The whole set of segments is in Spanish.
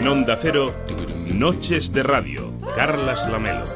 En Onda Cero, Noches de Radio, Carlas Lamelo.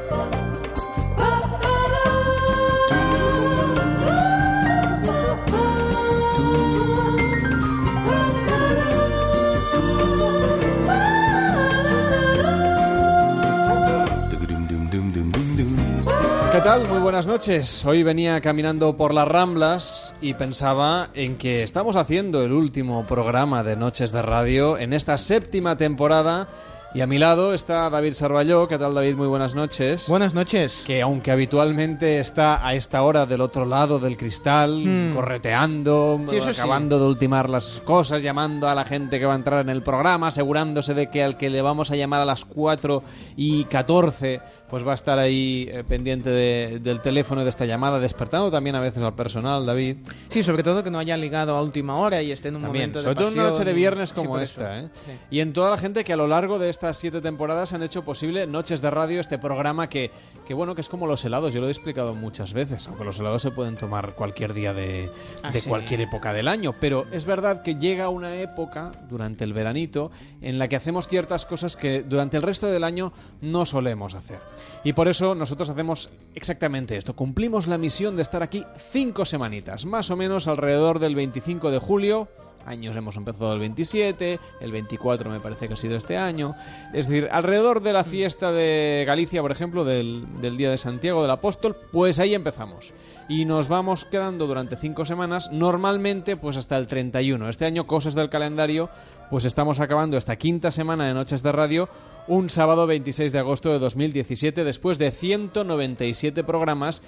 ¿Qué tal? Muy buenas noches. Hoy venía caminando por las Ramblas y pensaba en que estamos haciendo el último programa de Noches de Radio en esta séptima temporada. Y a mi lado está David Sarballó. ¿Qué tal, David? Muy buenas noches. Buenas noches. Que aunque habitualmente está a esta hora del otro lado del cristal, Mm. correteando, Sí, eso sí. acabando de ultimar las cosas, llamando a la gente que va a entrar en el programa, asegurándose de que al que le vamos a llamar a las 4 y 14, pues va a estar ahí eh, pendiente de- del teléfono de esta llamada, despertando también a veces al personal, David. Sí, sobre todo que no haya ligado a última hora y esté en un También, momento de sobre todo en una pasión noche de viernes sí, como por esta, eso. ¿eh? Sí. Y en toda la gente que a lo largo de estas siete temporadas han hecho posible Noches de Radio, este programa que, que bueno, que es como los helados, yo lo he explicado muchas veces, aunque los helados se pueden tomar cualquier día de, Ah, de sí. cualquier época del año, pero es verdad que llega una época, durante el veranito, en la que hacemos ciertas cosas que durante el resto del año no solemos hacer. Y por eso nosotros hacemos exactamente esto, cumplimos la misión de estar aquí cinco semanitas, más o menos alrededor del 25 de julio, años hemos empezado el 27, el 24 me parece que ha sido este año. Es decir, alrededor de la fiesta de Galicia, por ejemplo, del, del Día de Santiago del Apóstol, pues ahí empezamos. Y nos vamos quedando durante cinco semanas, normalmente pues hasta el 31. Este año, cosas del calendario, pues estamos acabando esta quinta semana de Noches de Radio un sábado 26 de agosto de 2017, después de 197 programas,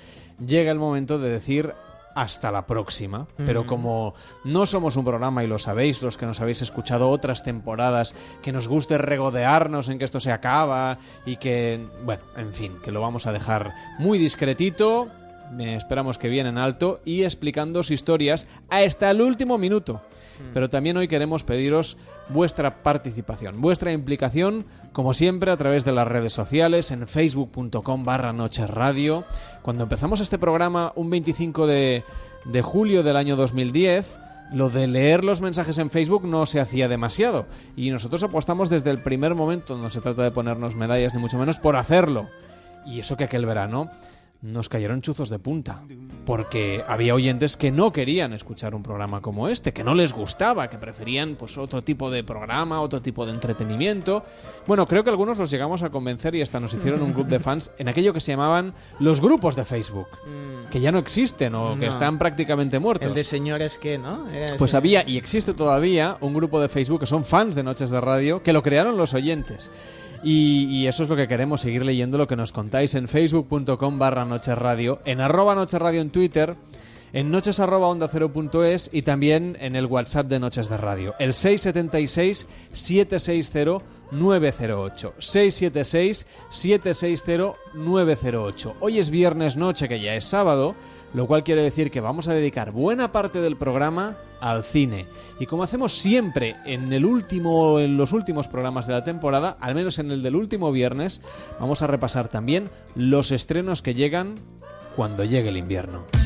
llega el momento de decir hasta la próxima. Pero como no somos un programa, y lo sabéis, los que nos habéis escuchado otras temporadas, que nos guste regodearnos en que esto se acaba y que, bueno, en fin, que lo vamos a dejar muy discretito. eh, esperamos que bien en alto y explicándoos historias hasta el último minuto. Pero también hoy queremos pediros vuestra participación, vuestra implicación, como siempre, a través de las redes sociales, en facebook.com barra Noches Radio. Cuando empezamos este programa, un 25 de, de julio del año 2010, lo de leer los mensajes en Facebook no se hacía demasiado. Y nosotros apostamos desde el primer momento, no se trata de ponernos medallas ni mucho menos, por hacerlo. Y eso que aquel verano nos cayeron chuzos de punta. Porque había oyentes que no querían escuchar un programa como este, que no les gustaba, que preferían pues otro tipo de programa, otro tipo de entretenimiento. Bueno, creo que algunos los llegamos a convencer y hasta nos hicieron un club de fans en aquello que se llamaban los grupos de Facebook, que ya no existen o que están prácticamente muertos. El de señores que, ¿no? Era Pues había y existe todavía un grupo de Facebook que son fans de Noches de Radio que lo crearon los oyentes. Y, eso es lo que queremos, seguir leyendo lo que nos contáis en facebook.com barra Noches Radio, en arroba Noches Radio en Twitter, en noches arroba onda cero y también en el WhatsApp de Noches de Radio, el 676 760 908 676 760 908 Hoy es viernes noche, que ya es sábado, lo cual quiere decir que vamos a dedicar buena parte del programa al cine. Y como hacemos siempre en el último en los últimos programas de la temporada, al menos en el del último viernes, vamos a repasar también los estrenos que llegan cuando llegue el invierno.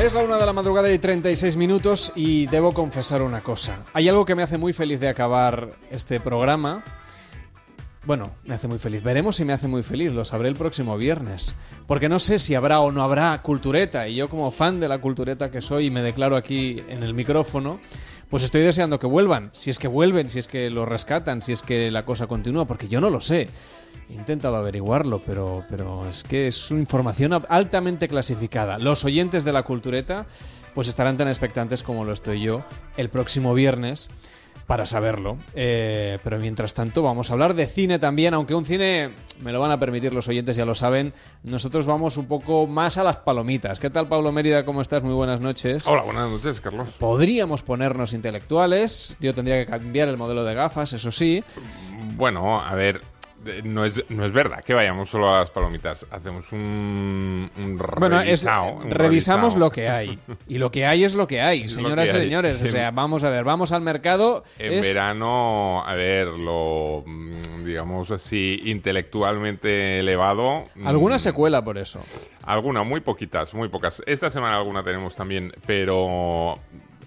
Es la una de la madrugada y 36 minutos y debo confesar una cosa. Hay algo que me hace muy feliz de acabar este programa. Bueno, me hace muy feliz. Veremos si me hace muy feliz. Lo sabré el próximo viernes. Porque no sé si habrá o no habrá cultureta. Y yo como fan de la cultureta que soy y me declaro aquí en el micrófono, pues estoy deseando que vuelvan. Si es que vuelven, si es que lo rescatan, si es que la cosa continúa. Porque yo no lo sé. He intentado averiguarlo, pero, pero es que es una información altamente clasificada. Los oyentes de la cultureta pues estarán tan expectantes como lo estoy yo el próximo viernes para saberlo. Eh, pero mientras tanto vamos a hablar de cine también, aunque un cine, me lo van a permitir los oyentes, ya lo saben, nosotros vamos un poco más a las palomitas. ¿Qué tal Pablo Mérida? ¿Cómo estás? Muy buenas noches. Hola, buenas noches, Carlos. Podríamos ponernos intelectuales, yo tendría que cambiar el modelo de gafas, eso sí. Bueno, a ver, no es, no es verdad que vayamos solo a las palomitas. Hacemos un, un Bueno, es, un revisamos lo que hay. Y lo que hay es lo que hay, Es señoras y que hay. señores. O sea, vamos a ver, vamos al mercado. En es- verano, a ver, lo, mm, digamos así, intelectualmente elevado. mm, Alguna secuela por eso. Alguna, muy poquitas, muy pocas. Esta semana alguna tenemos también, pero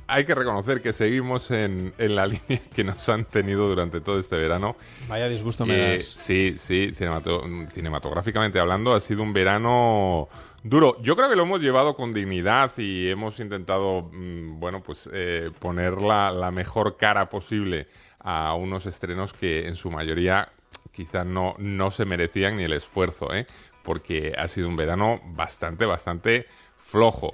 hay que reconocer que seguimos en, en la línea que nos han tenido durante todo este verano. Vaya disgusto me das. sí, sí, cinemato- cinematográficamente hablando, ha sido un verano duro. Yo creo que lo hemos llevado con dignidad y hemos intentado, mm, bueno, pues eh, poner la, la mejor cara posible a unos estrenos que en su mayoría quizás no, no se merecían ni el esfuerzo, ¿eh? porque ha sido un verano bastante, bastante flojo.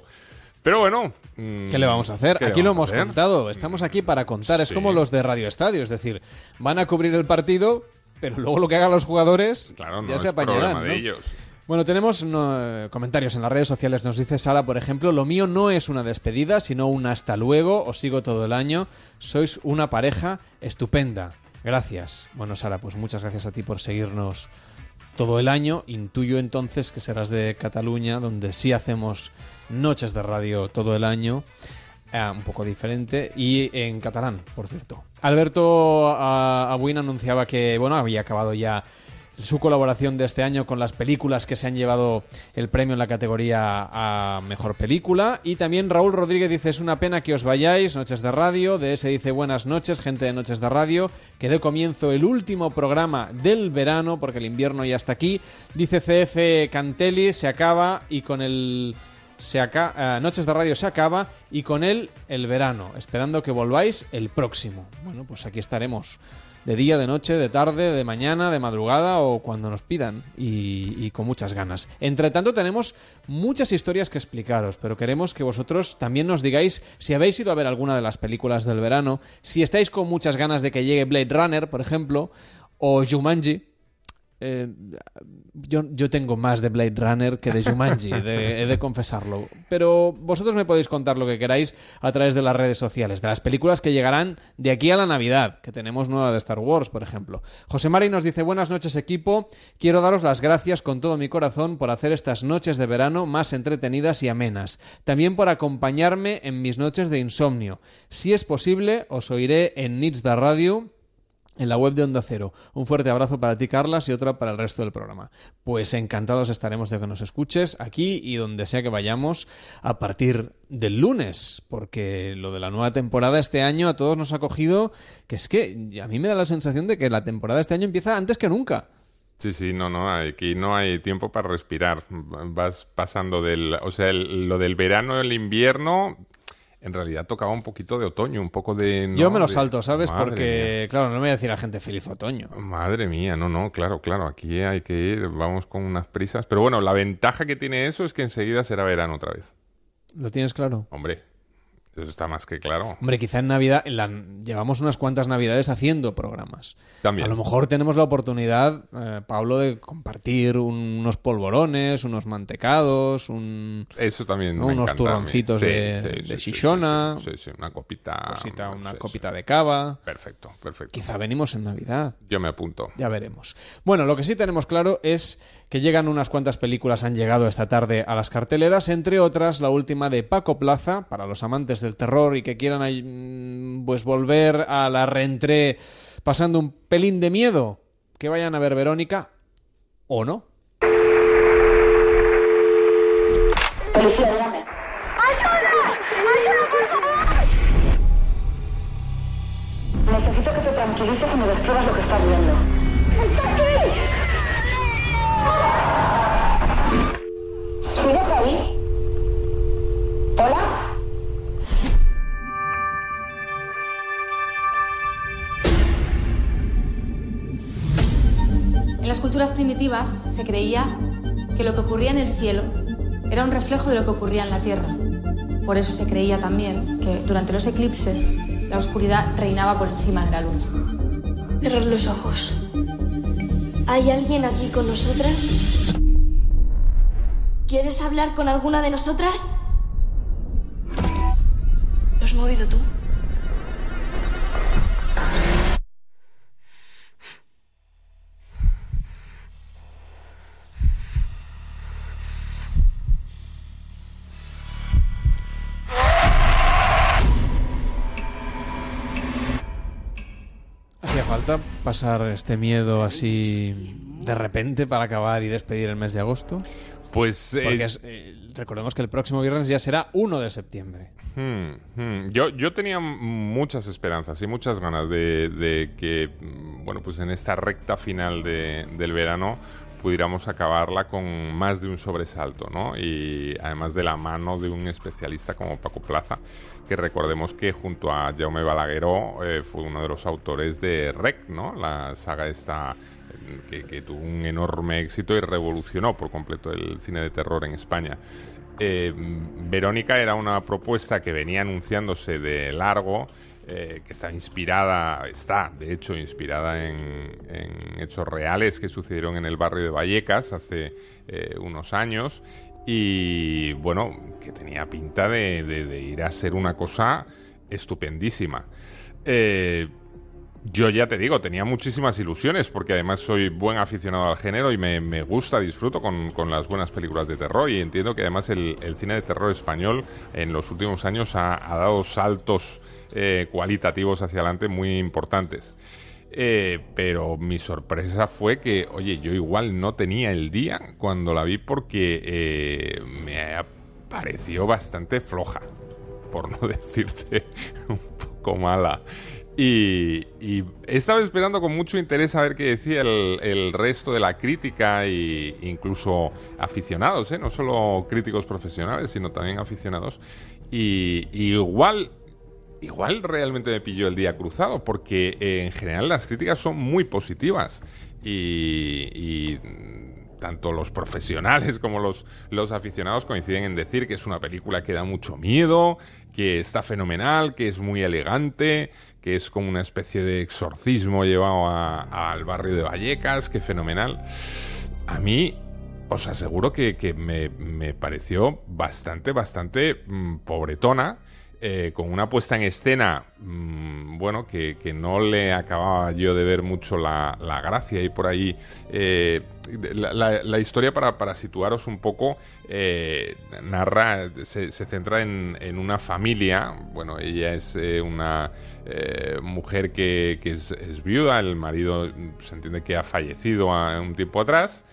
Pero bueno. Mm, ¿Qué le vamos a hacer? ¿qué le Aquí lo hemos contado. Estamos aquí para contar. Es Sí. como los de Radio Estadio. Es decir, van a cubrir el partido, pero luego lo que hagan los jugadores Claro, no ya se apañarán. ¿no? ellos. Bueno, tenemos no, eh, comentarios en las redes sociales. Nos dice Sara, por ejemplo, lo mío no es una despedida, sino un hasta luego. Os sigo todo el año. Sois una pareja estupenda. Gracias. Bueno, Sara, pues muchas gracias a ti por seguirnos todo el año. Intuyo entonces que serás de Cataluña, donde sí hacemos noches de radio todo el año. eh, un poco diferente y en catalán, por cierto. Alberto ah, Abuin anunciaba que bueno había acabado ya su colaboración de este año con las películas que se han llevado el premio en la categoría a mejor película. Y también Raúl Rodríguez dice: Es una pena que os vayáis, Noches de Radio. De ese dice: Buenas noches, gente de Noches de Radio. Que dé comienzo el último programa del verano, porque el invierno ya está aquí. Dice CF Cantelli: Se acaba y con el. Se aca- eh, Noches de Radio se acaba y con él el verano, esperando que volváis el próximo. Bueno, pues aquí estaremos de día, de noche, de tarde, de mañana, de madrugada o cuando nos pidan y, con muchas ganas. Entre tanto tenemos muchas historias que explicaros, pero queremos que vosotros también nos digáis si habéis ido a ver alguna de las películas del verano, si estáis con muchas ganas de que llegue Blade Runner, por ejemplo, o Jumanji. Eh, yo, tengo más de Blade Runner que de Jumanji, de- he de confesarlo. Pero vosotros me podéis contar lo que queráis a través de las redes sociales, de las películas que llegarán de aquí a la Navidad, que tenemos nueva de Star Wars, por ejemplo. José Mari nos dice, buenas noches equipo, quiero daros las gracias con todo mi corazón por hacer estas noches de verano más entretenidas y amenas. También por acompañarme en mis noches de insomnio. Si es posible, os oiré en Nits da Radio en la web de Onda Cero. Un fuerte abrazo para ti, Carlas, y otro para el resto del programa. Pues encantados estaremos de que nos escuches aquí y donde sea que vayamos a partir del lunes, porque lo de la nueva temporada este año a todos nos ha cogido, que es que a mí me da la sensación de que la temporada este año empieza antes que nunca. Sí, sí, no, no, aquí no hay tiempo para respirar. Vas pasando del, o sea, lo del verano, el invierno, en realidad tocaba un poquito de otoño, un poco de... Yo me lo salto, ¿sabes? Madre Porque, claro, no me voy a decir a la gente feliz otoño. Madre mía, no, no, claro, claro, aquí hay que ir, vamos con unas prisas. Pero bueno, la ventaja que tiene eso es que enseguida será verano otra vez. ¿Lo tienes claro? Hombre, eso está más que claro. Hombre, quizá en Navidad, en la- llevamos unas cuantas Navidades haciendo programas. También. A lo mejor tenemos la oportunidad, eh, Pablo, de compartir un- unos polvorones, unos mantecados, un, Eso también ¿no? me unos turroncitos Sí, de, sí, de sí, sí, Shishona, Sí, sí, sí, una copita. cosita, una copita de cava. Perfecto, perfecto. Quizá venimos en Navidad. Yo me apunto. Ya veremos. Bueno, lo que sí tenemos claro es que llegan unas cuantas películas, han llegado esta tarde a las carteleras, entre otras la última de Paco Plaza, para los amantes del terror y que quieran mm, pues volver a la reentré pasando un pelín de miedo, que vayan a ver Verónica o no. Necesito que te tranquilices y me describas lo que estás viendo. En las culturas primitivas se creía que lo que ocurría en el cielo era un reflejo de lo que ocurría en la tierra. Por eso se creía también que durante los eclipses la oscuridad reinaba por encima de la luz. Cerrar los ojos. ¿Hay alguien aquí con nosotras? ¿Quieres hablar con alguna de nosotras? ¿Lo has movido tú? Pasar este miedo así de repente para acabar y despedir el mes de agosto? Pues eh, Porque es- eh, recordemos que el próximo viernes ya será 1 de septiembre. Hmm, hmm. Yo, yo tenía muchas esperanzas y muchas ganas de, de que, mm, bueno, pues en esta recta final de- del verano pudiéramos acabarla con más de un sobresalto, ¿no? Y además de la mano de un especialista como Paco Plaza, que recordemos que junto a Jaume Balagueró eh, fue uno de los autores de Rec, ¿no? La saga esta eh, que, tuvo un enorme éxito y revolucionó por completo el cine de terror en España. Eh, Verónica era una propuesta que venía anunciándose de largo, eh, que está inspirada, está de hecho inspirada en, hechos reales que sucedieron en el barrio de Vallecas hace eh, unos años y bueno, que tenía pinta de ir a ser una cosa estupendísima. Eh, yo ya te digo, tenía muchísimas ilusiones porque además soy buen aficionado al género y me, gusta, disfruto con, con las buenas películas de terror y entiendo que además el, cine de terror español en los últimos años ha, ha dado saltos eh, cualitativos hacia adelante muy importantes. Eh, pero mi sorpresa fue que, oye, yo igual no tenía el día cuando la vi porque eh, me pareció bastante floja, por no decirte un poco mala. Y, y he estado esperando con mucho interés a ver qué decía el, resto de la crítica e incluso aficionados, ¿eh? no solo críticos profesionales, sino también aficionados. Y, igual igual realmente me pilló el día cruzado, porque eh, en general las críticas son muy positivas. Y, y, tanto los profesionales como los, los aficionados coinciden en decir que es una película que da mucho miedo, que está fenomenal, que es muy elegante, que es como una especie de exorcismo llevado al barrio de Vallecas, que fenomenal. A mí os aseguro que, que me, me pareció bastante, bastante mm, pobretona. Eh, con una puesta en escena, mm, bueno, que, que no le acababa yo de ver mucho la, la gracia. Y por ahí eh, la, historia para, para situaros un poco eh, narra, se, se centra en, en una familia, bueno, ella es eh, una eh, mujer que, que es, es viuda, el marido se entiende que ha fallecido a- un tiempo atrás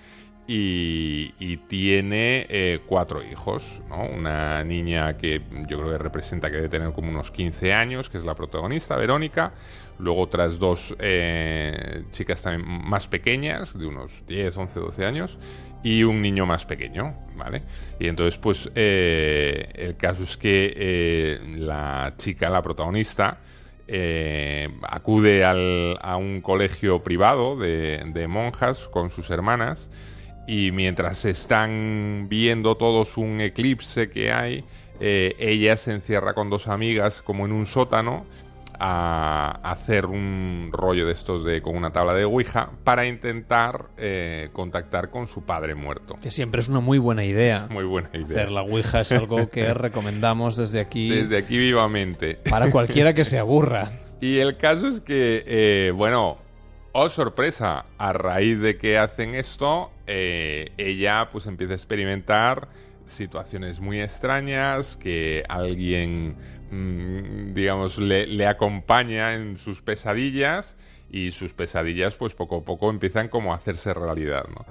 y, y tiene eh, cuatro hijos, ¿no? Una niña que yo creo que representa que debe tener como unos 15 años, que es la protagonista, Verónica. Luego otras dos eh, chicas también más pequeñas, de unos 10, 11, 12 años. Y un niño más pequeño, ¿vale? Y entonces, pues, eh, el caso es que la chica, la protagonista, acude al- a un colegio privado de, de monjas con sus hermanas y mientras están viendo todos un eclipse que hay, eh, ella se encierra con dos amigas como en un sótano a hacer un rollo de estos de con una tabla de Ouija para intentar eh, contactar con su padre muerto. Que siempre es una muy buena idea. Muy buena idea. Hacer la Ouija es algo que recomendamos desde aquí Desde aquí vivamente. para cualquiera que se aburra. Y el caso es que, eh, bueno, oh sorpresa, a raíz de que hacen esto, eh, ella pues empieza a experimentar situaciones muy extrañas, que alguien, mm, digamos, le, acompaña en sus pesadillas y sus pesadillas pues poco a poco empiezan como a hacerse realidad, ¿no?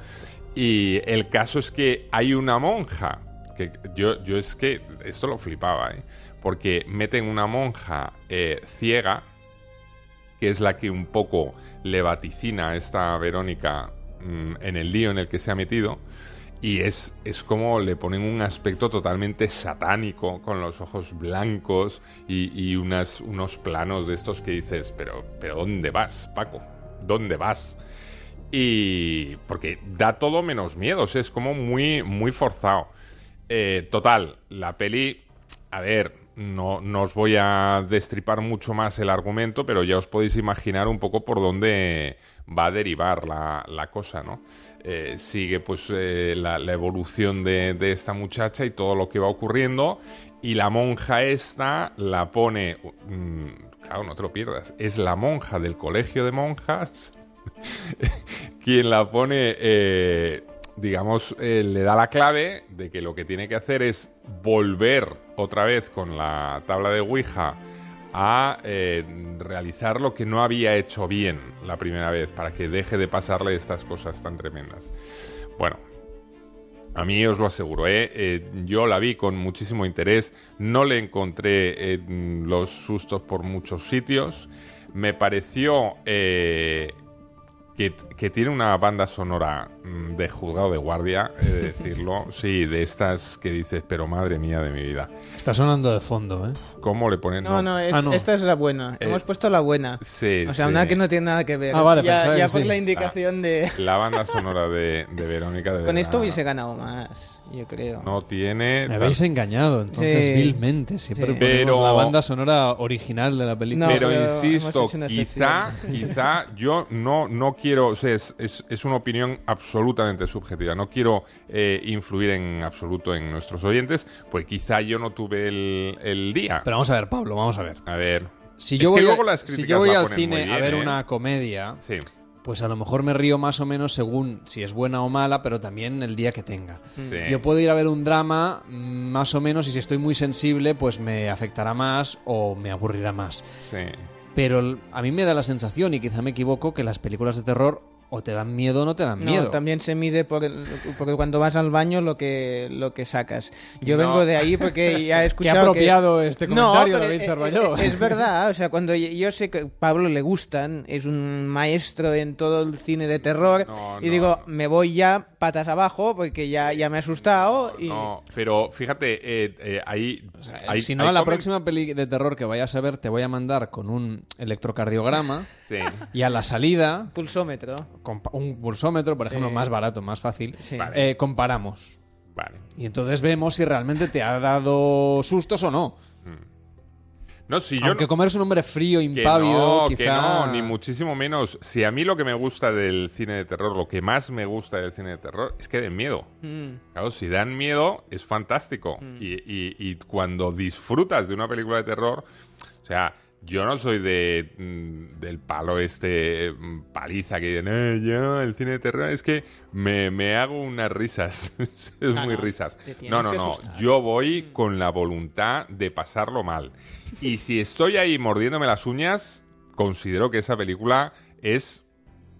Y el caso es que hay una monja, que yo, yo es que esto lo flipaba, ¿eh? Porque meten una monja eh, ciega, que es la que un poco le vaticina a esta Verónica mm, en el lío en el que se ha metido. Y es, es como le ponen un aspecto totalmente satánico, con los ojos blancos y, unos planos de estos que dices, pero, pero ¿dónde vas, Paco? ¿Dónde vas? Y porque da todo menos miedo, o sea, es como muy, muy forzado. Eh, total, la peli, a ver, no, no os voy a destripar mucho más el argumento, pero ya os podéis imaginar un poco por dónde va a derivar la, la cosa, ¿no? Eh, sigue pues eh, la, evolución de, de esta muchacha y todo lo que va ocurriendo y la monja esta la pone... mm, claro, no te lo pierdas. Es la monja del colegio de monjas quien la pone, eh, digamos, le da la clave de que lo que tiene que hacer es volver otra vez con la tabla de Ouija a eh, realizar lo que no había hecho bien la primera vez para que deje de pasarle estas cosas tan tremendas. Bueno, a mí os lo aseguro, ¿eh? Eh, yo la vi con muchísimo interés, no le encontré eh, los sustos por muchos sitios, me pareció que, que tiene una banda sonora mm, de juzgado de guardia, he de decirlo, sí, de estas que dices, pero madre mía de mi vida, Está sonando de fondo, ¿eh? ¿cómo le ponen? No, no, es- Ah, no. esta es la buena. Eh, Hemos puesto la buena. Sí, O sea, sí. una que no tiene nada que ver. Ah, vale, ya ya que por sí. la indicación de... La banda sonora de, de Verónica de Con esto verdad, hubiese ganado más, yo creo. No tiene... Me habéis engañado, entonces, Sí. vilmente. Siempre Sí. Pero- la banda sonora original de la película. No, pero, insisto, quizá, quizá yo no, no quiero, o sea, es, es- es una opinión absolutamente subjetiva, no quiero eh, influir en absoluto en nuestros oyentes, pues quizá yo no tuve el, el día. Pero vamos a ver, Pablo, vamos a ver. a ver, Si Es yo que voy, luego a- si yo voy al cine a ver ¿eh? una comedia, sí, pues a lo mejor me río más o menos según si es buena o mala, pero también el día que tenga. sí. Yo puedo ir a ver un drama mm, más o menos y si estoy muy sensible, pues me afectará más o me aburrirá más. sí. Pero a mí me da la sensación, y quizá me equivoco, que las películas de terror o te dan miedo o no te dan No, miedo. también se mide por, el- por cuando vas al baño lo que lo que sacas. Yo No. vengo de ahí porque ya he Qué escuchado apropiado este No, comentario, David eh, Sarballó. eh, Es verdad, o sea, cuando yo- sé que a Pablo le gustan, es un maestro en todo el cine de terror No, y no. digo, me voy ya patas abajo porque ya, ya me he asustado y No, pero fíjate, eh, eh, ahí, ahí- si no, a la comen- próxima peli de terror que vayas a ver, te voy a mandar con un electrocardiograma Sí. y a la salida, pulsómetro. Un pulsómetro, por Sí. ejemplo, más barato, más fácil, Sí. Vale. eh, comparamos. Vale. Y entonces vemos si realmente te ha dado sustos o no. No, si yo Aunque no- comer es un hombre frío, Que impávido, no, quizá... que no, ni muchísimo menos. Si a mí lo que me gusta del cine de terror, lo que más me gusta del cine de terror, es que den miedo. Mm. Claro, si dan miedo, es fantástico. Y, y- y cuando disfrutas de una película de terror, o sea, yo no soy de mm, del palo este mm, paliza que dicen, "Eh, yo, el cine de terror es que me, me hago unas risas. es Ah, muy no, risas. No, no, no. Yo voy con la voluntad de pasarlo mal. Y si estoy ahí mordiéndome las uñas, considero que esa película es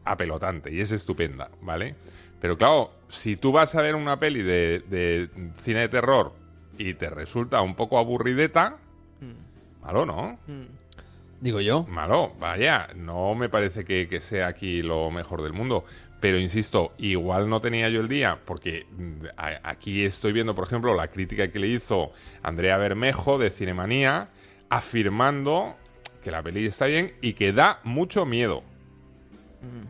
apelotante y es estupenda, ¿vale? Pero claro, si tú vas a ver una peli de, de cine de terror y te resulta un poco aburrideta, malo, ¿no? Digo yo. Malo, vaya, no me parece que, que sea aquí lo mejor del mundo. Pero insisto, igual no tenía yo el día, porque mm, a- aquí estoy viendo, por ejemplo, la crítica que le hizo Andrea Bermejo de Cinemanía, afirmando que la peli está bien y que da mucho miedo.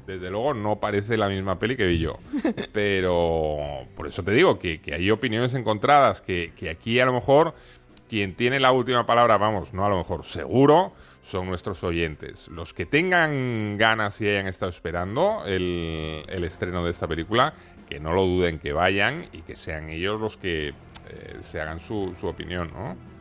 Desde luego no parece la misma peli que vi yo. Pero por eso te digo que, que hay opiniones encontradas, que, que aquí a lo mejor quien tiene la última palabra, vamos, no a lo mejor, seguro, son nuestros oyentes. Los que tengan ganas y hayan estado esperando el, estreno de esta película, que no lo duden que vayan y que sean ellos los que eh, se hagan su, su opinión, ¿no?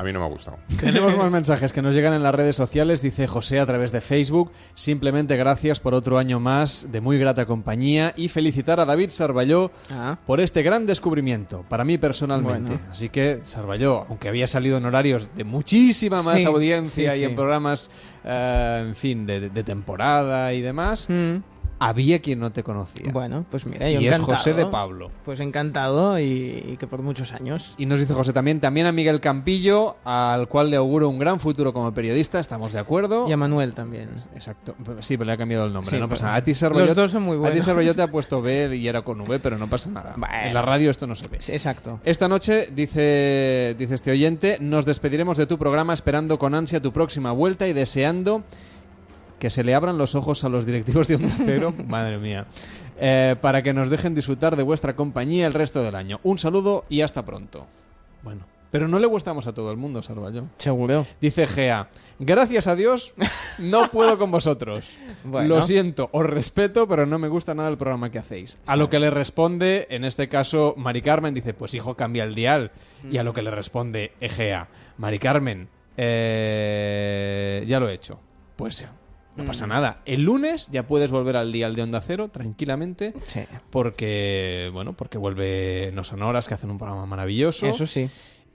A mí no me ha gustado. Tenemos más mensajes que nos llegan en las redes sociales, dice José a través de Facebook. Simplemente gracias por otro año más de muy grata compañía y felicitar a David Sarballó Ah. por este gran descubrimiento, para mí personalmente. Bueno. Así que Sarballó, aunque había salido en horarios de muchísima más Sí, audiencia sí, y sí. en programas, eh, en fin, de, de temporada y demás, Mm. Había quien no te conocía. Bueno, pues mira, yo y es. José de Pablo. Pues encantado y, y que por muchos años. Y nos dice José también, también a Miguel Campillo, al cual le auguro un gran futuro como periodista, estamos de acuerdo. Y a Manuel también. Exacto. Sí, pero le ha cambiado el nombre. Sí, no pasa nada. A ti Servallot, Los dos son muy A ti buenos. Te ha puesto B y era con V, pero no pasa nada. Bueno. En la radio esto no se ve. Exacto. Esta noche, dice, dice este oyente, nos despediremos de tu programa esperando con ansia tu próxima vuelta y deseando que se le abran los ojos a los directivos de Onda Cero, madre mía, eh, para que nos dejen disfrutar de vuestra compañía el resto del año. Un saludo y hasta pronto. Bueno, Pero no le gustamos a todo el mundo, Sarballó. Seguro. Dice Gea, gracias a Dios no puedo con vosotros. Bueno. Lo siento, os respeto, pero no me gusta nada el programa que hacéis. A lo que le responde, en este caso, Mari Carmen dice, pues hijo, cambia el dial. Y a lo que le responde Egea, Mari Carmen, eh, ya lo he hecho. Pues no pasa nada. El lunes ya puedes volver al dial de Onda Cero tranquilamente. Sí. Porque, bueno, porque vuelve No Sonoras, que hacen un programa maravilloso. Eso sí.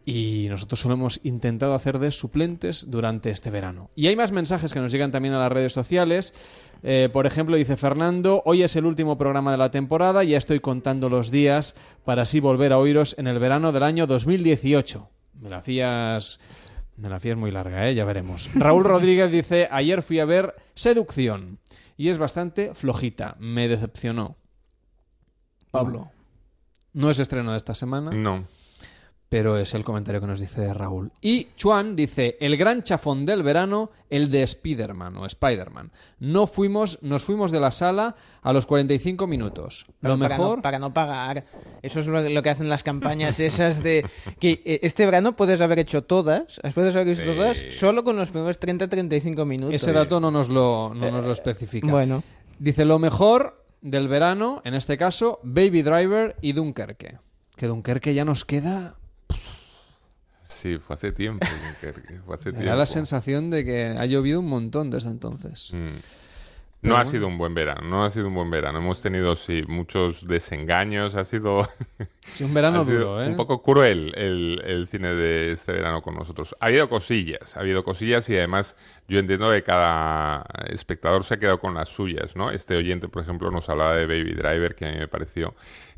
Y nosotros solo hemos intentado hacer de suplentes durante este verano. Y hay más mensajes que nos llegan también a las redes sociales. Eh, por ejemplo, dice Fernando, hoy es el último programa de la temporada, ya estoy contando los días para así volver a oíros en el verano del año 2018. Me la fías... La fías muy larga, ¿eh? ya veremos. Raúl Rodríguez dice, ayer fui a ver Seducción y es bastante flojita, me decepcionó. Pablo, no es estreno de esta semana No. Pero es el comentario que nos dice Raúl. Y Chuan dice, el gran chafón del verano, el de Spider-Man o Spider-Man. No fuimos, nos fuimos de la sala a los 45 minutos. Lo para mejor... no, para no pagar. Eso es lo, lo que hacen las campañas esas de que eh, este verano puedes haber hecho todas, las puedes haber hecho Sí. todas solo con los primeros 30-35 minutos. Ese dato no nos lo, no nos lo especifica. Bueno, Dice, lo mejor del verano, en este caso, Baby Driver y Dunkerque. Que Dunkerque ya nos queda... Sí, fue hace tiempo. Dunkerque, fue hace Me da la sensación de que ha llovido un montón desde entonces. Mm. No ha sido un buen verano, no ha sido un buen verano. Hemos tenido, sí, muchos desengaños. Ha sido, Sí, un verano duro, ¿eh? un poco cruel el, el cine de este verano con nosotros. Ha habido cosillas, ha habido cosillas y además yo entiendo que cada espectador se ha quedado con las suyas, ¿no? Este oyente, por ejemplo, nos hablaba de Baby Driver, que a mí me pareció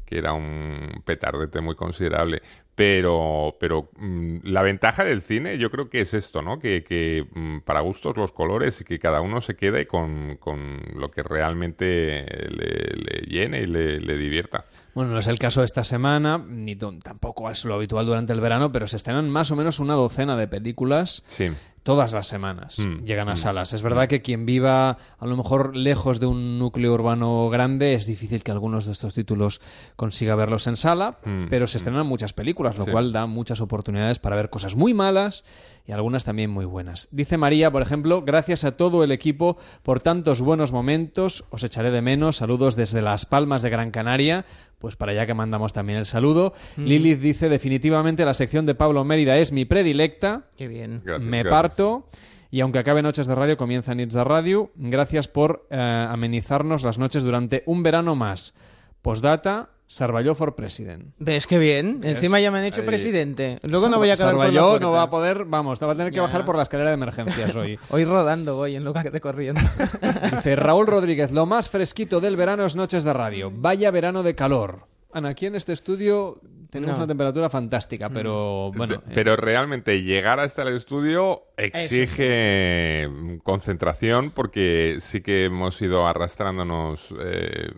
que era un petardete muy considerable. Pero, pero mm, la ventaja del cine yo creo que es esto, ¿no? Que, que mm, para gustos los colores y que cada uno se quede con, con lo que realmente le, le llene y le, le divierta. Bueno, no es el caso de esta semana, ni tampoco es lo habitual durante el verano, pero se estrenan más o menos una docena de películas Sí. Todas las semanas. Mm, Llegan a mm, salas. Es verdad que quien viva a lo mejor lejos de un núcleo urbano grande es difícil que algunos de estos títulos consiga verlos en sala, Mm, pero se estrenan muchas películas, lo Sí. cual da muchas oportunidades para ver cosas muy malas y algunas también muy buenas. Dice María, por ejemplo, gracias a todo el equipo por tantos buenos momentos, os echaré de menos, saludos desde Las Palmas de Gran Canaria, pues para allá que mandamos también el saludo. Lilith dice, definitivamente la sección de Pablo Mérida es mi predilecta, qué bien. Gracias, me gracias. parto. Y aunque acabe Noches de Radio, comienza Nits de Radio. Gracias por eh, amenizarnos las noches durante un verano más. Postdata, Sarballó for President. ¿Ves qué bien? Encima ya me han hecho Ahí. presidente. Luego no voy a por la Sarballó no va a poder, vamos, te va a tener que Ya. bajar por la escalera de emergencias hoy. Hoy rodando voy en lugar de corriendo. Dice Raúl Rodríguez, lo más fresquito del verano es Noches de Radio. Vaya verano de calor. Ana, aquí en este estudio tenemos No. una temperatura fantástica, pero bueno. Eh, Pero realmente llegar hasta el estudio exige mm, concentración porque sí que hemos ido arrastrándonos eh,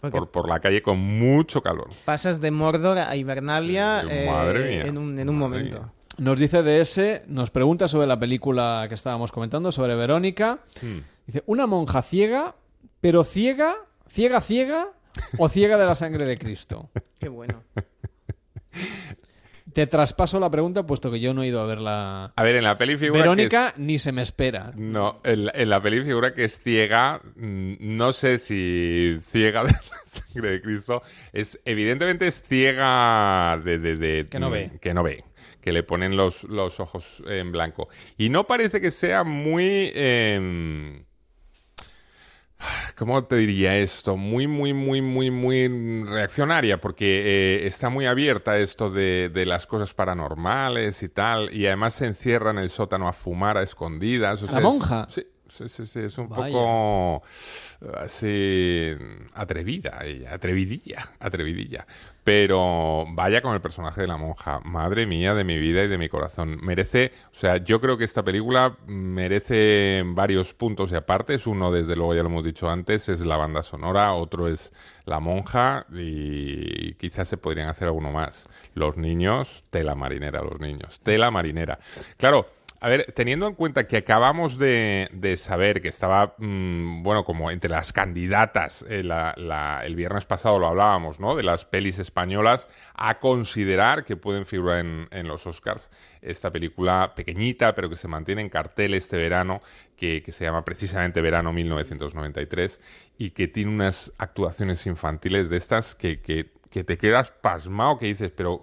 por, por la calle con mucho calor. Pasas de Mordor a Hibernalia Sí, eh, en un, en un madre momento. mía. Nos dice DS, nos pregunta sobre la película que estábamos comentando, sobre Verónica. Hmm. Dice, una monja ciega, pero ciega, ciega, ciega o ciega de la sangre de Cristo. Qué bueno. Te traspaso la pregunta puesto que yo no he ido a ver la... A ver, en la peli figura Verónica que ni se me espera. es- No, en, en la peli figura que es ciega, mm, no sé si ciega de la sangre de Cristo, es evidentemente es ciega de... de- de- Que no mm, ve. Que no ve. Que le ponen los, los ojos en blanco. Y no parece que sea muy... em, ¿Cómo te diría esto? Muy, muy, muy, muy, muy reaccionaria, porque eh, está muy abierta esto de, de las cosas paranormales y tal, y además se encierra en el sótano a fumar a escondidas. o ¿La es- monja? sí, sí, sí, sí, es un Vaya. poco eh, así atrevida ella, atrevidilla, atrevidilla. Pero vaya con el personaje de la monja, madre mía de mi vida y de mi corazón. Merece, o sea, yo creo que esta película merece varios puntos y aparte. Uno, desde luego, ya lo hemos dicho antes, es la banda sonora, otro es la monja y quizás se podrían hacer alguno más. Los niños, tela marinera, los niños, tela marinera. Claro, A ver, teniendo en cuenta que acabamos de, saber que estaba, mm, bueno, como entre las candidatas, eh, el viernes pasado lo hablábamos, ¿no? De las pelis españolas a considerar que pueden figurar en, en los Oscars. Esta película pequeñita, pero que se mantiene en cartel este verano, que, que se llama precisamente Verano 1993, y que tiene unas actuaciones infantiles de estas que, que, que te quedas pasmado, que dices, pero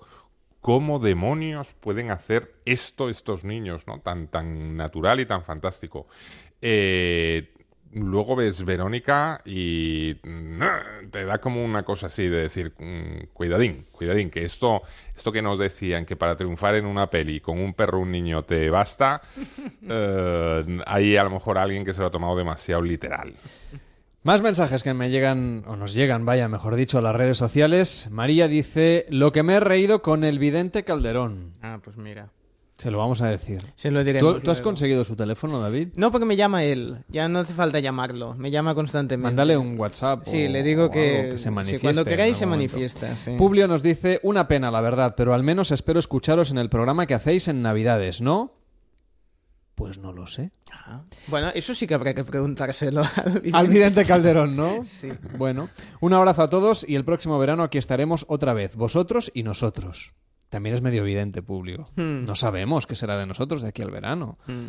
¿Cómo demonios pueden hacer esto estos niños, ¿no? Tan, tan natural y tan fantástico. Eh, luego ves Verónica y mm, te da como una cosa así de decir, mm, cuidadín, cuidadín, que esto, esto que nos decían que para triunfar en una peli con un perro un niño te basta, eh, hay a lo mejor alguien que se lo ha tomado demasiado literal. Más mensajes que me llegan, o nos llegan, vaya, mejor dicho, a las redes sociales. María dice, lo que me he reído con el vidente Calderón. Ah, pues mira. Se lo vamos a decir. Se lo diremos ¿Tú, tú has luego. conseguido su teléfono, David? No, porque me llama él. Ya no hace falta llamarlo. Me llama constantemente. Mándale un WhatsApp. Sí, o- le digo o que, algo que se manifieste. cuando queráis se momento. manifiesta. sí. Publio nos dice, una pena, la verdad, pero al menos espero escucharos en el programa que hacéis en Navidades, ¿no? Pues no lo sé. Bueno, eso sí que habrá que preguntárselo al vidente. Al vidente Calderón, ¿no? Sí. Bueno, un abrazo a todos y el próximo verano aquí estaremos otra vez, vosotros y nosotros. También es medio evidente, público. Hmm. No sabemos qué será de nosotros de aquí al verano. Mm.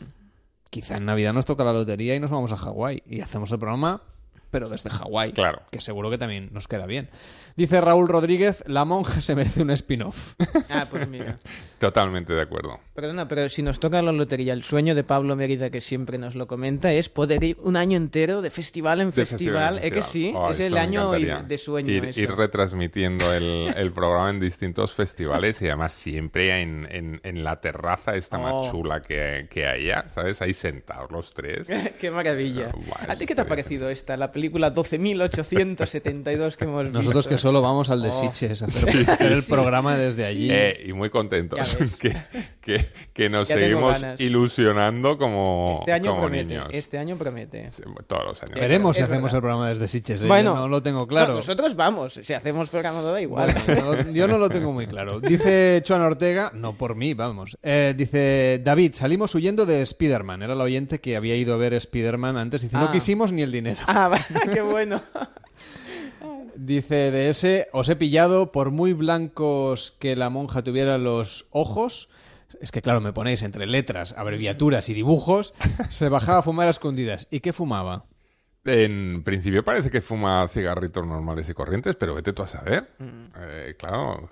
Quizá en Navidad nos toca la lotería y nos vamos a Hawái y hacemos el programa, pero desde Hawái. Claro. Que seguro que también nos queda bien. Dice Raúl Rodríguez, la monja se merece un spin-off. Ah, pues mira. Totalmente de acuerdo. Perdona, pero si nos toca la lotería, el sueño de Pablo Mérida, que siempre nos lo comenta, es poder ir un año entero de festival en De festival. en ¿Es que sí? Oh, es el año de sueño. Ir, eso. ir retransmitiendo el, el programa en distintos festivales y además siempre en, en- en la terraza esta Oh. más chula que, que haya, ¿sabes? Ahí sentados los tres. Qué maravilla. Ah, ¿A ti qué te ha parecido esta, la película 12.872 que hemos visto? Nosotros que solo vamos al de Oh. Sitges a hacer, a hacer el programa desde allí. Eh, y muy contentos que, que, que nos Ya seguimos ilusionando como, Este año como promete. niños. Este año promete. Sí, Todos los años. Veremos si hacemos verdad. el programa desde Sitges. ¿eh? Bueno, Yo no lo tengo No, claro. nosotros vamos. Si hacemos programa todo da igual. Bueno, no- yo no lo tengo muy claro. Dice Joan Ortega, no por mí, vamos. Eh, dice David, salimos huyendo de Spider-Man. Era el oyente que había ido a ver Spider-Man antes. Dice, no Ah. quisimos ni el dinero. ah, qué bueno. Dice de ese, os he pillado por muy blancos que la monja tuviera los ojos. Es que claro, me ponéis entre letras, abreviaturas y dibujos. Se bajaba a fumar a escondidas. ¿Y qué fumaba? En principio parece que fuma cigarritos normales y corrientes, pero vete tú a saber. Mm. Eh, claro.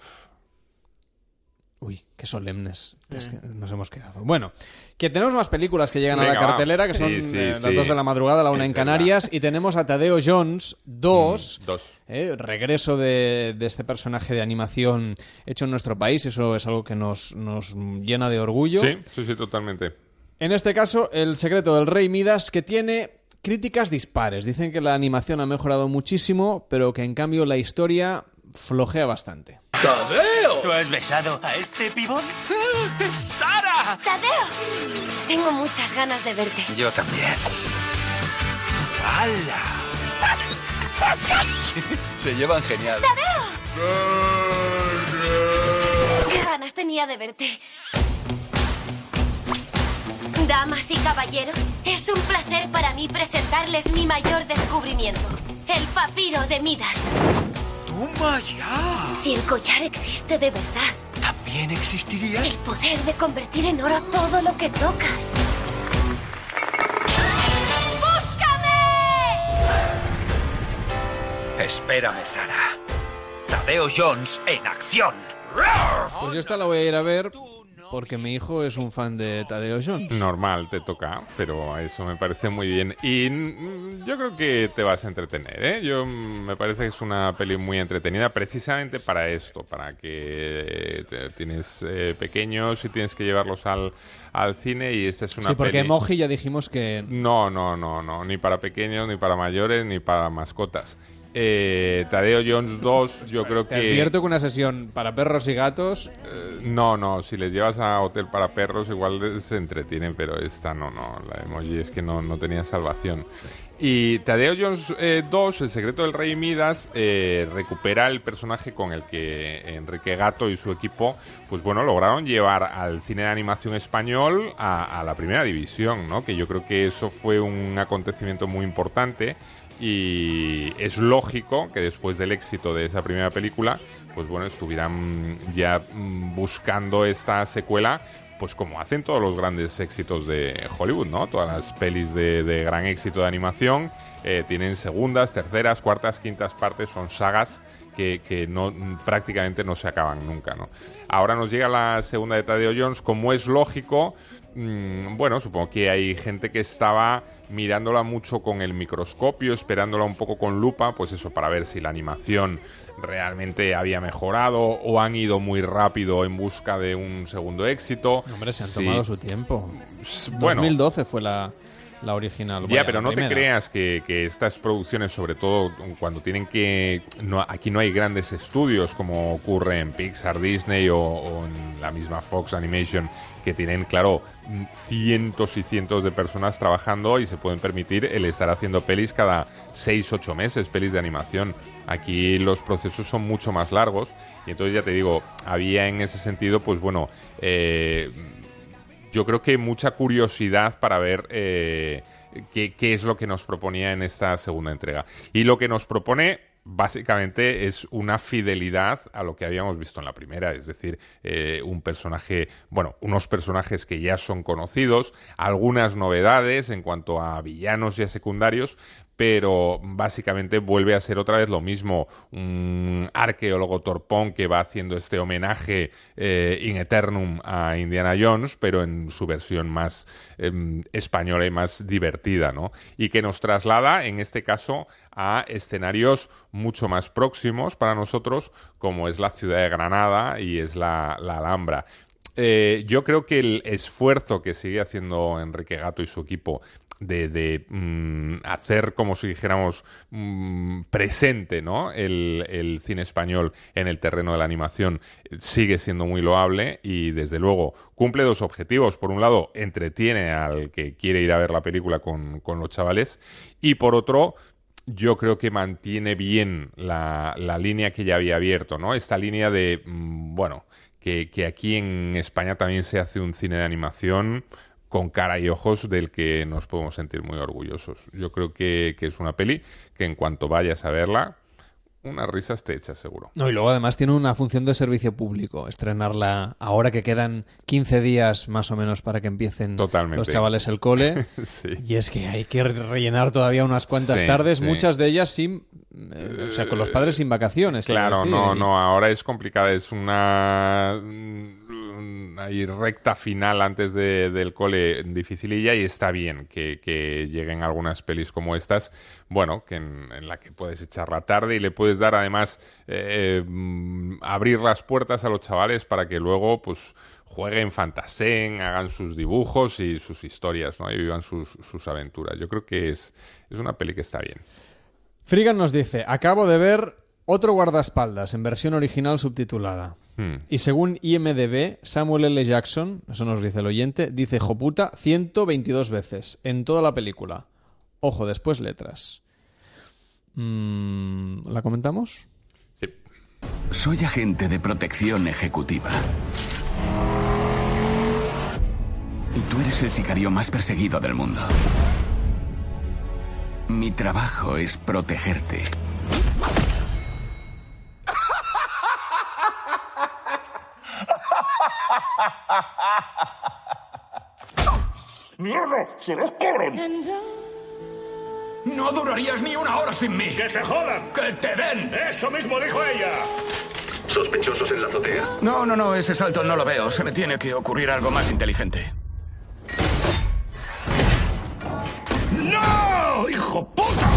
Uy, qué solemnes es que nos hemos quedado. Bueno, que tenemos más películas que llegan a la cartelera, que son Sí, sí, eh, las. 2 de la madrugada, la una en. Canarias, y tenemos a Tadeo Jones 2, Mm, dos. eh, regreso de, de este personaje de animación hecho en nuestro país, eso es algo que nos, nos llena de orgullo. Sí, sí, sí, totalmente. En este caso, El secreto del rey Midas, que tiene críticas dispares. Dicen que la animación ha mejorado muchísimo, pero que en cambio la historia flojea bastante. ¿Tú has besado a este pibón? ¡Sara! ¡Tadeo! Tengo muchas ganas de verte. Yo también. ¡Hala! Se llevan genial. ¡Qué ganas tenía de verte! Damas y caballeros, es un placer para mí presentarles mi mayor descubrimiento. El papiro de Midas. ¡Toma ya! Si el collar existe de verdad, ¿También existiría? el poder de convertir en oro todo lo que tocas. ¡Búscame! Espérame, Sara. Tadeo Jones en acción. Pues yo esta la voy a ir a ver porque mi hijo es un fan de Tadeo Jones. Normal, te toca, pero eso me parece muy bien. Y mm, yo creo que te vas a entretener, ¿eh? Yo mm, me parece que es una peli muy entretenida precisamente para esto, para que te- tienes eh, pequeños y tienes que llevarlos al, al cine y esta es una Sí, porque peli... Moji ya dijimos que... No, no, no, no, ni para pequeños, ni para mayores, ni para mascotas. Eh, Tadeo Jones 2, yo creo Te que... advierto que una sesión para perros y gatos Eh, No, no, si les llevas a hotel para perros igual se entretienen, pero esta no, no, la emoji es que no, no tenía salvación. Y Tadeo Jones eh, 2, El secreto del rey Midas, eh, recupera el personaje con el que Enrique Gato y su equipo, pues bueno, lograron llevar al cine de animación español a, a la primera división, ¿no? Que yo creo que eso fue un acontecimiento muy importante y es lógico que después del éxito de esa primera película, pues bueno, estuvieran ya mm, buscando esta secuela, pues como hacen todos los grandes éxitos de Hollywood, ¿no? Todas las pelis de, gran éxito de animación eh, tienen segundas, terceras, cuartas, quintas partes, son sagas que, que no, prácticamente no se acaban nunca, ¿no? Ahora nos llega la segunda de Tadeo Jones, como es lógico, mm, bueno, supongo que hay gente que estaba mirándola mucho con el microscopio, esperándola un poco con lupa, pues eso, para ver si la animación realmente había mejorado o han ido muy rápido en busca de un segundo éxito. Hombre, se han Sí. tomado su tiempo. Bueno. 2012 fue la, la original. Ya, Vaya, pero no te creas que, que estas producciones, sobre todo cuando tienen que... No, aquí no hay grandes estudios como ocurre en Pixar, Disney o, o en la misma Fox Animation, que tienen, claro, cientos y cientos de personas trabajando y se pueden permitir el estar haciendo pelis cada 6, 8 meses, pelis de animación. Aquí los procesos son mucho más largos y entonces ya te digo, había en ese sentido, pues bueno, eh, yo creo que mucha curiosidad para ver eh, qué es lo que nos proponía en esta segunda entrega. Y lo que nos propone básicamente es una fidelidad a lo que habíamos visto en la primera, es decir, eh, un personaje, bueno, unos personajes que ya son conocidos, algunas novedades en cuanto a villanos y a secundarios, pero básicamente vuelve a ser otra vez lo mismo, un arqueólogo torpón que va haciendo este homenaje eh, in eternum a Indiana Jones, pero en su versión más em, española y más divertida, ¿no? Y que nos traslada, en este caso, a escenarios mucho más próximos para nosotros, como es la ciudad de Granada y es la, Alhambra. Eh, yo creo que el esfuerzo que sigue haciendo Enrique Gato y su equipo de, mm, hacer como si dijéramos mm, presente ¿no? el, cine español en el terreno de la animación sigue siendo muy loable y desde luego cumple dos objetivos. Por un lado, entretiene al que quiere ir a ver la película con los chavales y por otro, yo creo que mantiene bien la, la línea que ya había abierto, ¿no? Esta línea de, mm, bueno, que, que aquí en España también se hace un cine de animación con cara y ojos del que nos podemos sentir muy orgullosos. Yo creo que, que es una peli que en cuanto vayas a verla, unas risas te echas seguro. No, y luego además tiene una función de servicio público, estrenarla ahora que quedan 15 días más o menos para que empiecen Totalmente. los chavales el cole. Sí. Y es que hay que rellenar todavía unas cuantas Sí, tardes, sí. muchas de ellas sin... eh, o sea, con los padres sin vacaciones. Claro, no, no, ahora es complicada, es una, mm, ahí recta final antes de- del cole dificililla y está bien que, lleguen algunas pelis como estas, bueno, que en, la que puedes echar la tarde y le puedes dar además eh, mm, abrir las puertas a los chavales para que luego pues jueguen, fantaseen, hagan sus dibujos y sus historias, ¿no? Y vivan sus, sus aventuras. Yo creo que es, es una peli que está bien. Frigan nos dice, acabo de ver otro guardaespaldas en versión original subtitulada. Hmm. Y según IMDB, Samuel L. Jackson, eso nos dice el oyente, dice joputa 122 veces en toda la película. Ojo, después letras. Mm, ¿La comentamos? Sí. Soy agente de protección ejecutiva. Y tú eres el sicario más perseguido del mundo. Mi trabajo es protegerte. ¡Mierda! ¡Se los cobran! No durarías ni una hora sin mí. ¡Que te jodan! ¡Que te den! ¡Eso mismo dijo ella! ¿Sospechosos en la azotea? No, no, no, ese salto no lo veo. Se me tiene que ocurrir algo más inteligente. ¡No! ¡Hijo puta!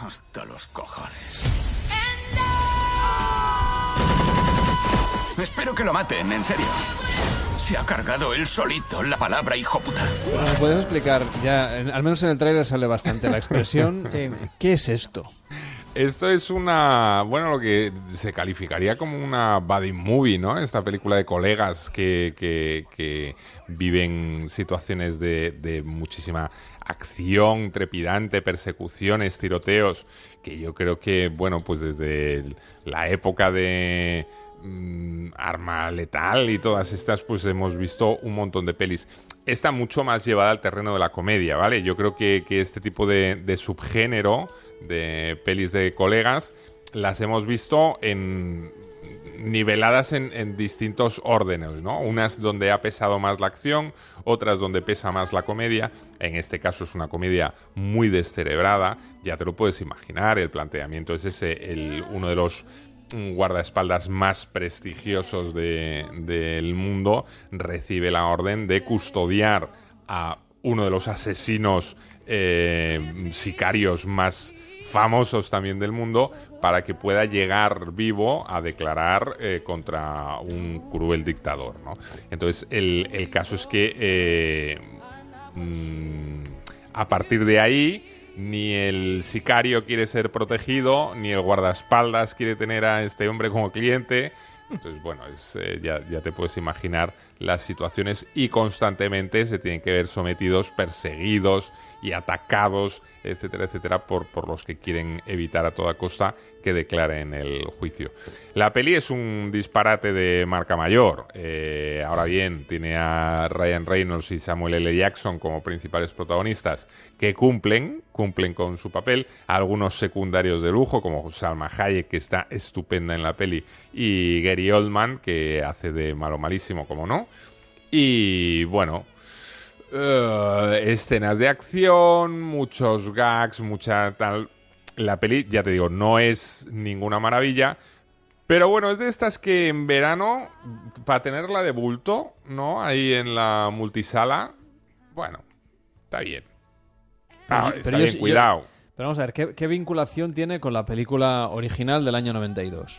Hasta los cojones. Espero que lo maten, en serio. Se ha cargado él solito la palabra hijo puta. Bueno, ¿Me puedes explicar? Ya, en- al menos en el tráiler sale bastante la expresión. ¿Qué es esto? Esto es una, bueno, lo que se calificaría como una buddy movie, ¿no? Esta película de colegas que, que- que viven situaciones de, de muchísima acción trepidante, persecuciones, tiroteos, que yo creo que, bueno, pues desde el- la época de mm, Arma Letal y todas estas, pues hemos visto un montón de pelis. Está mucho más llevada al terreno de la comedia, ¿vale? Yo creo que, este tipo de, subgénero de pelis de colegas las hemos visto en niveladas en, en distintos órdenes, ¿no? Unas donde ha pesado más la acción, otras donde pesa más la comedia. En este caso es una comedia muy descerebrada, ya te lo puedes imaginar, el planteamiento es ese, el, uno de los guardaespaldas más prestigiosos de- del mundo recibe la orden de custodiar a uno de los asesinos eh, sicarios más famosos también del mundo para que pueda llegar vivo a declarar eh, contra un cruel dictador. ¿no? Entonces, el, el caso es que eh, mm, a partir de ahí ni el sicario quiere ser protegido, ni el guardaespaldas quiere tener a este hombre como cliente. Entonces, bueno, es, eh, ya, ya te puedes imaginar las situaciones y constantemente se tienen que ver sometidos, perseguidos y atacados, etcétera, etcétera, por, por los que quieren evitar a toda costa que declaren el juicio. La peli es un disparate de marca mayor. Eh, ahora bien, tiene a Ryan Reynolds y Samuel L. Jackson como principales protagonistas que cumplen, cumplen con su papel. Algunos secundarios de lujo, como Salma Hayek, que está estupenda en la peli, y Gary Oldman, que hace de malo malísimo, como no. Y bueno, eh, escenas de acción, muchos gags, mucha tal. La peli, ya te digo, no es ninguna maravilla. Pero bueno, es de estas que en verano, para tenerla de bulto, ¿no? Ahí en la multisala, bueno, está bien. Ah, Pero está bien, yo- cuidado. Pero vamos a ver, ¿qué, qué vinculación tiene con la película original del año 92?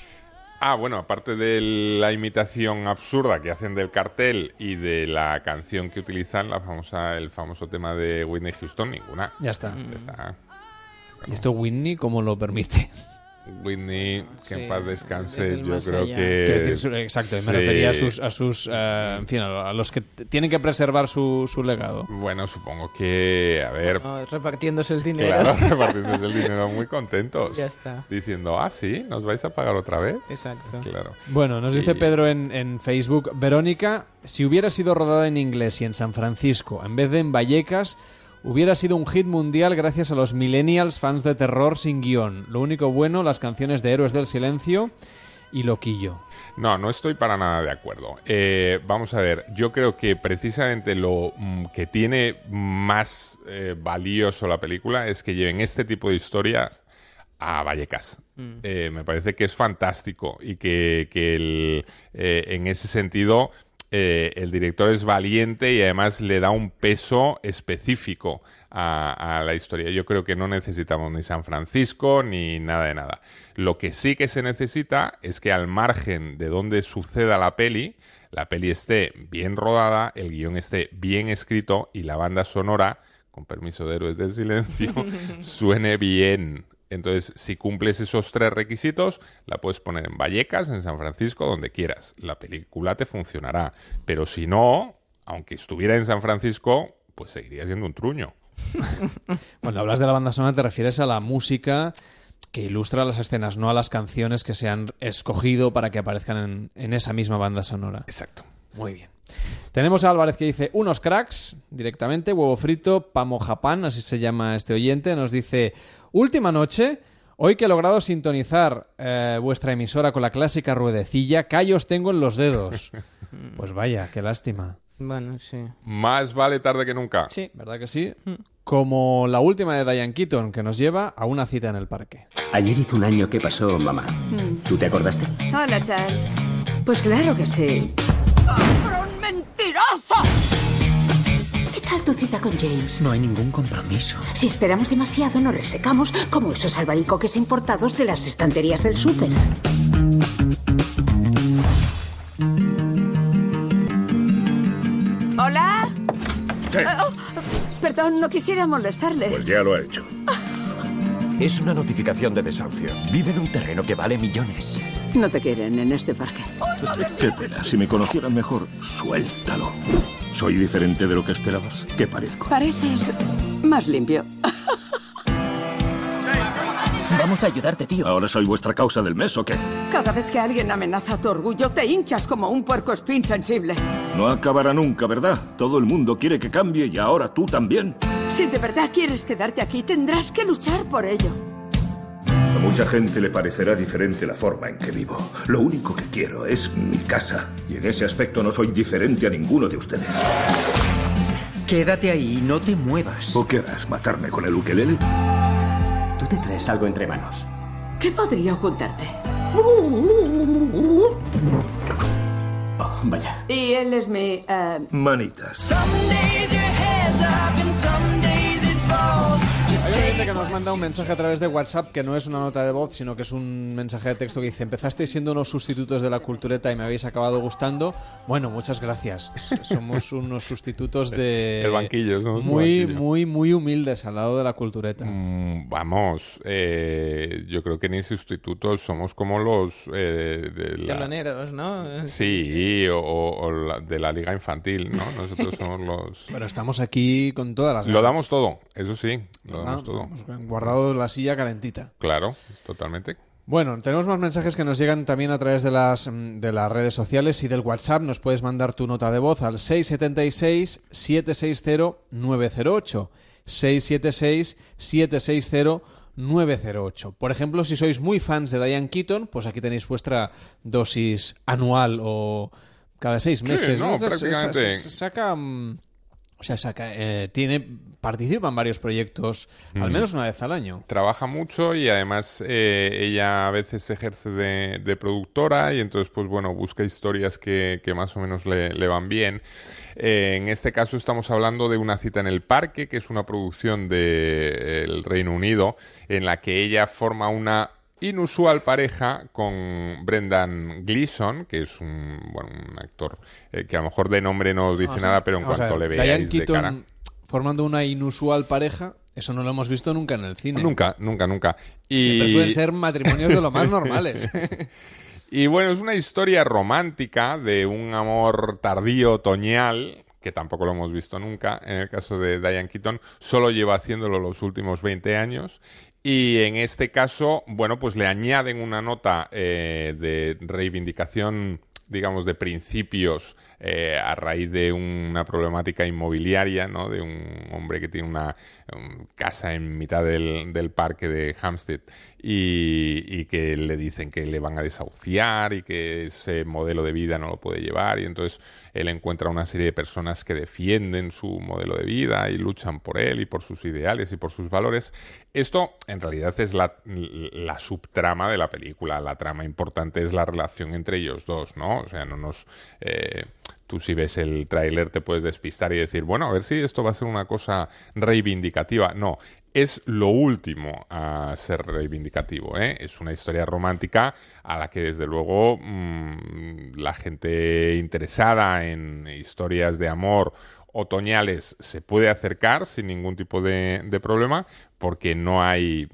Ah, bueno, aparte de la imitación absurda que hacen del cartel y de la canción que utilizan, la famosa, el famoso tema de Whitney Houston, ninguna. Ya está. Ya está. ¿Y esto Whitney cómo lo permite? Whitney, que Sí, en paz descanse, yo creo allá. que... Decir, exacto, me Sí. refería a sus, a sus eh, en fin, a los que tienen que preservar su, su legado. Bueno, supongo que, a ver, No, repartiéndose el dinero. claro, repartiéndose el dinero muy contentos. Ya está. Diciendo, ah, sí, ¿nos vais a pagar otra vez? Exacto. Claro. Bueno, nos dice Y- Pedro en, en Facebook, Verónica, si hubiera sido rodada en inglés y en San Francisco, en vez de en Vallecas, hubiera sido un hit mundial gracias a los millennials fans de terror sin guion. Lo único bueno, las canciones de Héroes del Silencio y Loquillo. No, no estoy para nada de acuerdo. Eh, vamos a ver, yo creo que precisamente lo mm, que tiene más eh, valioso la película es que lleven este tipo de historias a Vallecas. Mm. Eh, me parece que es fantástico y que, que el, eh, en ese sentido eh, el director es valiente y además le da un peso específico a, a la historia. Yo creo que no necesitamos ni San Francisco ni nada de nada. Lo que sí que se necesita es que al margen de donde suceda la peli, la peli esté bien rodada, el guion esté bien escrito y la banda sonora, con permiso de Héroes del Silencio, suene bien. Entonces, si cumples esos tres requisitos, la puedes poner en Vallecas, en San Francisco, donde quieras. La película te funcionará. Pero si no, aunque estuviera en San Francisco, pues seguiría siendo un truño. Cuando hablas de la banda sonora te refieres a la música que ilustra las escenas, no a las canciones que se han escogido para que aparezcan en, en esa misma banda sonora. Exacto. Muy bien. Tenemos a Álvarez que dice unos cracks directamente, huevo frito, pamo japán, así se llama este oyente, nos dice última noche, hoy que he logrado sintonizar eh, vuestra emisora con la clásica ruedecilla, callos tengo en los dedos. pues vaya, qué lástima. Bueno, sí. Más vale tarde que nunca. Sí. ¿Verdad que sí? Como la última de Diane Keaton, que nos lleva a una cita en el parque. Ayer hizo un año que pasó, mamá. ¿Tú te acordaste? Hola, Charles. Pues claro que sí. ¡Cabrón mentiroso! tal tu cita con James? No hay ningún compromiso. Si esperamos demasiado, nos resecamos como esos albaricoques importados de las estanterías del súper. ¿Hola? ¿Qué? Oh, oh, perdón, no quisiera molestarle. Pues ya lo ha hecho. Es una notificación de desahucio. Vive en un terreno que vale millones. No te quieren en este parque. Qué pena. Si me conocieran mejor, suéltalo. ¿Soy diferente de lo que esperabas? ¿Qué parezco? Pareces más limpio. Vamos a ayudarte, tío. ¿Ahora soy vuestra causa del mes o qué? Cada vez que alguien amenaza tu orgullo, te hinchas como un puerco espín sensible. No acabará nunca, ¿verdad? Todo el mundo quiere que cambie y ahora tú también. Si de verdad quieres quedarte aquí, tendrás que luchar por ello. A mucha gente le parecerá diferente la forma en que vivo. Lo único que quiero es mi casa. Y en ese aspecto no soy diferente a ninguno de ustedes. Quédate ahí y no te muevas. ¿O qué harás? ¿Matarme con el ukelele? Tú te traes algo entre manos. ¿Qué podría ocultarte? Oh, vaya. Y él es mi... eh, Manitas. Hay un oyente que nos manda un mensaje a través de WhatsApp que no es una nota de voz, sino que es un mensaje de texto que dice: Empezasteis siendo unos sustitutos de la cultureta y me habéis acabado gustando. Bueno, muchas gracias. Somos unos sustitutos de. El banquillo, somos Muy, banquillo. muy, muy humildes al lado de la cultureta. Mm, Vamos, eh, yo creo que ni sustitutos somos como los eh, de la... Teloneros, ¿no? Sí, o, o la- de la liga infantil, ¿no? Nosotros somos los... Pero estamos aquí con todas las Lo damos todo, eso sí, lo Ah, todo. guardado la silla calentita. Claro, totalmente. Bueno, tenemos más mensajes que nos llegan también a través de las, mm, de las redes sociales y del WhatsApp. Nos puedes mandar tu nota de voz al 676-760-908. 676-760-908. Por ejemplo, si sois muy fans de Diane Keaton, pues aquí tenéis vuestra dosis anual o cada seis Sí, meses. no, prácticamente. saca... O sea, saca, eh, tiene, participa en varios proyectos, al Mm. menos una vez al año. Trabaja mucho y además eh, ella a veces ejerce de, de productora y entonces pues bueno, busca historias que, que más o menos le, le van bien. Eh, en este caso estamos hablando de Una cita en el parque, que es una producción del Reino Unido en la que ella forma una inusual pareja con Brendan Gleeson, que es un, bueno, un actor eh, que a lo mejor de nombre no os dice nada, pero en cuanto ver, le Diane veáis de Keaton cara... formando una inusual pareja, eso no lo hemos visto nunca en el cine. Nunca, nunca, nunca. Y... Siempre suelen ser matrimonios de lo más normales. y bueno, es una historia romántica de un amor tardío, otoñal, que tampoco lo hemos visto nunca. En el caso de Diane Keaton, solo lleva haciéndolo los últimos 20 años. Y en este caso, bueno, pues le añaden una nota eh, de reivindicación digamos, de principios eh, a raíz de una problemática inmobiliaria, ¿no? De un hombre que tiene una casa en mitad del, del parque de Hampstead y, que le dicen que le van a desahuciar y que ese modelo de vida no lo puede llevar y entonces él encuentra una serie de personas que defienden su modelo de vida y luchan por él y por sus ideales y por sus valores. Esto en realidad es la, la subtrama de la película. La trama importante es la relación entre ellos dos, ¿no? O sea, no nos... eh, tú si ves el tráiler te puedes despistar y decir, bueno, a ver si esto va a ser una cosa reivindicativa. No, es lo último a ser reivindicativo. ¿eh? Es una historia romántica a la que desde luego mmm, la gente interesada en historias de amor otoñales se puede acercar sin ningún tipo de, de problema porque no hay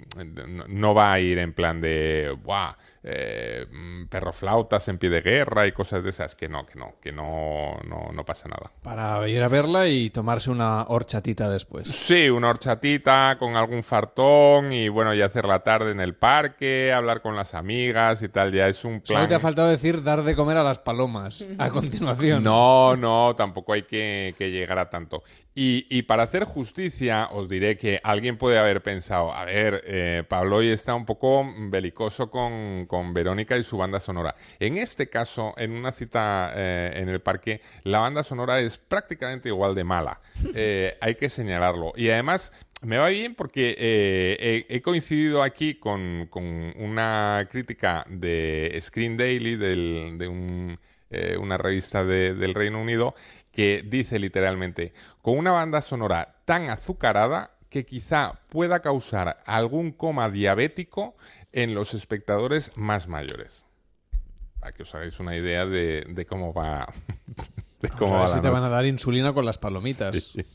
no, va a ir en plan de ¡buah! Eh, perroflautas en pie de guerra y cosas de esas que no, que no, que no, no, no pasa nada. Para ir a verla y tomarse una horchatita después. Sí, una horchatita con algún fartón y bueno, y hacer la tarde en el parque, hablar con las amigas y tal, ya es un plan. Solo te ha faltado decir dar de comer a las palomas a continuación. No, no, tampoco hay que, que llegar a tanto. Y, y, para hacer justicia, os diré que alguien puede haber pensado, a ver, eh, Pablo hoy está un poco belicoso con, con, Verónica y su banda sonora. En este caso, en una cita eh, en el parque, la banda sonora es prácticamente igual de mala. Eh, hay que señalarlo. Y además, me va bien porque eh, he, he, coincidido aquí con, con, una crítica de Screen Daily, del, de un, eh, una revista de, del Reino Unido, que dice literalmente, con una banda sonora tan azucarada que quizá pueda causar algún coma diabético en los espectadores más mayores. Para que os hagáis una idea de, de cómo va. De cómo a ver si te van a dar insulina con las palomitas. Sí.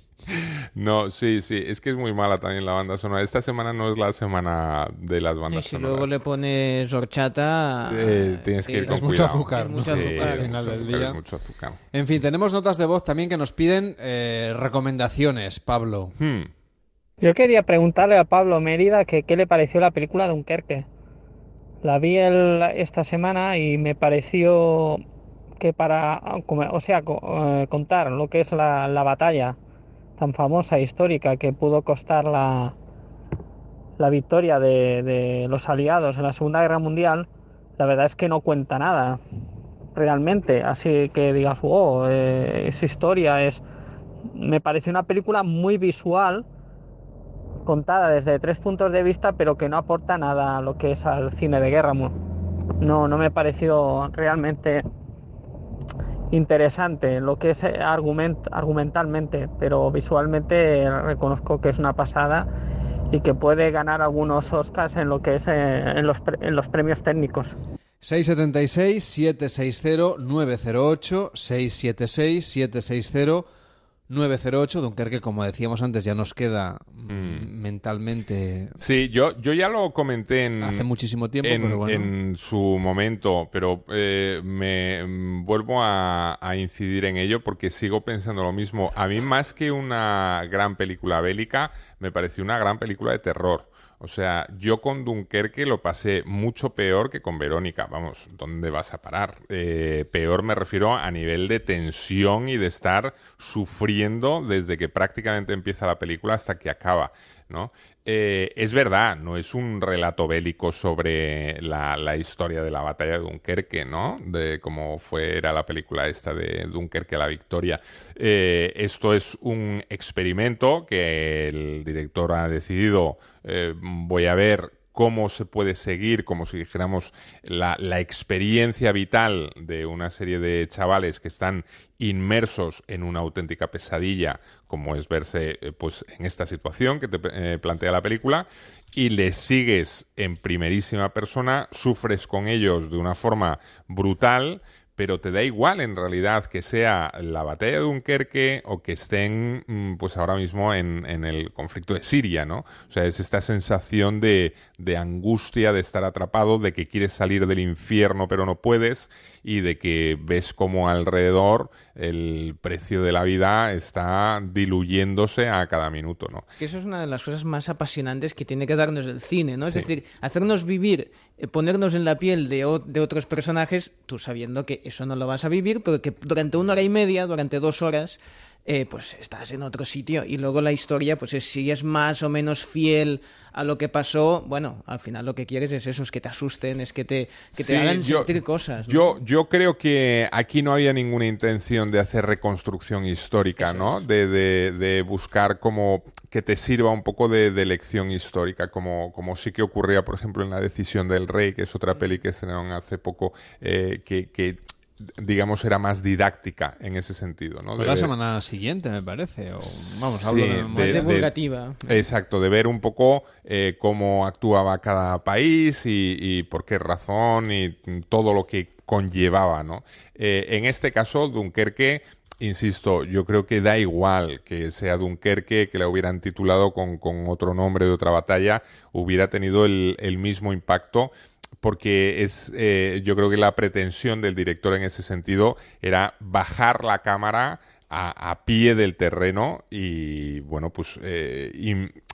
No, sí, sí, es que es muy mala también la banda sonora. Esta semana no es la semana de las Y bandas si sonoras. luego le pones horchata... Eh, tienes sí, que ir con Es mucho cuidado. azúcar, ¿no? mucho Sí, azúcar al final del día. es mucho azúcar. En fin, tenemos notas de voz también que nos piden eh, recomendaciones, Pablo. Hmm. Yo quería preguntarle a Pablo Mérida que qué le pareció la película Dunkerque. La vi el- esta semana y me pareció que para, o sea, co- eh, contar lo que es la, la batalla tan famosa e histórica que pudo costar la, la victoria de, de los aliados en la Segunda Guerra Mundial, la verdad es que no cuenta nada realmente. Así que digas, wow, eh, es historia, es... Me pareció una película muy visual contada desde tres puntos de vista, pero que no aporta nada a lo que es al cine de guerra. No, no me pareció realmente interesante lo que es eh, argument, argumentalmente, pero visualmente reconozco que es una pasada y que puede ganar algunos Oscars en lo que es eh, en, los, en los premios técnicos. 676-760-908, 676-760-908. Dunkerque, como decíamos antes, ya nos queda mm, mentalmente Sí, yo, yo ya lo comenté en, hace muchísimo tiempo, en, pero bueno. en su momento, pero eh, me mm, vuelvo a, a incidir en ello porque sigo pensando lo mismo. A mí, más que una gran película bélica, me pareció una gran película de terror. O sea, yo con Dunkerque lo pasé mucho peor que con Verónica. Vamos, ¿dónde vas a parar? Eh, peor me refiero a nivel de tensión y de estar sufriendo desde que prácticamente empieza la película hasta que acaba, ¿no? Eh, es verdad, no es un relato bélico sobre la, historia de la batalla de Dunkerque, ¿no? De cómo fue era la película esta de Dunkerque la victoria. Eh, esto es un experimento que el director ha decidido, eh, voy a ver cómo se puede seguir, como si dijéramos, la, experiencia vital de una serie de chavales que están inmersos en una auténtica pesadilla, como es verse eh, pues en esta situación que te eh, plantea la película, y les sigues en primerísima persona, sufres con ellos de una forma brutal, pero te da igual en realidad que sea la batalla de Dunkerque o que estén mm, pues ahora mismo en, en el conflicto de Siria, ¿no? O sea, es esta sensación de, de angustia, de estar atrapado, de que quieres salir del infierno pero no puedes y de que ves como alrededor el precio de la vida está diluyéndose a cada minuto, ¿no? Que eso es una de las cosas más apasionantes que tiene que darnos el cine, ¿no? Es decir, hacernos vivir, ponernos en la piel de, de otros personajes, tú sabiendo que eso no lo vas a vivir, pero que durante una hora y media, durante dos horas, eh, pues estás en otro sitio. Y luego la historia, pues es, si es más o menos fiel a lo que pasó, bueno, al final lo que quieres es eso, es que te asusten, es que te, que te Sí, hagan yo- sentir cosas. ¿no? Yo, yo creo que aquí no había ninguna intención de hacer reconstrucción histórica, ¿no? De, de- de buscar como que te sirva un poco de, de lección histórica, como, como sí que ocurría, por ejemplo, en La decisión del rey, que es otra peli que estrenaron hace poco, eh, que, que, digamos, era más didáctica en ese sentido, ¿no? De la ver- semana siguiente, me parece. O, vamos, Sí, hablo de, de- divulgativa. Exacto, de ver un poco eh, cómo actuaba cada país y, y por qué razón y todo lo que conllevaba, ¿no? Eh, en este caso, Dunkerque, insisto, yo creo que da igual que sea Dunkerque, que la hubieran titulado con, con otro nombre de otra batalla, hubiera tenido el, el mismo impacto porque es eh, yo creo que la pretensión del director en ese sentido era bajar la cámara a, a pie del terreno y bueno pues eh,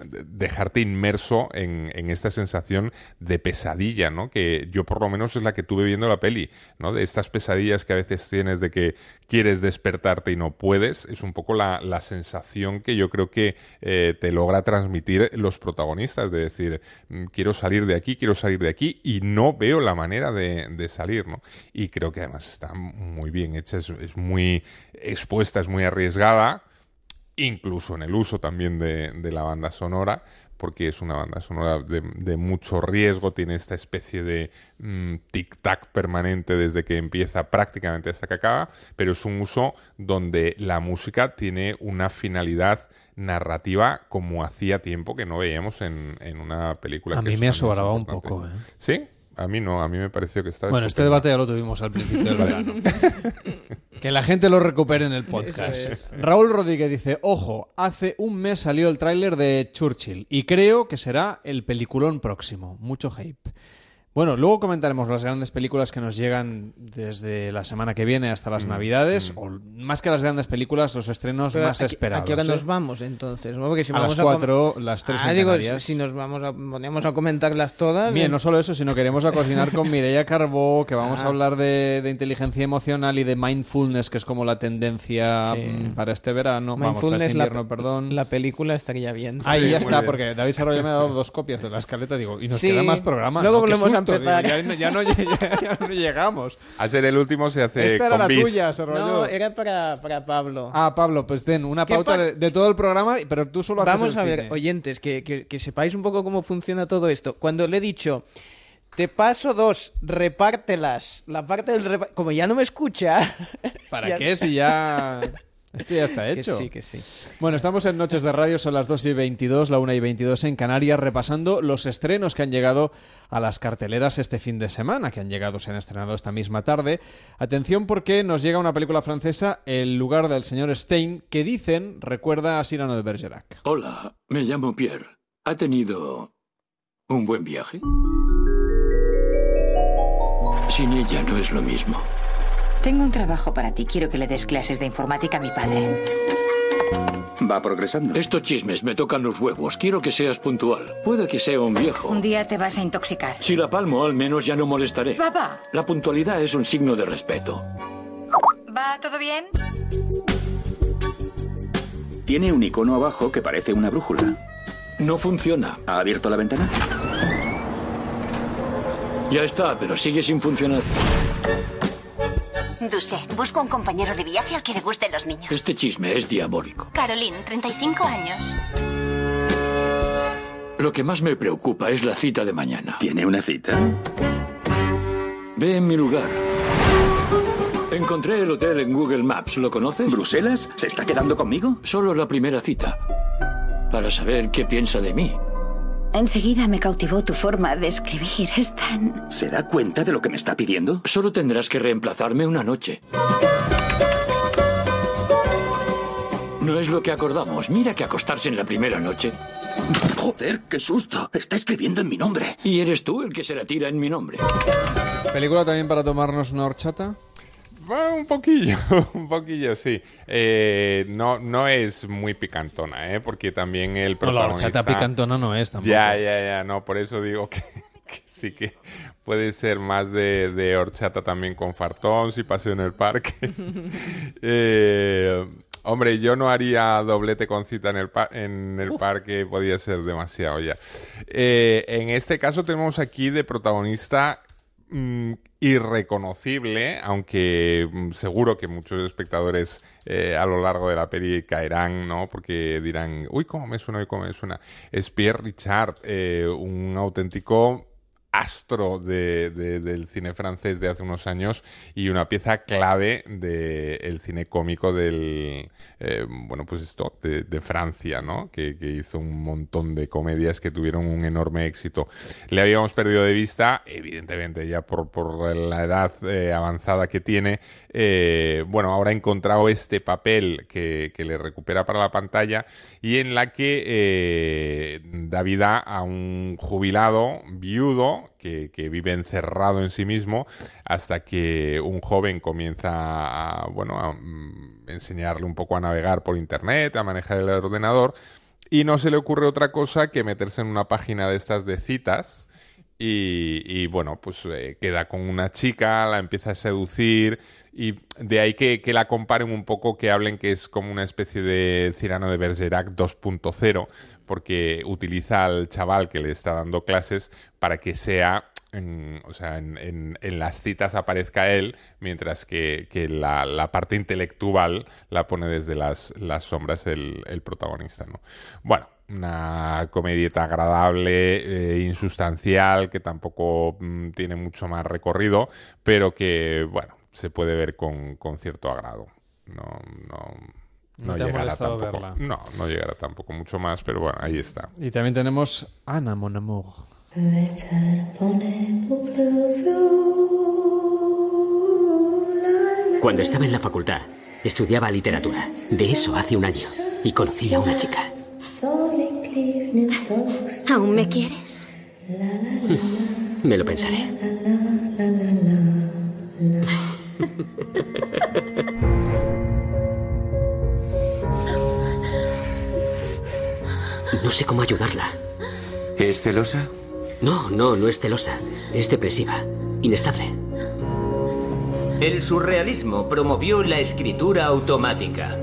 dejarte inmerso en, esta sensación de pesadilla no que yo por lo menos es la que tuve viendo la peli no de estas pesadillas que a veces tienes de que quieres despertarte y no puedes es un poco la, la sensación que yo creo que eh, te logra transmitir los protagonistas de decir "Mm, quiero salir de aquí quiero salir de aquí y no veo la manera de, salir no y creo que además está muy bien hecha es muy expuesta es muy arriesgada incluso en el uso también de, de la banda sonora, porque es una banda sonora de, de mucho riesgo, tiene esta especie de mm, tic-tac permanente desde que empieza prácticamente hasta que acaba, pero es un uso donde la música tiene una finalidad narrativa como hacía tiempo que no veíamos en, en una película. A que mí me una asobraba un poco, ¿eh? ¿Sí? A mí no, a mí me pareció que estaba Bueno, este debate ya lo tuvimos al principio del verano. Que la gente lo recupere en el podcast. Es. Raúl Rodríguez dice, ojo, hace un mes salió el tráiler de Churchill y creo que será el peliculón próximo. Mucho hype. Bueno, luego comentaremos las grandes películas que nos llegan desde la semana que viene hasta Mm, las Navidades, o más que las grandes películas, los estrenos Pero más ¿a esperados. ¿A qué hora ¿eh? nos vamos entonces? ¿no? Porque si A vamos las com- cuatro, las tres Ah, en digo, Canarias. si nos vamos a, ponemos a comentarlas todas. Bien, eh, no solo eso, sino queremos a cocinar con Mireia Carbó, que vamos Ah. a hablar de, de inteligencia emocional y de mindfulness, que es como la tendencia Sí. mm, para este verano, vamos, para Mindfulness, este la- invierno, perdón. La película estaría bien. Ahí Sí, ya está, bien. porque David Sarroyo me ha dado dos copias de la escaleta, digo, y nos Sí, queda más programa. luego ¿no? Volvemos digo, ya, no- ya no, ya- ya no llegamos. A ser el último se hace Esta era con la bis. tuya, Sarroyo. No, era para, para Pablo. Ah, Pablo, pues den una ¿Qué pauta pa- de, de todo el programa, pero tú solo haces Vamos el a ver, cine. oyentes, que, que- que sepáis un poco cómo funciona todo esto. Cuando le he dicho, te paso dos, repártelas, la parte del repa- Como ya no me escucha. ¿Para ya- qué si ya... Esto ya está Que hecho. sí, que sí. Bueno, estamos en Noches de Radio, son las 2 y 22, la 1 y 22 en Canarias, repasando los estrenos que han llegado a las carteleras este fin de semana, que han llegado, se han estrenado esta misma tarde. Atención porque nos llega una película francesa, El lugar del señor Stein, que dicen recuerda a Cyrano de Bergerac. Hola, me llamo Pierre. ¿Ha tenido un buen viaje? Sin ella no es lo mismo. Tengo un trabajo para ti. Quiero que le des clases de informática a mi padre. Va progresando. Estos chismes me tocan los huevos. Quiero que seas puntual. Puede que sea un viejo. Un día te vas a intoxicar. Si la palmo, al menos ya no molestaré. Papá. La puntualidad es un signo de respeto. ¿Va todo bien? Tiene un icono abajo que parece una brújula. No funciona. ¿Ha abierto la ventana? Ya está, pero sigue sin funcionar. Duset, busco un compañero de viaje al que le gusten los niños. Este chisme es diabólico. Caroline, 35 años. Lo que más me preocupa es la cita de mañana. ¿Tiene una cita? Ve en mi lugar. Encontré el hotel en Google Maps. ¿Lo conoces? ¿Bruselas? ¿Se está quedando conmigo? Solo la primera cita. Para saber qué piensa de mí. Enseguida me cautivó tu forma de escribir. Es tan... ¿Se da cuenta de lo que me está pidiendo? Solo tendrás que reemplazarme una noche. No es lo que acordamos. Mira que acostarse en la primera noche. Joder, qué susto. Está escribiendo en mi nombre. Y eres tú el que se la tira en mi nombre. ¿Película también para tomarnos una horchata? Un poquillo, un poquillo, sí. Eh, no, no es muy picantona, ¿eh? Porque también el No, la protagonista... horchata picantona no es tampoco. Ya, ya, ya, no, por eso digo que, que sí que puede ser más de, de horchata también con fartón si paseo en el parque. Eh, hombre, yo no haría doblete con cita en el, pa- en el parque, podría ser demasiado ya. Eh, en este caso tenemos aquí de protagonista mm, irreconocible, aunque mm, seguro que muchos espectadores eh, a lo largo de la peli caerán, ¿no? Porque dirán, uy, ¿cómo me suena? Uy, ¿cómo me suena? Es Pierre Richard, eh, un auténtico astro de- de- del cine francés de hace unos años y una pieza clave del cine cómico del eh, bueno pues esto de, Francia no que, hizo un montón de comedias que tuvieron un enorme éxito. Le habíamos perdido de vista evidentemente ya por, por la edad eh, avanzada que tiene. Eh, bueno ahora ha encontrado este papel que le recupera para la pantalla y en la que eh, da vida a un jubilado viudo que, que vive encerrado en sí mismo hasta que un joven comienza a, bueno, a mm, enseñarle un poco a navegar por internet, a manejar el ordenador y no se le ocurre otra cosa que meterse en una página de estas de citas y, bueno, pues eh, queda con una chica, la empieza a seducir y de ahí que, que la comparen un poco, que hablen que es como una especie de Cirano de Bergerac 2.0, porque utiliza al chaval que le está dando clases para que sea en, o sea, en, las citas aparezca él, mientras que, que la, la parte intelectual la pone desde las, las sombras el, el protagonista, ¿no? Bueno, una comedieta agradable, eh, insustancial, que tampoco mm, tiene mucho más recorrido, pero que, bueno, se puede ver con, con cierto agrado. No, no, No te ha llegará molestado tampoco. verla. No, no llegará tampoco mucho más, pero bueno, ahí está. Y también tenemos Ana, mon amour. Cuando estaba en la facultad, estudiaba literatura. De eso hace un año. Y conocí a una chica. ¿Aún me quieres? Me lo pensaré. No sé cómo ayudarla. ¿Es celosa? No, no, no es celosa. Es depresiva. Inestable. El surrealismo promovió la escritura automática.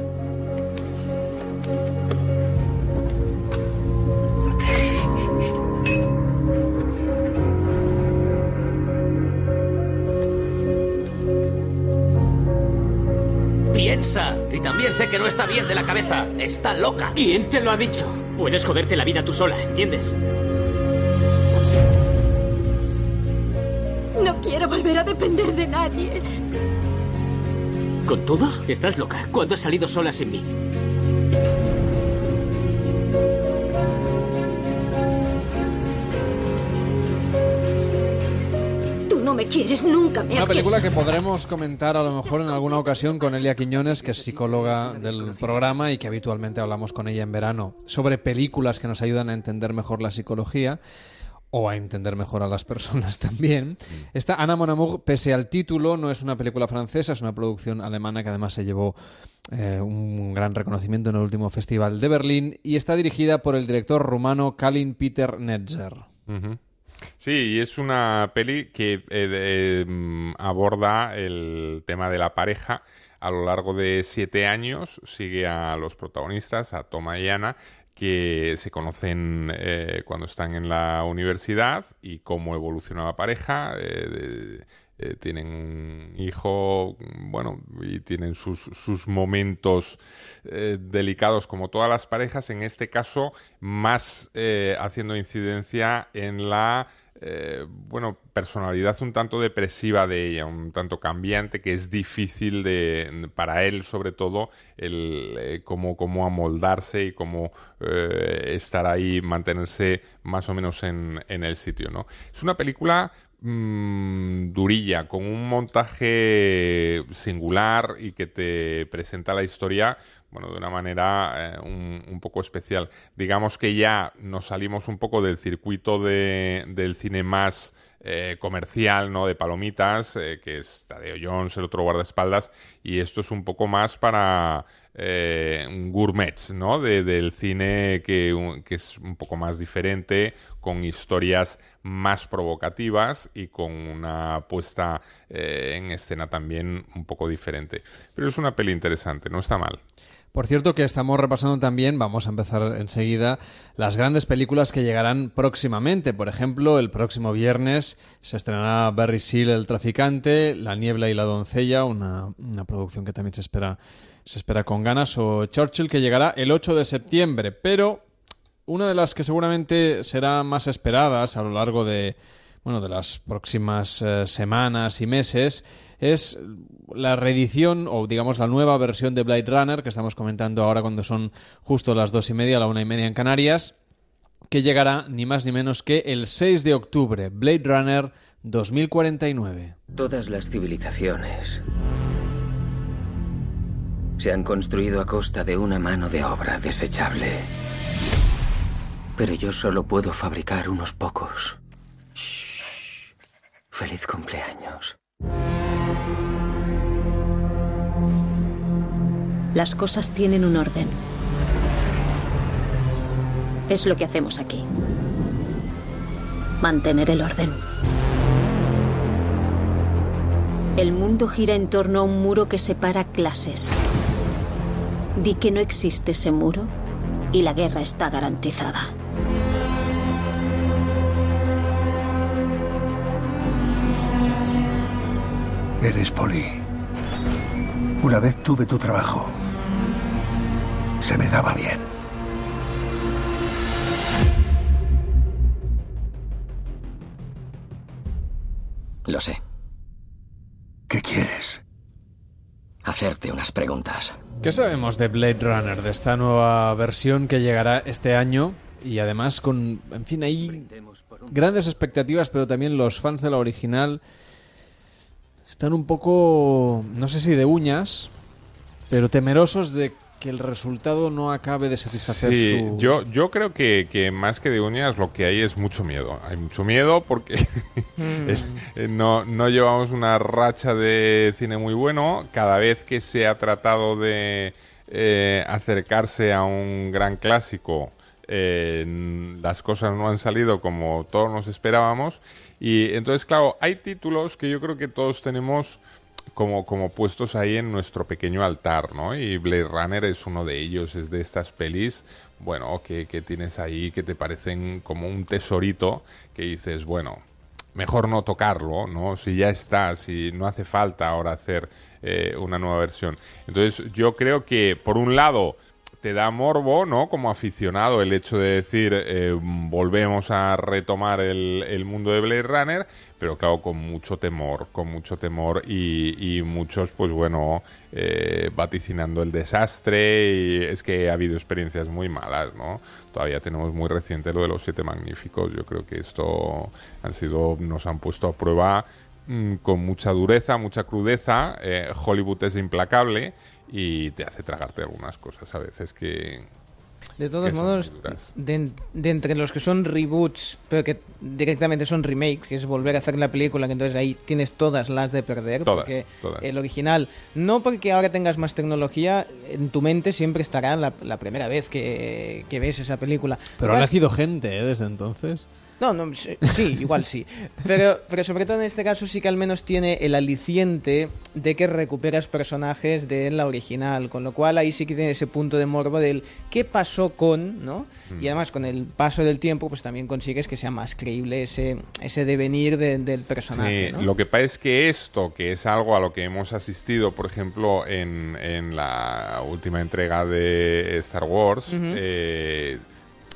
Piensa. Y también sé que no está bien de la cabeza. Está loca. ¿Quién te lo ha dicho? Puedes joderte la vida tú sola, ¿entiendes? No quiero volver a depender de nadie. ¿Con todo? Estás loca. ¿Cuándo has salido sola sin mí? Me quieres, nunca me Una has película que podremos comentar a lo mejor en alguna ocasión con Elia Quiñones, que es psicóloga del programa y que habitualmente hablamos con ella en verano, sobre películas que nos ayudan a entender mejor la psicología o a entender mejor a las personas también. Esta Ana Mon Amour, pese al título, no es una película francesa, es una producción alemana que además se llevó eh, un gran reconocimiento en el último festival de Berlín y está dirigida por el director rumano Kalin Peter Netzer. Sí, y es una peli que eh, mm, aborda el tema de la pareja a lo largo de siete años. Sigue a los protagonistas, a Toma y Ana, que se conocen eh, cuando están en la universidad y cómo evoluciona la pareja. eh, de- eh, tienen un hijo, bueno, y tienen sus, sus momentos eh, delicados como todas las parejas, en este caso más eh, haciendo incidencia en la bueno, personalidad un tanto depresiva de ella, un tanto cambiante, que es difícil de, para él sobre todo, el cómo, cómo amoldarse y cómo estar ahí, mantenerse más o menos en, en el sitio, ¿no? Es una película mm, durilla, con un montaje singular y que te presenta la historia bueno, de una manera eh, un, un poco especial. Digamos que ya nos salimos un poco del circuito de- del cine más eh, comercial, ¿no? De palomitas, eh, que es Tadeo Jones, el otro guardaespaldas, y esto es un poco más para eh, gourmets, ¿no? De- del cine que, que es un poco más diferente, con historias más provocativas y con una puesta eh, en escena también un poco diferente. Pero es una peli interesante, no está mal. Por cierto que estamos repasando también, vamos a empezar enseguida, las grandes películas que llegarán próximamente. Por ejemplo, el próximo viernes se estrenará Barry Seal, El traficante, La niebla y la doncella, una, una producción que también se espera, se espera con ganas, o Churchill, que llegará el 8 de septiembre. Pero una de las que seguramente será más esperadas a lo largo de, bueno, de las próximas eh, semanas y meses es la reedición o digamos la nueva versión de Blade Runner que estamos comentando ahora cuando son justo las dos y media, la una y media en Canarias, que llegará ni más ni menos que el 6 de octubre, Blade Runner 2049. Todas las civilizaciones se han construido a costa de una mano de obra desechable. Pero yo solo puedo fabricar unos pocos. Shh. Feliz cumpleaños. Las cosas tienen un orden. Es lo que hacemos aquí. Mantener el orden. El mundo gira en torno a un muro que separa clases. Di que no existe ese muro y la guerra está garantizada. Eres Polly. Una vez tuve tu trabajo. Se me daba bien. Lo sé. ¿Qué quieres? Hacerte unas preguntas. ¿Qué sabemos de Blade Runner, de esta nueva versión que llegará este año? Y además con, en fin, hay grandes expectativas, pero también los fans de la original están un poco, no sé si de uñas, pero temerosos de que el resultado no acabe de satisfacer Sí, su... yo, yo creo que, que más que de uñas lo que hay es mucho miedo. Hay mucho miedo porque es- eh, no, no llevamos una racha de cine muy bueno. Cada vez que se ha tratado de eh, acercarse a un gran clásico, eh, las cosas no han salido como todos nos esperábamos. Y entonces, claro, hay títulos que yo creo que todos tenemos como, como puestos ahí en nuestro pequeño altar, ¿no? Y Blade Runner es uno de ellos, es de estas pelis, bueno, que, que tienes ahí, que te parecen como un tesorito, que dices, bueno, mejor no tocarlo, ¿no? Si ya está, si no hace falta ahora hacer eh, una nueva versión. Entonces, yo creo que, por un lado, te da morbo, ¿no? Como aficionado el hecho de decir, eh, volvemos a retomar el, mundo de Blade Runner, pero claro, con mucho temor, con mucho temor y, y muchos, pues bueno, eh, vaticinando el desastre y es que ha habido experiencias muy malas, ¿no? Todavía tenemos muy reciente lo de los siete magníficos, yo creo que esto han sido, nos han puesto a prueba mm, con mucha dureza, mucha crudeza, eh, Hollywood es implacable y te hace tragarte algunas cosas a veces que... De todos que modos, de, de entre los que son reboots, pero que directamente son remakes, que es volver a hacer la película, que entonces ahí tienes todas las de perder. Todas, porque todas. el original, no porque ahora tengas más tecnología, en tu mente siempre estará la, la primera vez que, que ves esa película. Pero ha nacido gente ¿eh? desde entonces. No, no, sí, igual sí. Pero, pero sobre todo en este caso sí que al menos tiene el aliciente de que recuperas personajes de la original, con lo cual ahí sí que tiene ese punto de morbo del qué pasó con, ¿no? Mm. Y además con el paso del tiempo pues también consigues que sea más creíble ese, ese devenir de- del personaje, Sí, ¿no? Lo que pasa es que esto, que es algo a lo que hemos asistido, por ejemplo, en, en la última entrega de Star Wars, eh,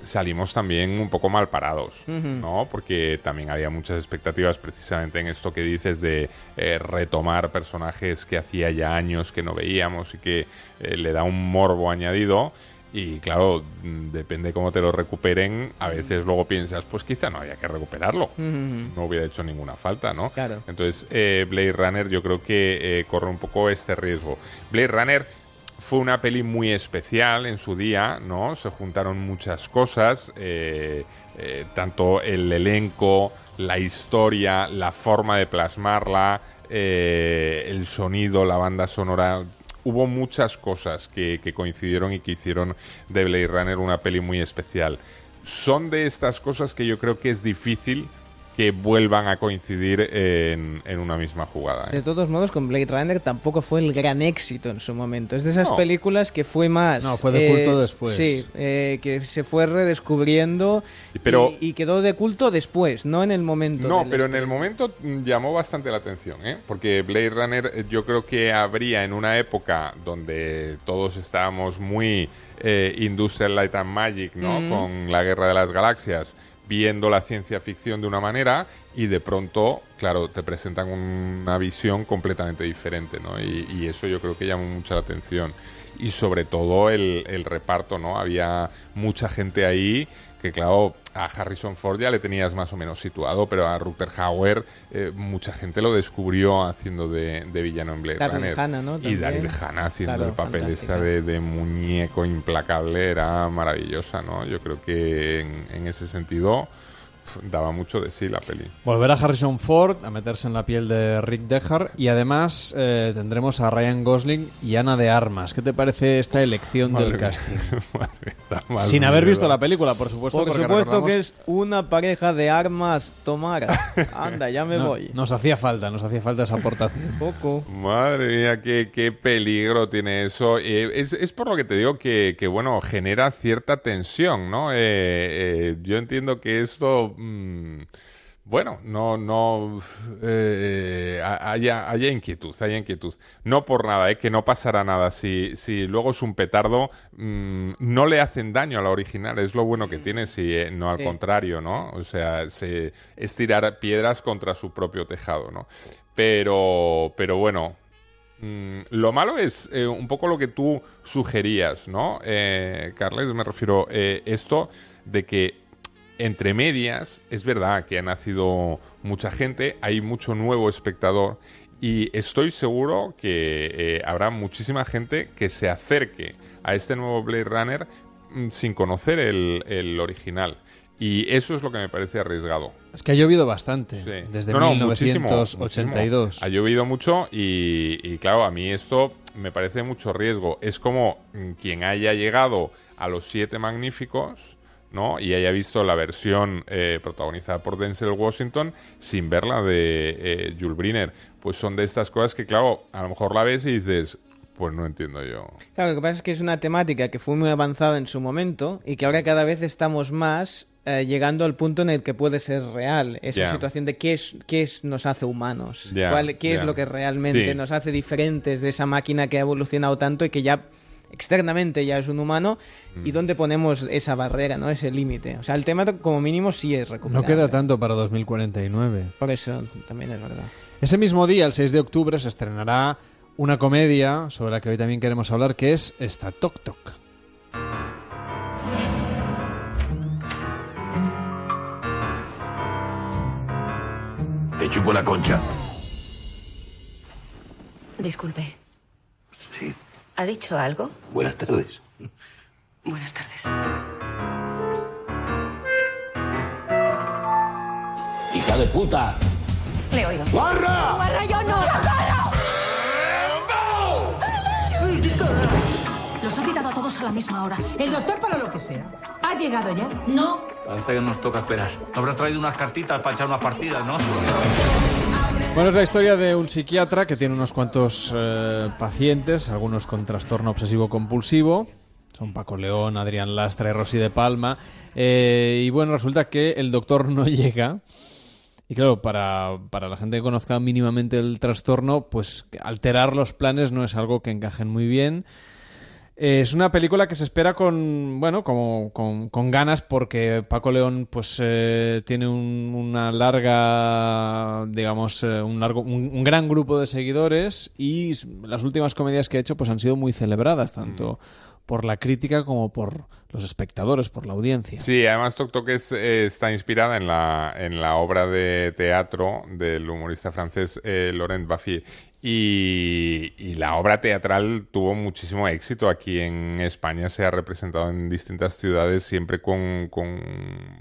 salimos también un poco mal parados. ¿no? Porque también había muchas expectativas precisamente en esto que dices de eh, retomar personajes que hacía ya años que no veíamos y que eh, le da un morbo añadido. Y claro, mm, depende cómo te lo recuperen, a veces luego piensas, pues quizá no haya que recuperarlo no hubiera hecho ninguna falta, ¿no? Claro. Entonces, eh, Blade Runner yo creo que eh, corre un poco este riesgo. Blade Runner fue una peli muy especial en su día, ¿no? Se juntaron muchas cosas, eh, eh, tanto el elenco, la historia, la forma de plasmarla, eh, el sonido, la banda sonora. Hubo muchas cosas que, que coincidieron y que hicieron de Blade Runner una peli muy especial. Son de estas cosas que yo creo que es difícil que vuelvan a coincidir en, en una misma jugada. ¿eh? De todos modos, con Blade Runner tampoco fue el gran éxito en su momento. Es de esas No. películas que fue más. No, fue de culto después. Sí, eh, que se fue redescubriendo Y pero- y, y quedó de culto después, no en el momento. No, pero en el momento mm, llamó bastante la atención, ¿eh? Porque Blade Runner eh, yo creo que habría en una época donde todos estábamos muy eh, Industrial Light and Magic, ¿no? Ujú. Con la Guerra de las Galaxias, viendo la ciencia ficción de una manera y de pronto, claro, te presentan una visión completamente diferente, ¿no? Y, eso yo creo que llamó mucho la atención. Y sobre todo el, el reparto, ¿no? Había mucha gente ahí que claro, a Harrison Ford ya le tenías más o menos situado, pero a Rutger Hauer eh, mucha gente lo descubrió haciendo de, de villano en Blade Daryl Runner. Hannah, ¿no? Y. Daryl Hannah haciendo Claro, el papel fantástica. esta de, de muñeco implacable era maravillosa, ¿no? Yo creo que en, en ese sentido daba mucho de sí la peli. Volver a Harrison Ford, a meterse en la piel de Rick Deckard y además eh, tendremos a Ryan Gosling y Ana de Armas. ¿Qué te parece esta elección Madre del mía. casting? Madre Sin haber visto la película, por supuesto. Por supuesto recordamos- que es una pareja de armas tomara. Anda, ya me No, voy. Nos hacía falta, nos hacía falta esa aportación. Poco. Madre mía, qué, qué peligro tiene eso. Eh, es, es por lo que te digo que, que, bueno, genera cierta tensión, ¿no? Eh, eh, yo entiendo que esto... mm, bueno, no, no eh, ha- haya, haya inquietud, haya inquietud. No por nada, ¿eh? que no pasará nada. Si, si luego es un petardo, mm, no le hacen daño a la original, es lo bueno que tiene, si eh, no al Sí. contrario, ¿no? O sea, se, es tirar piedras contra su propio tejado, ¿no? Pero, pero bueno, Mm, lo malo es eh, un poco lo que tú sugerías, ¿no? Eh, Carles, me refiero eh, esto de que entre medias es verdad que ha nacido mucha gente, hay mucho nuevo espectador y estoy seguro que eh, habrá muchísima gente que se acerque a este nuevo Blade Runner mm, sin conocer el, el original. Y eso es lo que me parece arriesgado. Es que ha llovido bastante desde No, no, muchísimo, 1982. muchísimo. Ha llovido mucho y, y, claro, a mí esto me parece mucho riesgo. Es como mm, quien haya llegado a los siete magníficos, ¿no? Y haya visto la versión eh, protagonizada por Denzel Washington sin ver la de eh, Jules Briner. Pues son de estas cosas que, claro, a lo mejor la ves y dices, pues no entiendo yo. Claro, lo que pasa es que es una temática que fue muy avanzada en su momento y que ahora cada vez estamos más eh, llegando al punto en el que puede ser real esa situación de qué es qué es nos hace humanos, cuál- qué es lo que realmente Sí. nos hace diferentes de esa máquina que ha evolucionado tanto y que ya externamente ya es un humano Mm. y dónde ponemos esa barrera, no ese límite. O sea, el tema como mínimo sí es No recuperable. queda tanto para 2049. Por eso también es verdad. Ese mismo día, el 6 de octubre, se estrenará una comedia sobre la que hoy también queremos hablar, que es esta Tok Tok. Te chupo la concha. Disculpe, Sí. ¿Ha dicho algo? Buenas tardes. Buenas tardes. Hija de puta. Le he oído. ¡Guarra! ¡Guarra, yo no! ¡Socorro! Los ha citado a todos a la misma hora. El doctor para lo que sea. ¿Ha llegado ya? No. Parece que nos toca esperar. Habrás traído unas cartitas para echar unas partidas, ¿no? Bueno, es la historia de un psiquiatra que tiene unos cuantos eh, pacientes, algunos con trastorno obsesivo compulsivo. Son Paco León, Adrián Lastra y Rosy de Palma. Eh, y bueno, resulta que el doctor no llega. Y claro, para, para la gente que conozca mínimamente el trastorno, pues alterar los planes no es algo que encajen muy bien. Eh, es una película que se espera con, bueno, como, con, con ganas porque Paco León pues eh, tiene un- una larga, digamos, eh, un, largo, un, un gran grupo de seguidores y las últimas comedias que ha hecho pues han sido muy celebradas, tanto por la crítica como por los espectadores, por la audiencia. Sí, además Tok Tok es, eh, está inspirada en la, en la obra de teatro del humorista francés Laurent Baffy. Y, la obra teatral tuvo muchísimo éxito aquí en España, se ha representado en distintas ciudades siempre con, con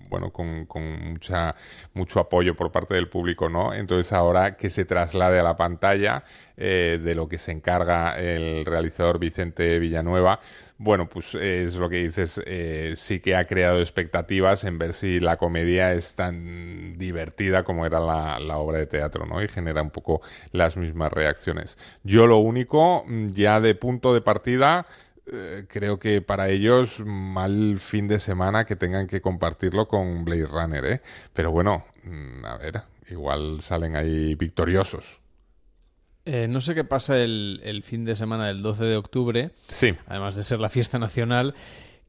bueno, con, con mucha, mucho apoyo por parte del público, ¿no? Entonces ahora que se traslade a la pantalla, eh, de lo que se encarga el realizador Vicente Villanueva, bueno, pues es lo que dices, eh, sí que ha creado expectativas en ver si la comedia es tan divertida como era la, la obra de teatro, ¿no? Y genera un poco las mismas reacciones. Yo lo único, mm, ya de punto de partida, eh, creo que para ellos mal fin de semana que tengan que compartirlo con Blade Runner, ¿eh? Pero bueno, mm, a ver, igual salen ahí victoriosos. Eh, no sé qué pasa el, el fin de semana del 12 de octubre, Sí. además de ser la fiesta nacional,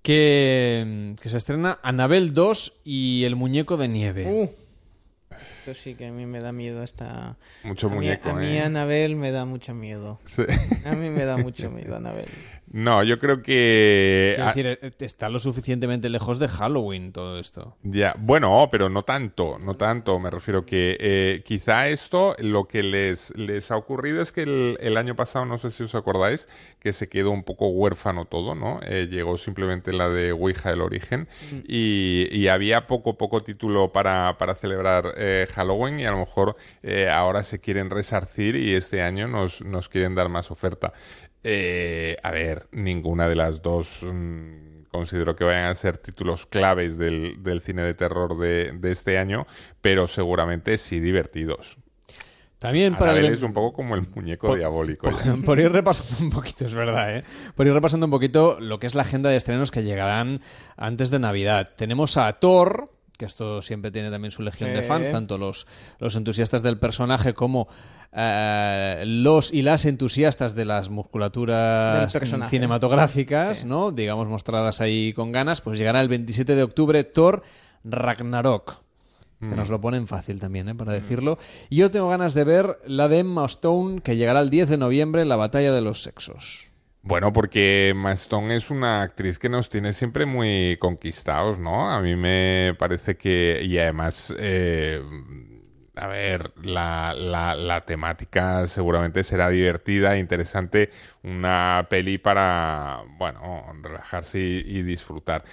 que, que se estrena Anabel 2 y El Muñeco de Nieve. Uh. Esto sí que a mí me da miedo esta... Mucho a mí- muñeco, A mí ¿eh? Anabel me da mucho miedo. Sí. A mí me da mucho miedo Anabel. No, yo creo que... Quiero ah, decir, eh, está lo suficientemente lejos de Halloween todo esto. Ya, bueno, pero no tanto, no tanto. Me refiero que eh, quizá esto lo que les, les ha ocurrido es que el, el año pasado, no sé si os acordáis, que se quedó un poco huérfano todo, ¿no? Eh, llegó simplemente la de Ouija el origen y, y había poco, poco título para, para celebrar eh, Halloween y a lo mejor eh, ahora se quieren resarcir y este año nos, nos quieren dar más oferta. Eh, a ver, ninguna de las dos mm, considero que vayan a ser títulos claves del, del cine de terror de, de este año, pero seguramente sí divertidos. También para el- es un poco como el muñeco Por- diabólico. Por, ya. por ir repasando un poquito, es verdad, ¿eh? Por ir repasando un poquito lo que es la agenda de estrenos que llegarán antes de Navidad. Tenemos a Thor, que esto siempre tiene también su legión de fans, tanto los, los entusiastas del personaje como eh, los y las entusiastas de las musculaturas cinematográficas, ¿no? Digamos, mostradas ahí con ganas, pues llegará el 27 de octubre Thor Ragnarok. Que Mm. nos lo ponen fácil también, ¿eh? para decirlo. Y yo tengo ganas de ver la de Emma Stone, que llegará el 10 de noviembre, La Batalla de los Sexos. Bueno, porque Emma Stone es una actriz que nos tiene siempre muy conquistados, ¿no? A mí me parece que, y además, eh, a ver, la, la, la temática seguramente será divertida, interesante, una peli para, bueno, relajarse y disfrutar.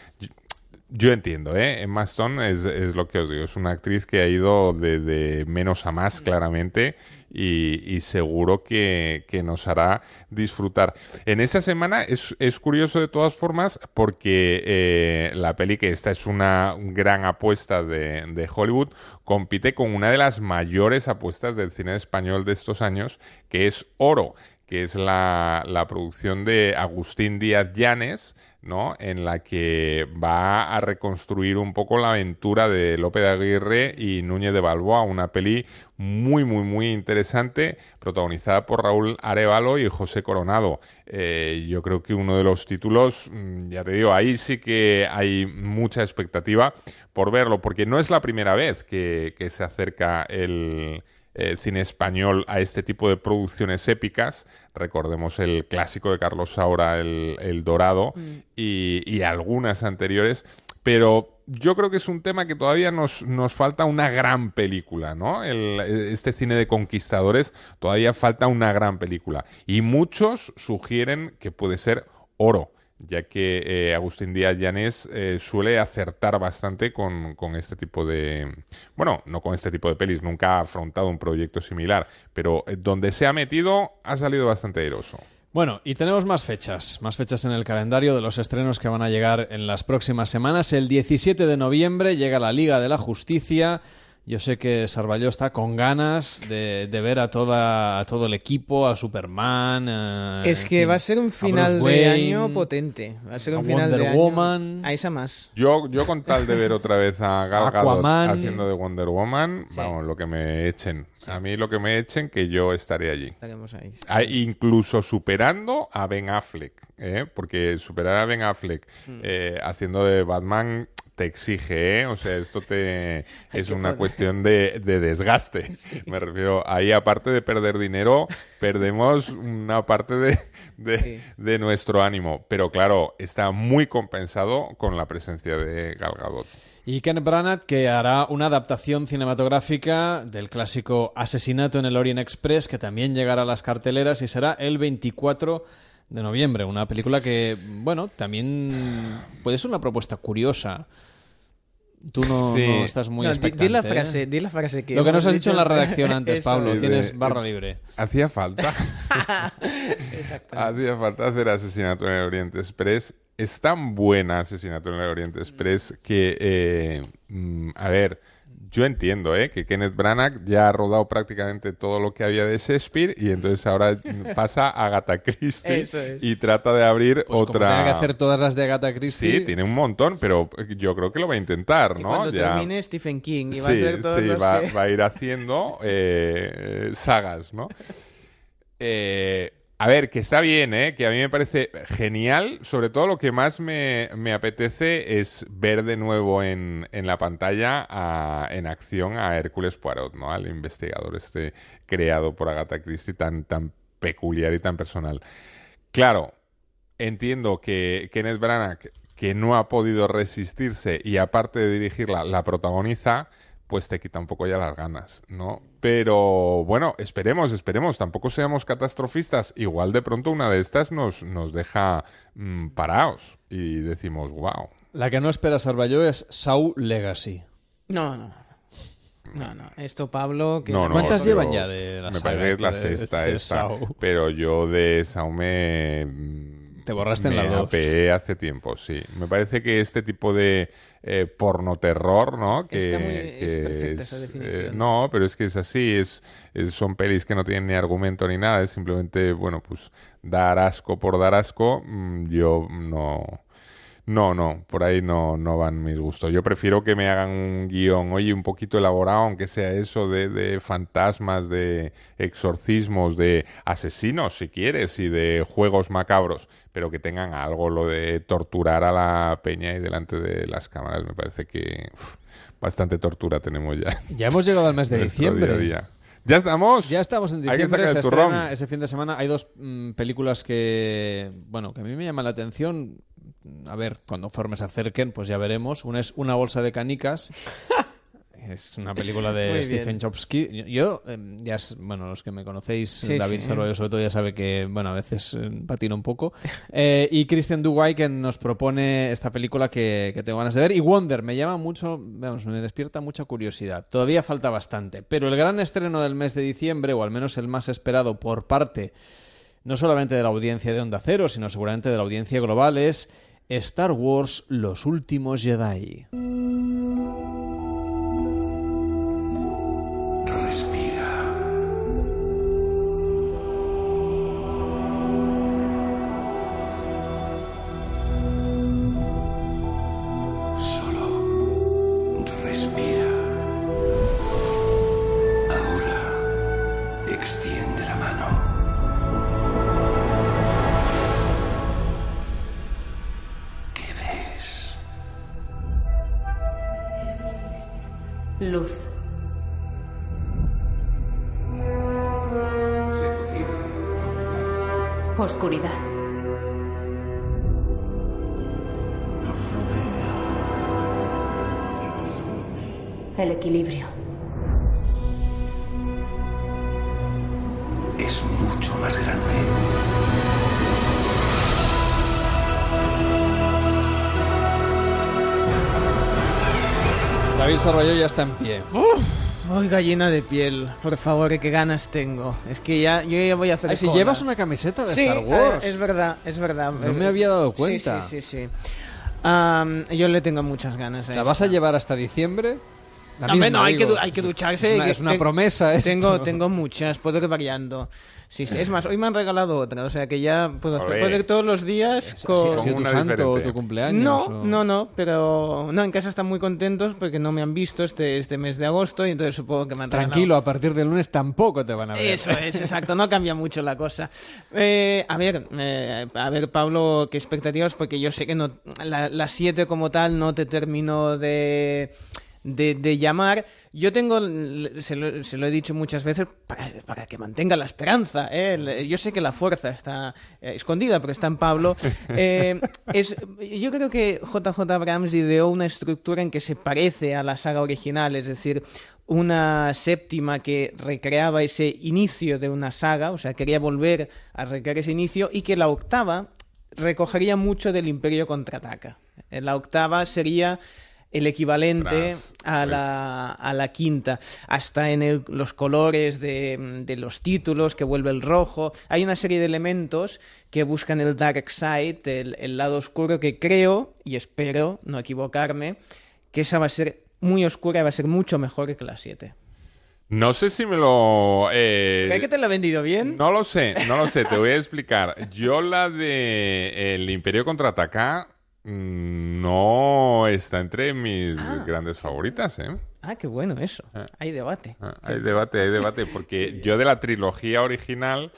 Yo, entiendo, ¿eh? Emma Stone es, es lo que os digo, es una actriz que ha ido de, de menos a más, claramente, y, y seguro que, que nos hará disfrutar. En esa semana es, es curioso de todas formas porque eh, la peli, que esta es una gran apuesta de, de Hollywood, compite con una de las mayores apuestas del cine español de estos años, que es Oro que es la, la producción de Agustín Díaz Llanes, ¿no? En la que va a reconstruir un poco la aventura de Lope de Aguirre y Núñez de Balboa, una peli muy, muy, muy interesante, protagonizada por Raúl Arevalo y José Coronado. Eh, yo creo que uno de los títulos, mm, ya te digo, ahí sí que hay mucha expectativa por verlo, porque no es la primera vez que se acerca el eh, cine español a este tipo de producciones épicas. Recordemos el clásico de Carlos Saura, El, el Dorado, y, y algunas anteriores. Pero yo creo que es un tema que todavía nos, nos falta una gran película, ¿no? El- este cine de conquistadores todavía falta una gran película. Y muchos sugieren que puede ser Oro ya que eh, Agustín Díaz Llanes eh, suele acertar bastante con, con este tipo de... Bueno, no con este tipo de pelis, nunca ha afrontado un proyecto similar, pero eh, donde se ha metido ha salido bastante airoso. Bueno, y tenemos más fechas, más fechas en el calendario de los estrenos que van a llegar en las próximas semanas. El 17 de noviembre llega la Liga de la Justicia. Yo sé que Sarvalló está con ganas de, de ver a, toda, a todo el equipo, a Superman. a- Es que fin, va a ser un final de año potente. Va a ser un a final Wonder de año. Woman. A esa más. Yo, yo con tal de ver otra vez a Gal Gadot Aquaman. haciendo de Wonder Woman, vamos, lo que me echen. A mí lo que me echen, que yo estaré allí. Estaremos ahí. Ah, incluso superando a Ben Affleck, ¿eh? porque superar a Ben Affleck Mm. eh, haciendo de Batman te exige, ¿eh? o sea, esto te es una poner- cuestión de, de desgaste. Me refiero, ahí aparte de perder dinero, perdemos una parte de, de, de nuestro ánimo. Pero claro, está muy compensado con la presencia de Gal Gadot. Y Ken Branagh, que hará una adaptación cinematográfica del clásico Asesinato en el Orient Express, que también llegará a las carteleras y será el 24 de noviembre. Una película que, bueno, también puede ser una propuesta curiosa. Tú no, Sí. no estás muy No, di- di expectante, la ¿eh? frase- di la frase que Lo que nos has dicho en la redacción antes, Pablo. es. Tienes De- barra eh, libre. Hacía falta. Hacía falta hacer Asesinato en el Oriente Express. Es tan buena Asesinato en el Oriente Express que, eh, mm, a ver, yo entiendo ¿eh? que Kenneth Branagh ya ha rodado prácticamente todo lo que había de Shakespeare y entonces ahora mm, pasa a Agatha Christie es. y trata de abrir Pues otra... tenga que hacer todas las de Agatha Christie. Sí, tiene un montón, pero yo creo que lo va a intentar, Y ¿no? cuando Ya- termine Stephen King y va sí, a hacer todos sí, los va, que- va a ir haciendo eh, sagas, ¿no? Eh, a ver, que está bien, ¿eh? Que a mí me parece genial. Sobre todo lo que más me, me apetece es ver de nuevo en, en la pantalla a- en acción a Hércules Poirot, ¿no? Al investigador este creado por Agatha Christie tan, tan peculiar y tan personal. Claro, entiendo que Kenneth Branagh, que no ha podido resistirse y aparte de dirigirla, la protagoniza, pues te quita un poco ya las ganas, ¿no? Pero bueno, esperemos, esperemos, tampoco seamos catastrofistas. Igual de pronto una de estas nos, nos deja mm, parados y decimos, wow. La que no espera Sarvalló es Saw Legacy. No, no. No, no. Esto, Pablo. Que No, no, ¿Cuántas llevan ya de la Me parece que es la de- sexta de esta. Saw? Pero yo de Saw me... Te borraste en me la dos. hace tiempo, sí. Me parece que este tipo de eh, porno terror, ¿no? Que, Está muy- es que esa es, definición. eh, no, pero es que es así, es, es- son pelis que no tienen ni argumento ni nada, es simplemente, bueno, pues dar asco por dar asco, mm, yo no... No, no, por ahí no, no van mis gustos. Yo prefiero que me hagan un guion, oye, un poquito elaborado, aunque sea eso de, de fantasmas, de exorcismos, de asesinos, si quieres, y de juegos macabros, pero que tengan algo, lo de torturar a la peña y delante de las cámaras. Me parece que uf, bastante tortura tenemos ya. Ya hemos llegado al mes de diciembre. día a día. ¿Ya estamos? Ya estamos en Hay que diciembre. sacar se el estrena ese fin de semana. Hay dos mm, películas que, bueno, que a mí me llaman la atención. A ver, cuando formes se acerquen, pues ya veremos. Una es Una bolsa de canicas. es una película de Muy Stephen bien. Chomsky. Yo, eh, ya, es- bueno, los que me conocéis, Sí, David sí. Sobre todo ya sabe que, bueno, a veces eh, patino un poco. Eh, y Christian Duguay que nos propone esta película que, que tengo ganas de ver. Y Wonder me llama mucho, vamos, me despierta mucha curiosidad. Todavía falta bastante, pero el gran estreno del mes de diciembre, o al menos el más esperado por parte no solamente de la audiencia de Onda Cero, sino seguramente de la audiencia global, es Star Wars Los Últimos Jedi. Gallina de piel. Por favor, qué ganas tengo. Es que ya, yo ya voy a hacer Ay, si llevas una camiseta de Sí, Star Wars. eh, es verdad, es verdad. No me había dado cuenta. Sí, sí, sí. sí. Am, yo le tengo muchas ganas a ¿La vas a esta. llevar hasta diciembre? La Hombre, misma, no, hay que, digo. hay que ducharse. Es una, es una te- promesa esto. Tengo, tengo muchas, puedo ir variando. Sí, sí. Es más, hoy me han regalado otra, o sea que ya puedo, hacer, puedo ir todos los días ¿Ha con... sido tu santo o tu cumpleaños? No, o- no, no, pero no, en casa están muy contentos porque no me han visto este, este mes de agosto y entonces supongo que me han regalado- Tranquilo, a partir del lunes tampoco te van a ver. Eso es, exacto, no cambia mucho la cosa. Eh, a ver, eh, a ver, Pablo, ¿qué expectativas? Porque yo sé que no la, la 7 como tal no te termino de, de, de llamar. Yo tengo, se lo, se lo he dicho muchas veces, para, para que mantenga la esperanza. ¿eh? Yo sé que la fuerza está eh, escondida, pero está en Pablo. Eh, es, yo creo que JJ Abrams ideó una estructura en que se parece a la saga original, es decir, una séptima que recreaba ese inicio de una saga, o sea, quería volver a recrear ese inicio, y que la octava recogería mucho del Imperio contraataca. La octava sería el equivalente a, la, a la quinta, hasta en el- los colores de, de los títulos, que vuelve el rojo. Hay una serie de elementos que buscan el dark side, el, el lado oscuro, que creo, y espero no equivocarme, que esa va a ser muy oscura y va a ser mucho mejor que la 7. No sé si me lo... eh, ¿Crees que te lo he vendido bien? No lo sé, no lo sé, te voy a explicar. Yo la de El Imperio contraataca no está entre mis grandes favoritas, ¿eh? Ah, qué bueno eso. Hay debate. Ah, Hay debate, hay debate, porque yo de la trilogía original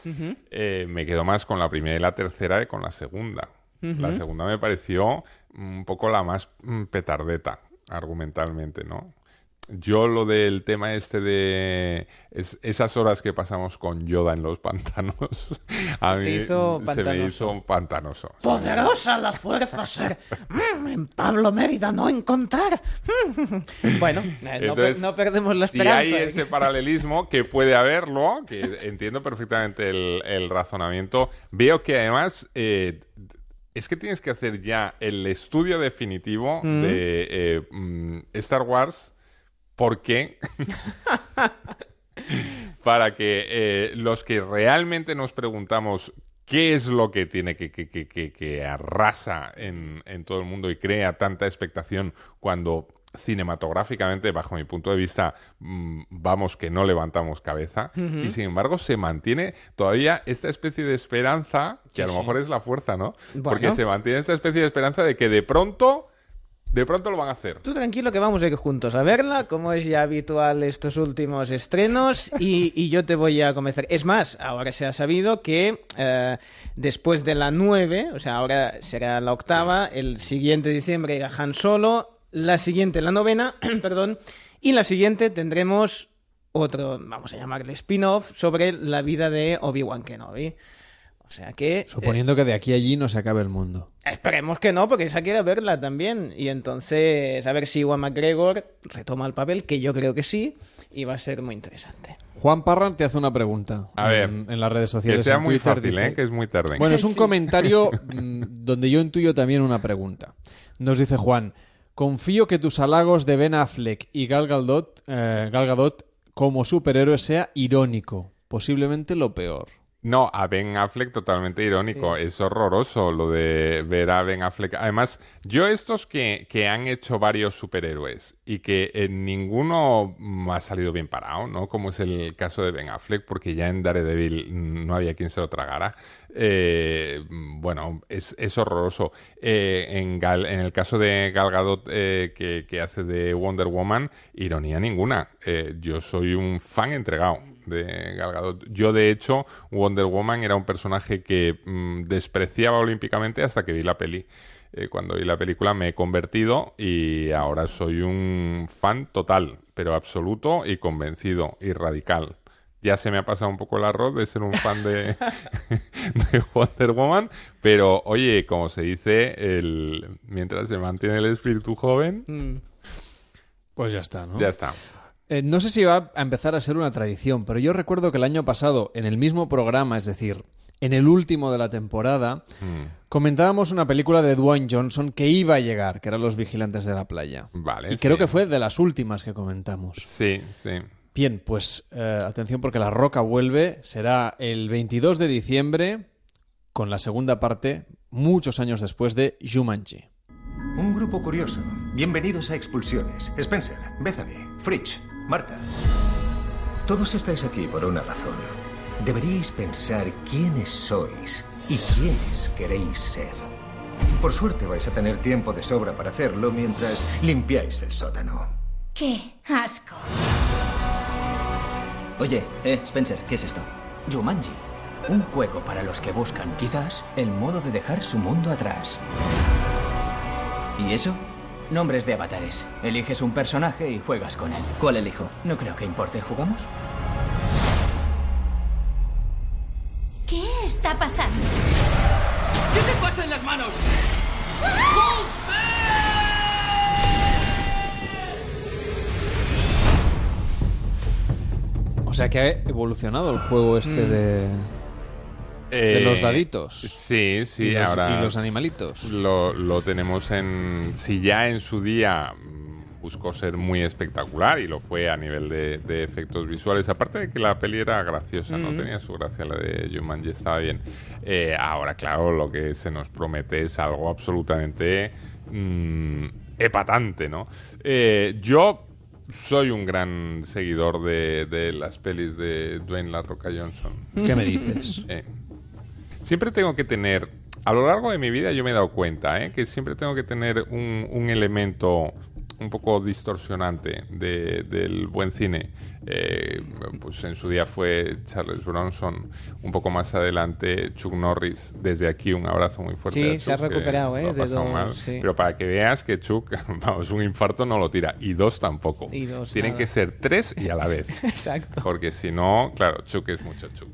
eh, me quedo más con la primera y la tercera que con la segunda. La segunda me pareció un poco la más mm, petardeta, argumentalmente, ¿no? Yo lo del tema este de es- esas horas que pasamos con Yoda en los pantanos, a mí hizo se me hizo pantanoso. Poderosa la fuerza ser. Mm, en Pablo Mérida no encontrar. bueno, eh, no, Entonces, per- no perdemos la esperanza. hay ese paralelismo, que puede haberlo, que entiendo perfectamente el, el razonamiento, veo que además eh, es que tienes que hacer ya el estudio definitivo Mm. de eh, mm, Star Wars. ¿Por qué? Para que eh, los que realmente nos preguntamos qué es lo que tiene que, que, que, que- arrasa en, en todo el mundo y crea tanta expectación cuando cinematográficamente, bajo mi punto de vista, mm, vamos que no levantamos cabeza y sin embargo se mantiene todavía esta especie de esperanza, que Sí, a lo sí. mejor es la fuerza, ¿no? Bueno. Porque se mantiene esta especie de esperanza de que de pronto, de pronto lo van a hacer. Tú tranquilo que vamos a ir juntos a verla, como es ya habitual estos últimos estrenos, y, yo te voy a convencer. Es más, ahora se ha sabido que eh, después de la 9, o sea, ahora será la octava, el siguiente diciembre irá Han Solo, la siguiente la novena, perdón, y la siguiente tendremos otro, vamos a llamarle spin-off, sobre la vida de Obi-Wan Kenobi. O sea que... Suponiendo que de aquí a allí no se acabe el mundo. Esperemos que no, porque esa quiere verla también. Y entonces, a ver si Iwan McGregor retoma el papel, que yo creo que sí, y va a ser muy interesante. Juan Parran te hace una pregunta A ver, en, en las redes sociales. que sea en muy Twitter, fácil, dice- ¿eh? que es muy tarde. Bueno, es un Sí. comentario mm, donde yo intuyo también una pregunta. Nos dice Juan, confío que tus halagos de Ben Affleck y Gal Gadot, eh, Gal Gadot como superhéroe sea irónico, posiblemente lo peor. No, a Ben Affleck totalmente irónico. Es horroroso lo de ver a Ben Affleck. Además, yo estos que, que han hecho varios superhéroes y que en ninguno ha salido bien parado, ¿no? Como es el caso de Ben Affleck, porque ya en Daredevil no había quien se lo tragara. Eh, bueno, es, es horroroso. Eh, en, Gal- en el caso de Gal Gadot, eh, que, que hace de Wonder Woman, ironía ninguna. Eh, yo soy un fan entregado de Gal Gadot. Yo, de hecho, Wonder Woman era un personaje que mm, despreciaba olímpicamente hasta que vi la peli. Eh, cuando vi la película me he convertido y ahora soy un fan total, pero absoluto y convencido y radical. Ya se me ha pasado un poco el arroz de ser un fan de, de Wonder Woman, pero oye, como se dice, el, mientras se mantiene el espíritu joven, Mm. Pues ya está, ¿no? ya está. Eh, no sé si va a empezar a ser una tradición, pero yo recuerdo que el año pasado, en el mismo programa, es decir, en el último de la temporada, Mm. comentábamos una película de Dwayne Johnson que iba a llegar, que eran Los Vigilantes de la Playa. Vale. Y creo sí. que fue de las últimas que comentamos. Sí, sí. Bien, pues eh, atención porque La Roca vuelve, será el 22 de diciembre con la segunda parte, muchos años después de Jumanji. Un grupo curioso. Bienvenidos a Expulsiones. Spencer, Bethany, Fritsch, Marta. Todos estáis aquí por una razón. Deberíais pensar quiénes sois y quiénes queréis ser. Por suerte vais a tener tiempo de sobra para hacerlo mientras limpiáis el sótano. ¡Qué asco! Oye, eh, Spencer, ¿qué es esto? Jumanji. Un juego para los que buscan, quizás, el modo de dejar su mundo atrás. ¿Y eso? Nombres de avatares. Eliges un personaje y juegas con él. ¿Cuál elijo? No creo que importe. ¿Jugamos? ¿Qué está pasando? ¿Qué te pasa en las manos? O sea que ha evolucionado el juego este de, de Eh, los daditos. Sí, sí, Y los- ahora. y los animalitos. Lo, lo tenemos en. Si ya en su día mm, buscó ser muy espectacular y lo fue a nivel de, de efectos visuales, aparte de que la peli era graciosa, ¿no? Mm. Tenía su gracia, la de Jumanji estaba bien. Eh, ahora, claro, lo que se nos promete es algo absolutamente mm, epatante, ¿no? Eh, yo soy un gran seguidor de, de las pelis de Dwayne La Roca Johnson. ¿Qué me dices? Eh, siempre tengo que tener, a lo largo de mi vida yo me he dado cuenta, ¿eh? que siempre tengo que tener un, un elemento un poco distorsionante de- del buen cine. Eh, pues en su día fue Charles Bronson, un poco más adelante Chuck Norris. Desde aquí un abrazo muy fuerte. Sí, a se ha recuperado, ¿eh? de dos, mal. sí. Pero para que veas que Chuck, vamos, un infarto no lo tira. Y dos tampoco. Y dos, Tienen nada. que ser tres y a la vez. Exacto. Porque si no, claro, Chuck es mucho Chuck.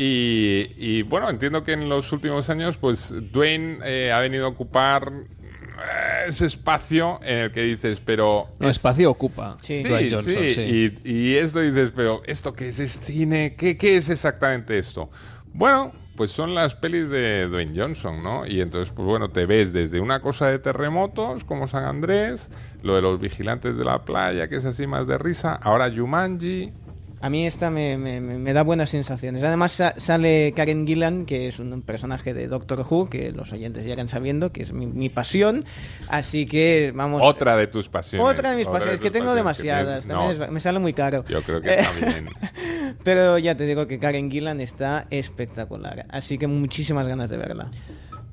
Y, y, bueno, entiendo que en los últimos años, pues Dwayne eh, ha venido a ocupar eh, ese espacio en el que dices, pero... No, espacio ocupa Sí, Dwayne Johnson, sí, sí. Y, y esto dices, pero ¿esto qué es? ¿Es cine? ¿Qué, qué es exactamente esto? Bueno, pues son las pelis de Dwayne Johnson, ¿no? Y entonces, pues bueno, te ves desde una cosa de terremotos, como San Andrés, lo de los vigilantes de la playa, que es así más de risa, ahora Jumanji... A mí esta me, me- me- da buenas sensaciones. Además sa- sale Karen Gillan, que es un personaje de Doctor Who, que los oyentes ya irán sabiendo, que es mi, mi pasión. Así que vamos... Otra de tus pasiones. Otra de mis pasiones, que tengo pasiones que demasiadas. tienes. también No, es- me sale muy caro. Yo creo que está bien. Pero ya te digo que Karen Gillan está espectacular. Así que muchísimas ganas de verla.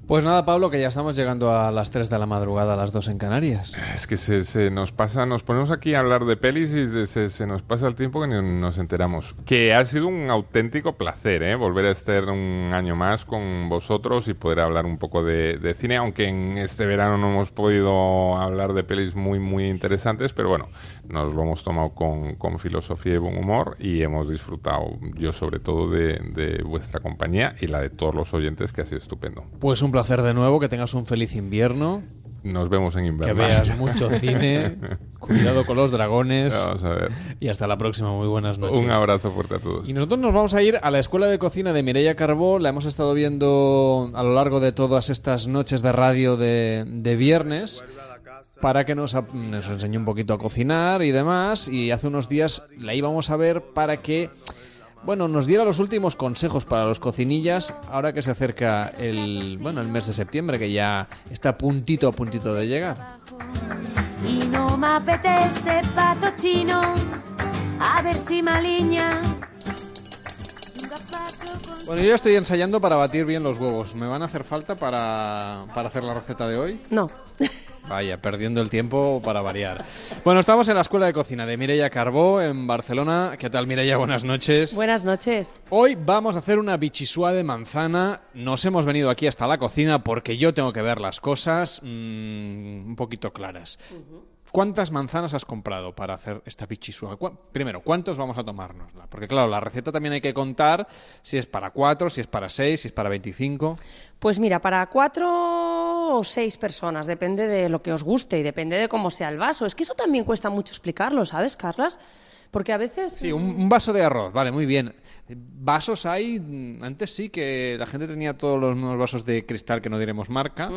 Pues nada, Pablo, que ya estamos llegando a las 3 de la madrugada, a las 2 en Canarias. Es que se, se nos pasa, nos ponemos aquí a hablar de pelis y se, se- nos pasa el tiempo que ni nos enteramos. Que ha sido un auténtico placer, ¿eh? Volver a estar un año más con vosotros y poder hablar un poco de, de cine, aunque en este verano no hemos podido hablar de pelis muy, muy interesantes, pero bueno, nos lo hemos tomado con, con filosofía y buen humor y hemos disfrutado, yo sobre todo, de, de vuestra compañía y la de todos los oyentes, que ha sido estupendo. Pues un placer de nuevo, que tengas un feliz invierno. Nos vemos en Que invierno. veas mucho cine, cuidado con los dragones. Vamos a ver. Y hasta la próxima, muy buenas noches. Un abrazo fuerte a todos. Y nosotros nos vamos a ir a la escuela de cocina de Mireia Carbó. La hemos estado viendo a lo largo de todas estas noches de radio de, de viernes para que nos, nos enseñe un poquito a cocinar y demás. Y hace unos días la íbamos a ver para que, bueno, nos diera los últimos consejos para los cocinillas ahora que se acerca el, bueno, el mes de septiembre, que ya está a puntito a puntito de llegar. Y no me apetece pato chino, a ver si maliña. Bueno, yo ya estoy ensayando para batir bien los huevos. ¿Me van a hacer falta para, para hacer la receta de hoy? No. Vaya, perdiendo el tiempo para variar. Bueno, estamos en la Escuela de Cocina de Mireia Carbó, en Barcelona. ¿Qué tal, Mireia? Buenas noches. Buenas noches. Hoy vamos a hacer una bichisua de manzana. Nos hemos venido aquí hasta la cocina porque yo tengo que ver las cosas mm, un poquito claras. ¿Cuántas manzanas has comprado para hacer esta bichisua? ¿Cu- Primero, ¿cuántos vamos a tomárnosla? Porque claro, la receta también hay que contar si es para cuatro, si es para seis, si es para 25. Pues mira, para cuatro o seis personas, depende de lo que os guste y depende de cómo sea el vaso. Es que eso también cuesta mucho explicarlo, ¿sabes, Carlas? Porque a veces... Sí, un, un vaso de arroz, vale, muy bien. Vasos hay, mm, antes sí que la gente tenía todos los nuevos vasos de cristal que no diremos marca,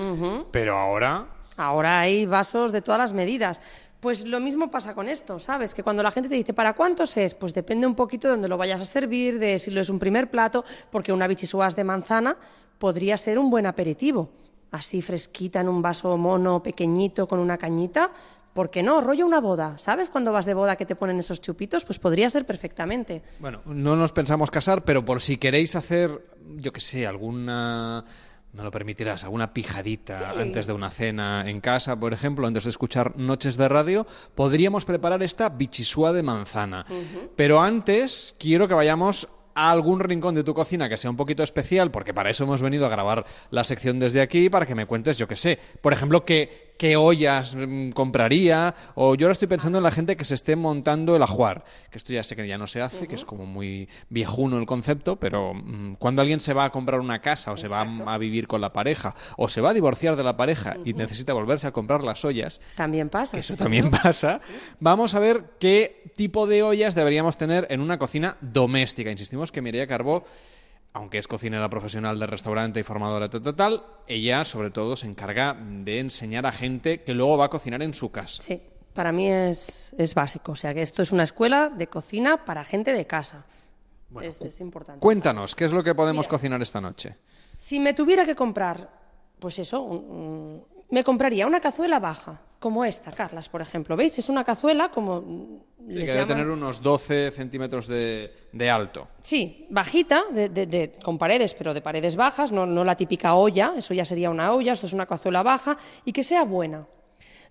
pero ahora Ahora hay vasos de todas las medidas. Pues lo mismo pasa con esto, ¿sabes? Que cuando la gente te dice, ¿para cuántos es? Pues depende un poquito de dónde lo vayas a servir, de si lo es un primer plato, porque una bichisuas de manzana podría ser un buen aperitivo. Así fresquita en un vaso mono pequeñito con una cañita. ¿Por qué no? Rollo una boda. ¿Sabes cuando vas de boda que te ponen esos chupitos? Pues podría ser perfectamente. Bueno, no nos pensamos casar, pero por si queréis hacer, yo qué sé, alguna... No lo permitirás, alguna pijadita antes de una cena en casa, por ejemplo, antes de escuchar noches de radio, podríamos preparar esta bichisúa de manzana. Pero antes quiero que vayamos a algún rincón de tu cocina que sea un poquito especial, porque para eso hemos venido a grabar la sección desde aquí, para que me cuentes, yo qué sé, por ejemplo, qué, qué ollas mm, compraría, o yo ahora estoy pensando en la gente que se esté montando el ajuar, que esto ya sé que ya no se hace, que es como muy viejuno el concepto, pero mm, cuando alguien se va a comprar una casa, o se va a, a vivir con la pareja, o se va a divorciar de la pareja y necesita volverse a comprar las ollas, También pasa. que eso sí, también pasa. Vamos a ver qué tipo de ollas deberíamos tener en una cocina doméstica. Insistimos que Mireia Carbó, aunque es cocinera profesional de restaurante y formadora tal, tal, tal, ella sobre todo se encarga de enseñar a gente que luego va a cocinar en su casa. Sí, para mí es, es básico. O sea, que esto es una escuela de cocina para gente de casa. es, es importante. Cuéntanos, ¿qué es lo que podemos cocinar esta noche? Si me tuviera que comprar, pues eso, un- un- me compraría una cazuela baja, como esta, Carlas, por ejemplo. ¿Veis? Es una cazuela como... mm, Sí, que debe tener unos 12 centímetros de, de alto. Sí, bajita, de, con paredes, pero de paredes bajas, no, no la típica olla, eso ya sería una olla, esto es una cazuela baja, y que sea buena,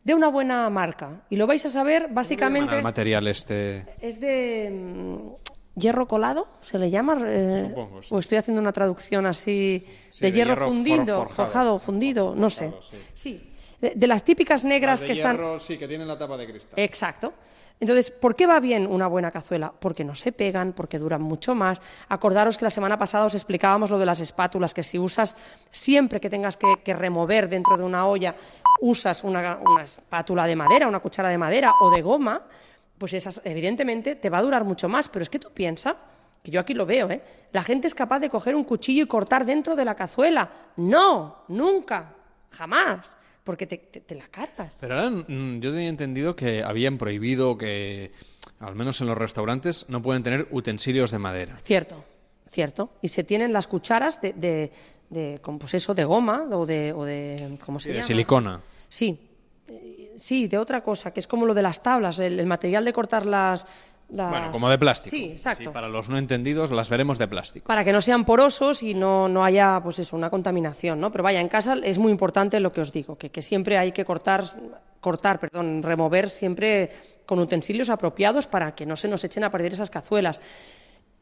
de una buena marca. Y lo vais a saber básicamente... El material este... Es de mm, hierro colado, se le llama. eh, Supongo, sí. O estoy haciendo una traducción así Sí, de, de hierro, hierro fundido, forjado. forjado, fundido, no sé. sí. Sí, de, de las típicas negras Las que de están. hierro, sí, que tienen la tapa de cristal. Exacto. Entonces, ¿por qué va bien una buena cazuela? Porque no se pegan, porque duran mucho más. Acordaros que la semana pasada os explicábamos lo de las espátulas, que si usas, siempre que tengas que, que remover dentro de una olla, usas una, una espátula de madera, una cuchara de madera o de goma, pues esas, evidentemente, te va a durar mucho más. Pero es que tú piensas, que yo aquí lo veo, ¿eh? La gente es capaz de coger un cuchillo y cortar dentro de la cazuela. No, nunca, jamás, porque te, te- te la cargas. Pero ahora mm, yo tenía entendido que habían prohibido que, al menos en los restaurantes, no pueden tener utensilios de madera. Cierto, cierto. Y se tienen las cucharas de, de, de pues eso, de goma o de, o de ¿cómo se Sí, de llama? silicona. Sí, sí, de otra cosa, que es como lo de las tablas, el, el material de cortar las, las- Bueno, como de plástico. Sí, exacto. Sí, para los no entendidos las veremos de plástico. para que no sean porosos y no, no haya pues eso, una contaminación, ¿no? Pero vaya, en casa es muy importante lo que os digo, que, que siempre hay que cortar, cortar, perdón, remover siempre con utensilios apropiados para que no se nos echen a perder esas cazuelas.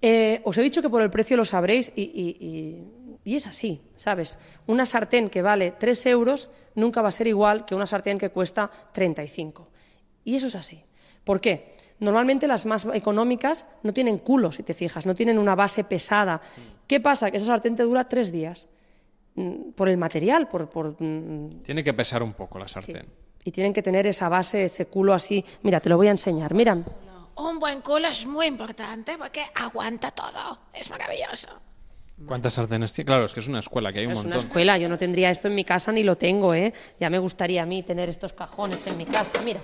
Eh, os he dicho que por el precio lo sabréis y, y- y- y es así, ¿sabes? Una sartén que vale 3 euros nunca va a ser igual que una sartén que cuesta 35. Y eso es así. ¿Por qué? Normalmente las más económicas no tienen culo, si te fijas, no tienen una base pesada. ¿Qué pasa? Que esa sartén te dura tres días. Mm, Por el material, por, por, mm, Tiene que pesar un poco la sartén. y tienen que tener esa base, ese culo así. Mira, te lo voy a enseñar. Mira, Un buen culo es muy importante porque aguanta todo. Es maravilloso. ¿Cuántas sartenes tiene? Claro, es que es una escuela, que hay un es montón. una escuela. Yo no tendría esto en mi casa ni lo tengo, ¿eh? Ya me gustaría a mí tener estos cajones en mi casa. Mira,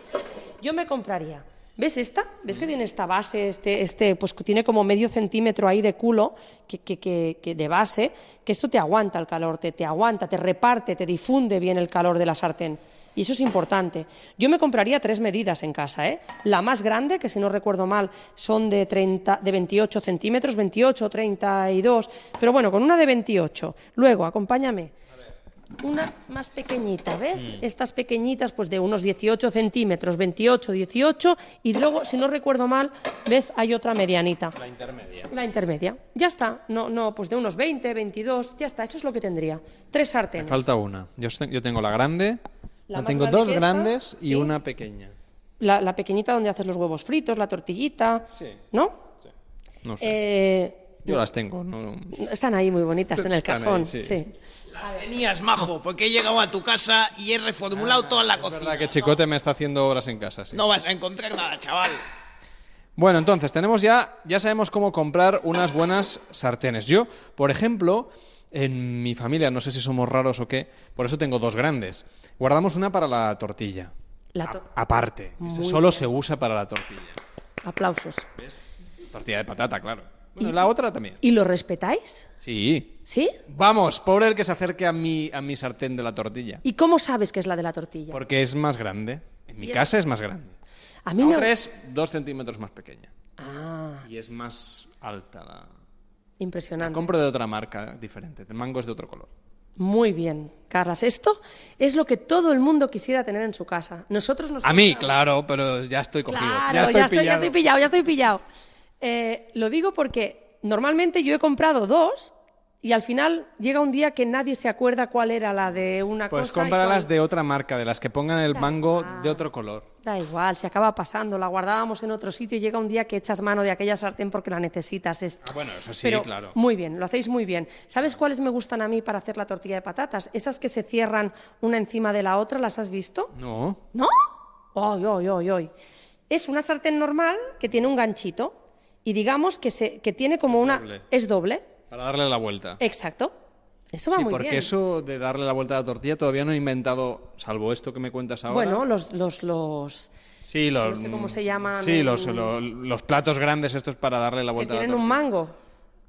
yo me compraría. ¿Ves esta? ¿Ves que tiene esta base, este, este, pues que tiene como medio centímetro ahí de culo, que, que, que, que de base, que esto te aguanta el calor, te, te aguanta, te reparte, te difunde bien el calor de la sartén. Y eso es importante. Yo me compraría tres medidas en casa, ¿eh? La más grande, que si no recuerdo mal, son de, 30, de 28 centímetros, 28, 32, pero bueno, con una de 28. Luego, acompáñame. Una más pequeñita, ¿ves? Mm. Estas pequeñitas, pues de unos 18 centímetros, 28, 18, y luego, si no recuerdo mal, ¿ves? Hay otra medianita. La intermedia. La intermedia. Ya está. No, no, pues de unos 20, 22, ya está. Eso es lo que tendría. Tres Me sartenes. falta una. Yo tengo la grande, La más tengo grande dos esta, grandes y sí. una pequeña. La, la pequeñita donde haces los huevos fritos, la tortillita, Sí. ¿no? No sé. Eh, yo las tengo. No, están ahí muy bonitas en el ahí, cajón. sí. sí. Las tenías, majo, porque he llegado a tu casa y he reformulado toda la Es cocina. verdad que Chicote me está haciendo obras en casa, sí. No vas a encontrar nada, chaval. Bueno, entonces tenemos ya, ya sabemos cómo comprar unas buenas sartenes. Yo, por ejemplo, en mi familia, no sé si somos raros o qué, por eso tengo dos grandes. Guardamos una para la tortilla, La to- aparte. Solo bien. se usa para la tortilla. Aplausos. Tortilla de patata, claro. Bueno, la otra también. ¿Y lo respetáis? Sí. ¿Sí? Vamos, pobre el que se acerque a mi, a mi sartén de la tortilla. ¿Y cómo sabes que es la de la tortilla? Porque es más grande. En mi casa es más grande. A mí la me- otra es dos centímetros más pequeña. Ah, Y es más alta. La... impresionante. Compro de otra marca diferente. El mango es de otro color. Muy bien, Carlas. Esto es lo que todo el mundo quisiera tener en su casa. Nosotros nos A mí, claro, pero ya estoy cogido. Claro, ya estoy ya, estoy, ya pillado. estoy pillado, ya estoy pillado. Eh, lo digo porque normalmente yo he comprado dos y al final llega un día que nadie se acuerda cuál era la de una Pues cosa. y cómpralas cuál- de otra marca, de las que pongan el mango de otro color. Da igual, se acaba pasando. La guardábamos en otro sitio y llega un día que echas mano de aquella sartén porque la necesitas. Es... Ah, bueno, eso sí, Pero claro. Muy bien, lo hacéis muy bien. ¿Sabes cuáles me gustan a mí para hacer la tortilla de patatas? Esas que se cierran una encima de la otra, ¿las has visto? No. ¿No? ¡Ay, ay, ay, ay! Es una sartén normal que tiene un ganchito y digamos que, se, que tiene como una... doble. Es doble. Para darle la vuelta. Exacto. Eso va sí, muy porque bien. eso de darle la vuelta a la tortilla todavía no he inventado, salvo esto que me cuentas ahora. Bueno, los, los, los sí, los, no sé cómo se llaman Sí, los, los platos grandes estos para darle la que vuelta a la tienen tortilla. un mango.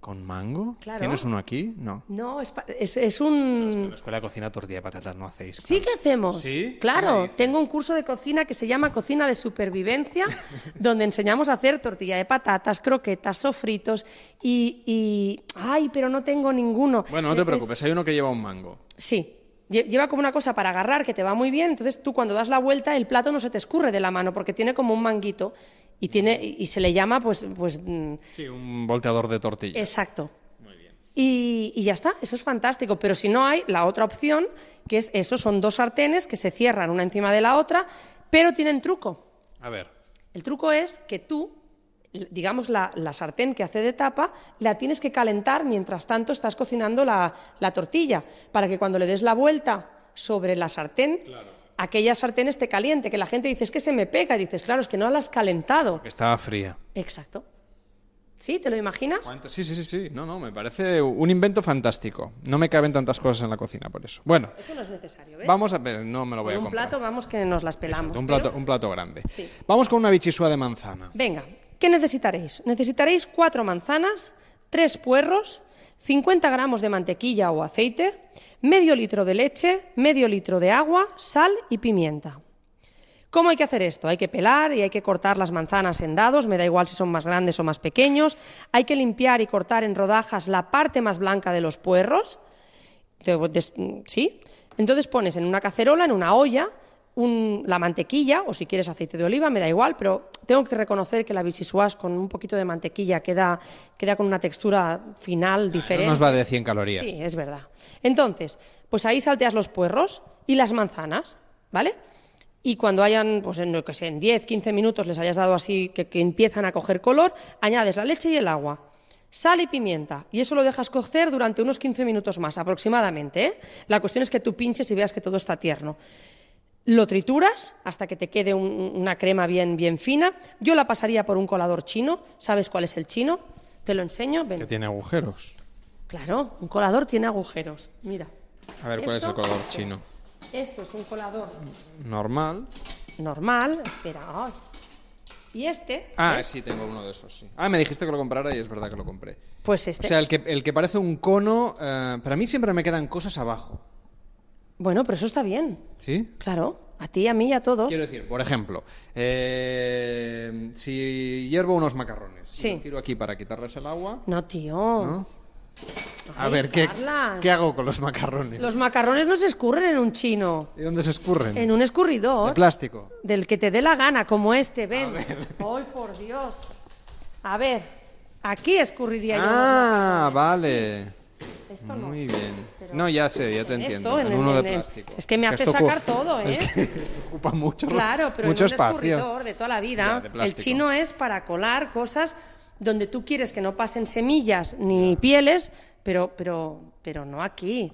¿Con mango? Claro. ¿Tienes uno aquí? No. No, es, pa- es, es un... En la escuela de cocina tortilla de patatas no hacéis. Sí que hacemos. ¿Sí? Claro, tengo un curso de cocina que se llama Cocina de Supervivencia, donde enseñamos a hacer tortilla de patatas, croquetas, sofritos y, y- Ay, pero no tengo ninguno. Bueno, no te Es- preocupes, hay uno que lleva un mango. Sí. Lle- Lleva como una cosa para agarrar que te va muy bien, entonces tú cuando das la vuelta el plato no se te escurre de la mano porque tiene como un manguito y tiene y se le llama pues pues mm, Sí, un volteador de tortilla. exacto. Y, y ya está, eso es fantástico. Pero si no hay, la otra opción, que es eso, son dos sartenes que se cierran una encima de la otra, pero tienen truco. A ver. El truco es que tú, digamos, la, la sartén que hace de tapa, la tienes que calentar mientras tanto estás cocinando la, la tortilla, para que cuando le des la vuelta sobre la sartén, aquella sartén esté caliente, que la gente dice, es que se me pega, y dices, claro, es que no la has calentado. Que estaba fría. Exacto. ¿Sí? ¿Te lo imaginas? ¿Cuánto? Sí, sí, sí, sí. No, no, me parece un invento fantástico. No me caben tantas cosas en la cocina por eso. Bueno, Eso no es necesario, ¿ves? vamos a ver, no me lo voy Con a un plato vamos que nos las pelamos. Exacto, un pero- plato, un plato grande. Sí. Vamos con una bichisúa de manzana. Venga, ¿qué necesitaréis? Necesitaréis cuatro manzanas, tres puerros, 50 gramos de mantequilla o aceite, medio litro de leche, medio litro de agua, sal y pimienta. ¿Cómo hay que hacer esto? Hay que pelar y hay que cortar las manzanas en dados, me da igual si son más grandes o más pequeños. Hay que limpiar y cortar en rodajas la parte más blanca de los puerros. ¿Sí? Entonces pones en una cacerola, en una olla, un- la mantequilla, o si quieres aceite de oliva, me da igual, pero tengo que reconocer que la bichisuas con un poquito de mantequilla queda, queda con una textura final diferente. No nos va de 100 calorías. Sí, es verdad. Entonces, pues ahí salteas los puerros y las manzanas, ¿vale? Y cuando hayan, pues en, lo que sé, en 10, 15 minutos les hayas dado así que, que empiezan a coger color, añades la leche y el agua, sal y pimienta. Y eso lo dejas cocer durante unos 15 minutos más, aproximadamente. ¿eh? La cuestión es que tú pinches y veas que todo está tierno. Lo trituras hasta que te quede un- una crema bien, bien fina. Yo la pasaría por un colador chino. ¿Sabes cuál es el chino? Te lo enseño. Ven. Que tiene agujeros. Claro, un colador tiene agujeros. Mira. A ver, ¿cuál es el color chino? Esto es un colador Normal. normal. Espera. ay. Y este. Ah, ¿ves? sí, tengo uno de esos, sí. Ah, me dijiste que lo comprara y es verdad que lo compré. Pues este. O sea, el que, el que parece un cono, eh, para mí siempre me quedan cosas abajo. Bueno, pero eso está bien. ¿Sí? Claro. A ti, a mí y a todos. Quiero decir, por ejemplo, eh, si hiervo unos macarrones, Sí. los tiro aquí para quitarles el agua, No, tío. ¿no? A Ay, ver, ¿qué. ¿qué hago con los macarrones? Los macarrones no se escurren en un chino. ¿Y dónde se escurren? En un escurridor. De plástico. Del que te dé la gana, como este, ven. ¡Ay, por Dios! A ver, aquí escurriría yo. Ah, vale. Esto no. Muy bien. No, ya sé, ya te En entiendo. esto, en uno en- de plástico. es que me hace sacar todo, ¿eh? Es que esto ocupa mucho, Claro, pero mucho en un espacio. de toda la vida. el chino es para colar cosas donde tú quieres que no pasen semillas ni pieles, pero, pero, pero no aquí.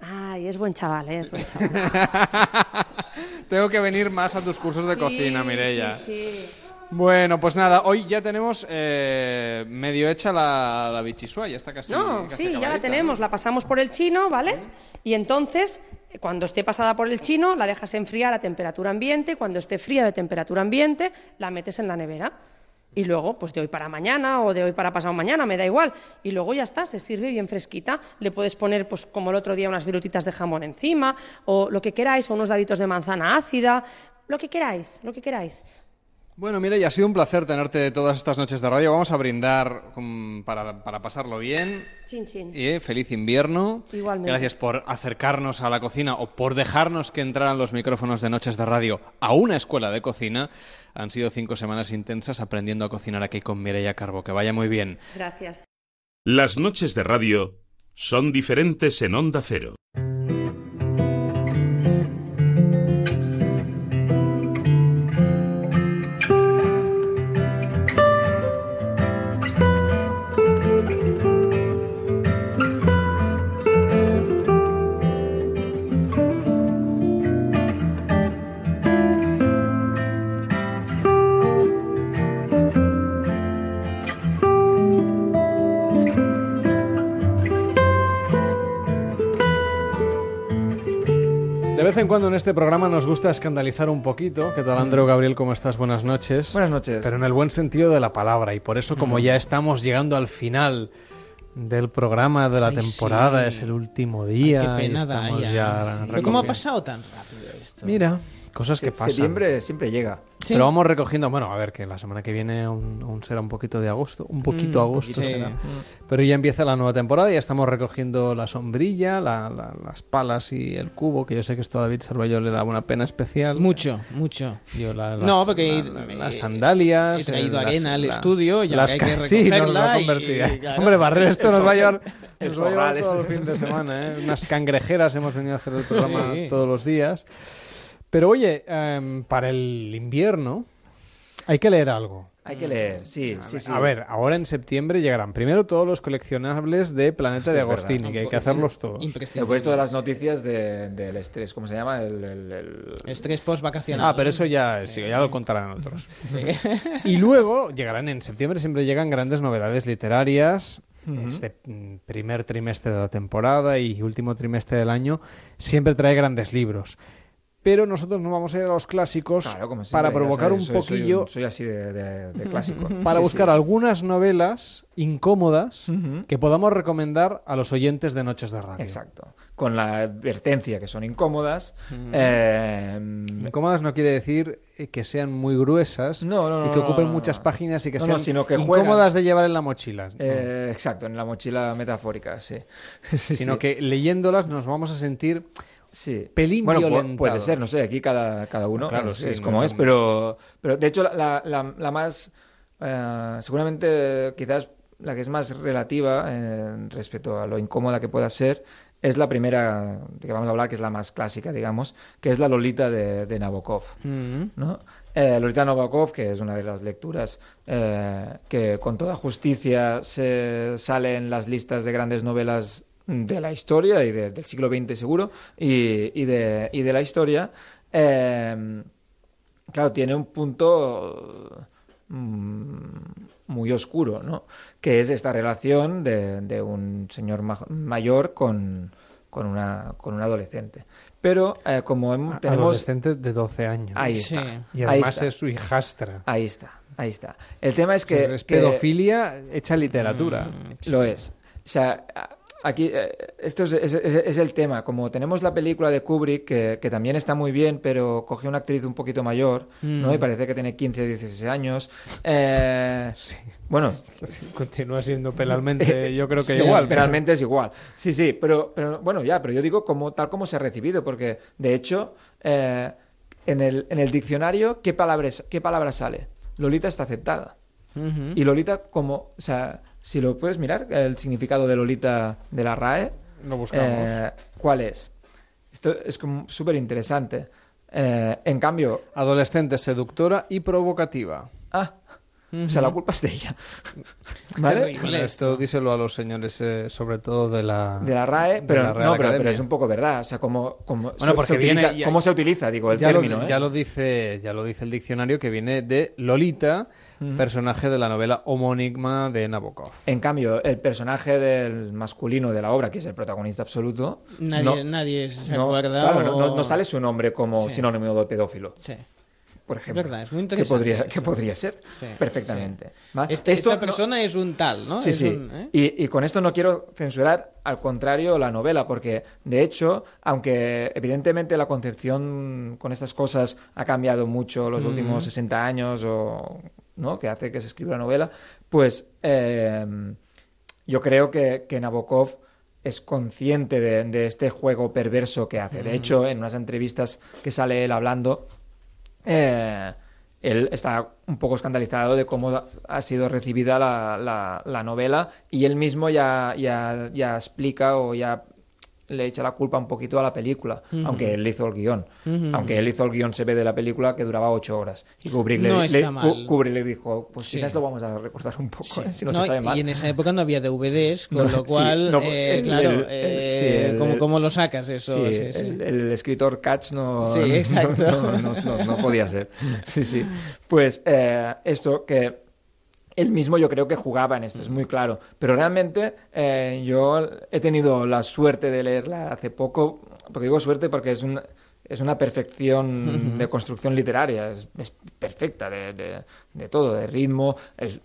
Ay, es buen chaval, ¿eh? es buen chaval. Tengo que venir más a tus cursos de Sí, cocina, Mireia. sí, sí. Bueno, pues nada, hoy ya tenemos eh, medio hecha la, la bichisua, ya está casi. No, casi sí, ya la tenemos, la pasamos por el chino, ¿vale? Y entonces, eh, cuando esté pasada por el chino, la dejas enfriar a temperatura ambiente, cuando esté fría de temperatura ambiente, la metes en la nevera. Y luego, pues de hoy para mañana o de hoy para pasado mañana, me da igual. Y luego ya está, se sirve bien fresquita. Le puedes poner, pues como el otro día, unas virutitas de jamón encima, o lo que queráis, o unos daditos de manzana ácida, lo que queráis, lo que queráis. Bueno, mira, y ha sido un placer tenerte todas estas noches de radio. Vamos a brindar para, para pasarlo bien. Chin, chin. Y eh, feliz invierno. Igualmente. Gracias por acercarnos a la cocina o por dejarnos que entraran los micrófonos de Noches de Radio a una escuela de cocina. Han sido cinco semanas intensas aprendiendo a cocinar aquí con Mireia Carbo. Que vaya muy bien. Gracias. Las noches de radio son diferentes en Onda Cero. Vez en cuando en este programa nos gusta escandalizar un poquito. ¿Qué tal, Andreu Gabriel? ¿Cómo estás? Buenas noches. Buenas noches. Pero en el buen sentido de la palabra. Y por eso, como ya estamos llegando al final del programa de la Ay, temporada, sí. es el último día. Ay, qué y pena da estamos ya. ya Pero ¿Cómo ha pasado tan rápido esto? Mira, cosas que pasan. Septiembre siempre llega. Pero vamos recogiendo, bueno, a ver, que la semana que viene aún, aún será un poquito de agosto, un poquito Mm, agosto poquito, será. sí. Pero ya empieza la nueva temporada, ya estamos recogiendo la sombrilla, la- la- las palas y el cubo, que yo sé que esto a David Sarballo le da una pena especial. Mucho, mucho. Yo la- No, las- porque la- la- he- las sandalias. he traído eh, las- arena al estudio y las ahora hay que Sí, nos y- y, claro. Hombre, barrer esto El nos va a llevar, el nos va a llevar todo el fin de semana. ¿eh? Unas cangrejeras hemos venido a hacer el programa Sí. todos los días. Pero oye, em, para el invierno hay que leer algo. Hay que leer, sí, sí, sí. A ver, ahora en septiembre llegarán primero todos los coleccionables de Planeta Hostia, de. Agostini, que hay que hacerlos todos. Después todas las noticias de- del estrés, ¿cómo se llama? El, el- el- Estrés post-vacacional. Ah, pero eso ya, sí, ya lo contarán otros. Y luego llegarán en septiembre, siempre llegan grandes novedades literarias. Este mm, primer trimestre de la temporada y último trimestre del año siempre trae grandes libros. Pero nosotros nos vamos a ir a los clásicos Claro, como siempre, para provocar sabes, un soy- soy poquillo, soy así de, de- de clásico. para Sí, buscar sí. algunas novelas incómodas que podamos recomendar a los oyentes de Noches de Radio. Exacto. Con la advertencia que son incómodas. Eh, Incómodas no quiere decir eh, que sean muy gruesas No, no, no, y que ocupen muchas páginas y que sean sino que incómodas de llevar en la mochila. eh, exacto, en la mochila metafórica, sí. Sí, sino que leyéndolas nos vamos a sentir Sí. pelín Bueno, violentados. puede ser, no sé, aquí cada, cada uno Claro, es, sí, es no como es un- pero, pero de hecho la, la- la- más, eh, seguramente quizás la que es más relativa eh, respecto a lo incómoda que pueda ser, es la primera de que vamos a hablar, que es la más clásica, digamos, que es la Lolita de, de Nabokov. Mm. ¿no? Eh, Lolita Nabokov, que es una de las lecturas eh, que con toda justicia se sale en las listas de grandes novelas de la historia y de- del siglo XX seguro y, y de, y de la historia. eh, claro, tiene un punto mm, muy oscuro, ¿no? Que es esta relación de, de un señor ma- mayor con, con, una, con un adolescente. Pero eh, como tenemos... Adolescente de 12 años. Ahí está. Y Ahí además está. es su hijastra. Ahí está, ahí está. El tema es que... es que- pedofilia hecha literatura. Lo es. O sea, aquí eh, esto es, es- es- es el tema. Como tenemos la película de Kubrick, que, que también está muy bien, pero cogió una actriz un poquito mayor, ¿no? Mm. Y parece que tiene 15 16 años. Eh, Bueno, Continúa siendo penalmente, yo creo que Sí, igual. Penalmente es igual. Sí, sí, pero, pero bueno, ya, pero yo digo como tal como se ha recibido, porque de hecho, eh, en, el, en el diccionario, ¿qué palabras, ¿qué palabra sale? Lolita está aceptada. Y Lolita, como, o sea, si lo puedes mirar, el significado de Lolita de la RAE, Lo buscamos. eh, ¿cuál es? Esto es como súper interesante. Eh, en cambio, Adolescente, seductora y provocativa. ah, o sea, la culpa es de ella. ¿Vale? Esto díselo a los señores, eh, sobre todo de la, de la RAE, pero la no, pero, es un poco verdad, o sea, como, como Bueno, se- porque se utiliza, viene ya- cómo se utiliza, digo, el ya término, lo, ¿eh? ya lo dice ya lo dice el diccionario que viene de Lolita, Personaje de la novela homónima de Nabokov. En cambio, el personaje del masculino de la obra, que es el protagonista absoluto, Nadie- no- nadie se no, acuerda claro, no, o- no- no sale su nombre como Sí. sinónimo de pedófilo. Sí. Por ejemplo. Verdad, es muy que interesante podría, esto. que podría ser Sí, perfectamente. ¿vale? Este- Esto esta no- persona es un tal, ¿no? Sí, Es sí. un- ¿eh? y, y con esto no quiero censurar, al contrario, la novela, porque de hecho, aunque evidentemente la concepción con estas cosas ha cambiado mucho los Mm. últimos 60 años, o ¿no? que hace que se escriba la novela, pues eh, yo creo que, que Nabokov es consciente de, de este juego perverso que hace. De Mm. hecho, en unas entrevistas que sale él hablando, eh, él está un poco escandalizado de cómo ha sido recibida la, la- la novela y él mismo ya, ya, ya explica o ya le echa la culpa un poquito a la película, aunque él hizo el guion. Aunque él hizo el guion, se ve de la película que duraba ocho horas. Y Kubrick, No le-. Kubrick dijo, pues Sí. quizás lo vamos a recortar un poco, ¿eh? si no, No, se sabe mal. y en esa época no había DVDs, con No, lo cual, no, eh, el- claro, el- eh, el- ¿cómo, cómo lo sacas eso? Sí, Sí, sí. El, escritor Katz no, Sí, no- exacto. no, no- no- no podía ser. Sí, sí. Pues eh, esto que él mismo yo creo que jugaba en esto, es muy claro. Pero realmente eh, yo he tenido la suerte de leerla hace poco, porque digo suerte porque es una, es una perfección de construcción literaria, es, es perfecta de, de- de todo, de ritmo, es,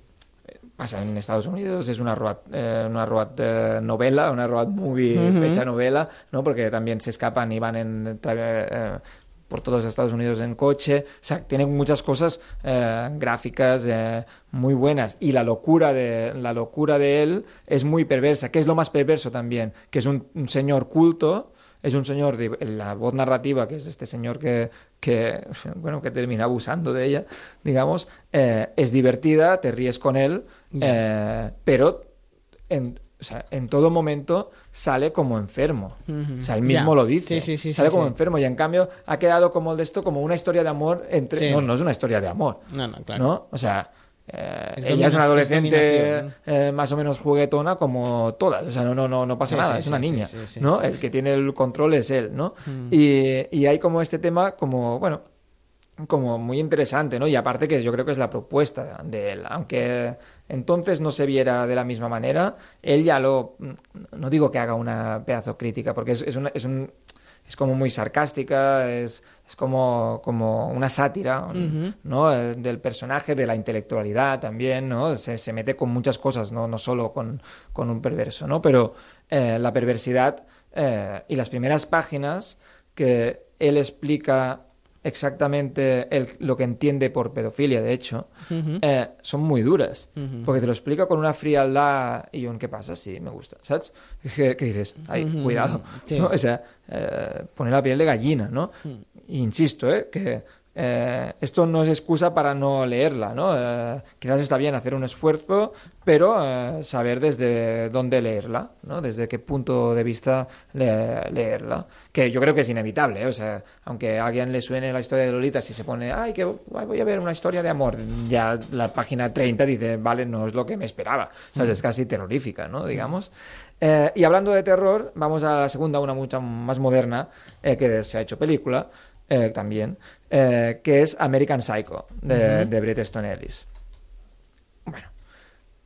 pasa en Estados Unidos, es una road, eh, una road eh, novela, una road movie hecha novela, ¿no? Porque también se escapan y van en, eh, por todos Estados Unidos en coche. O sea, tienen muchas cosas eh, gráficas eh, muy buenas. Y la locura, de, la locura de él es muy perversa. que es lo más perverso también? Que es un, un señor culto, es un señor, de, la voz narrativa, que es este señor que, que, bueno, que termina abusando de ella, digamos, eh, es divertida, te ríes con él, pero en, o sea, en todo momento sale como enfermo. O sea, él mismo lo dice. Sí, sí, sí, sale como enfermo y en cambio ha quedado como de esto como una historia de amor entre... No, no es una historia de amor. No, no, claro. ¿no? O sea, eh, Es ella es una es adolescente eh, más o menos juguetona como todas. O sea, no, no, no, no pasa nada, es una niña. sí, sí, sí, ¿no? el que tiene el control es él, ¿no? Mm. Y, y hay como este tema como, bueno, como muy interesante, ¿no? Y aparte que yo creo que es la propuesta de él, aunque entonces no se viera de la misma manera, él ya lo, no digo que haga una pedazo crítica, porque es, es, una- es un, es como muy sarcástica, es, es como, como una sátira, Ujú. ¿no? Eh, Del personaje, de la intelectualidad también, ¿no? Se, se mete con muchas cosas, no, no solo con, con un perverso, ¿no? Pero eh, la perversidad eh, y las primeras páginas que él explica exactamente el- lo que entiende por pedofilia, de hecho, eh, son muy duras. Porque te lo explica con una frialdad y un ¿qué pasa? Sí, me gusta, ¿sabes? ¿Qué, qué dices? Ay, cuidado. Sí. ¿no? O sea, eh, pone la piel de gallina, ¿no? Insisto, ¿eh? Que eh, esto no es excusa para no leerla, ¿no? Eh, quizás está bien hacer un esfuerzo, pero eh, saber desde dónde leerla, ¿no? Desde qué punto de vista le- leerla. Que yo creo que es inevitable, ¿eh? O sea, aunque a alguien le suene la historia de Lolita, si se pone, ay, que voy a ver una historia de amor, ya la página 30 dice, vale, no es lo que me esperaba. O sea, Mm. es casi terrorífica, ¿no? Digamos. Eh, y hablando de terror, vamos a la segunda, una mucho más moderna, eh, que se ha hecho película eh, también, eh, que es American Psycho, de, Bret Easton Ellis. Bueno,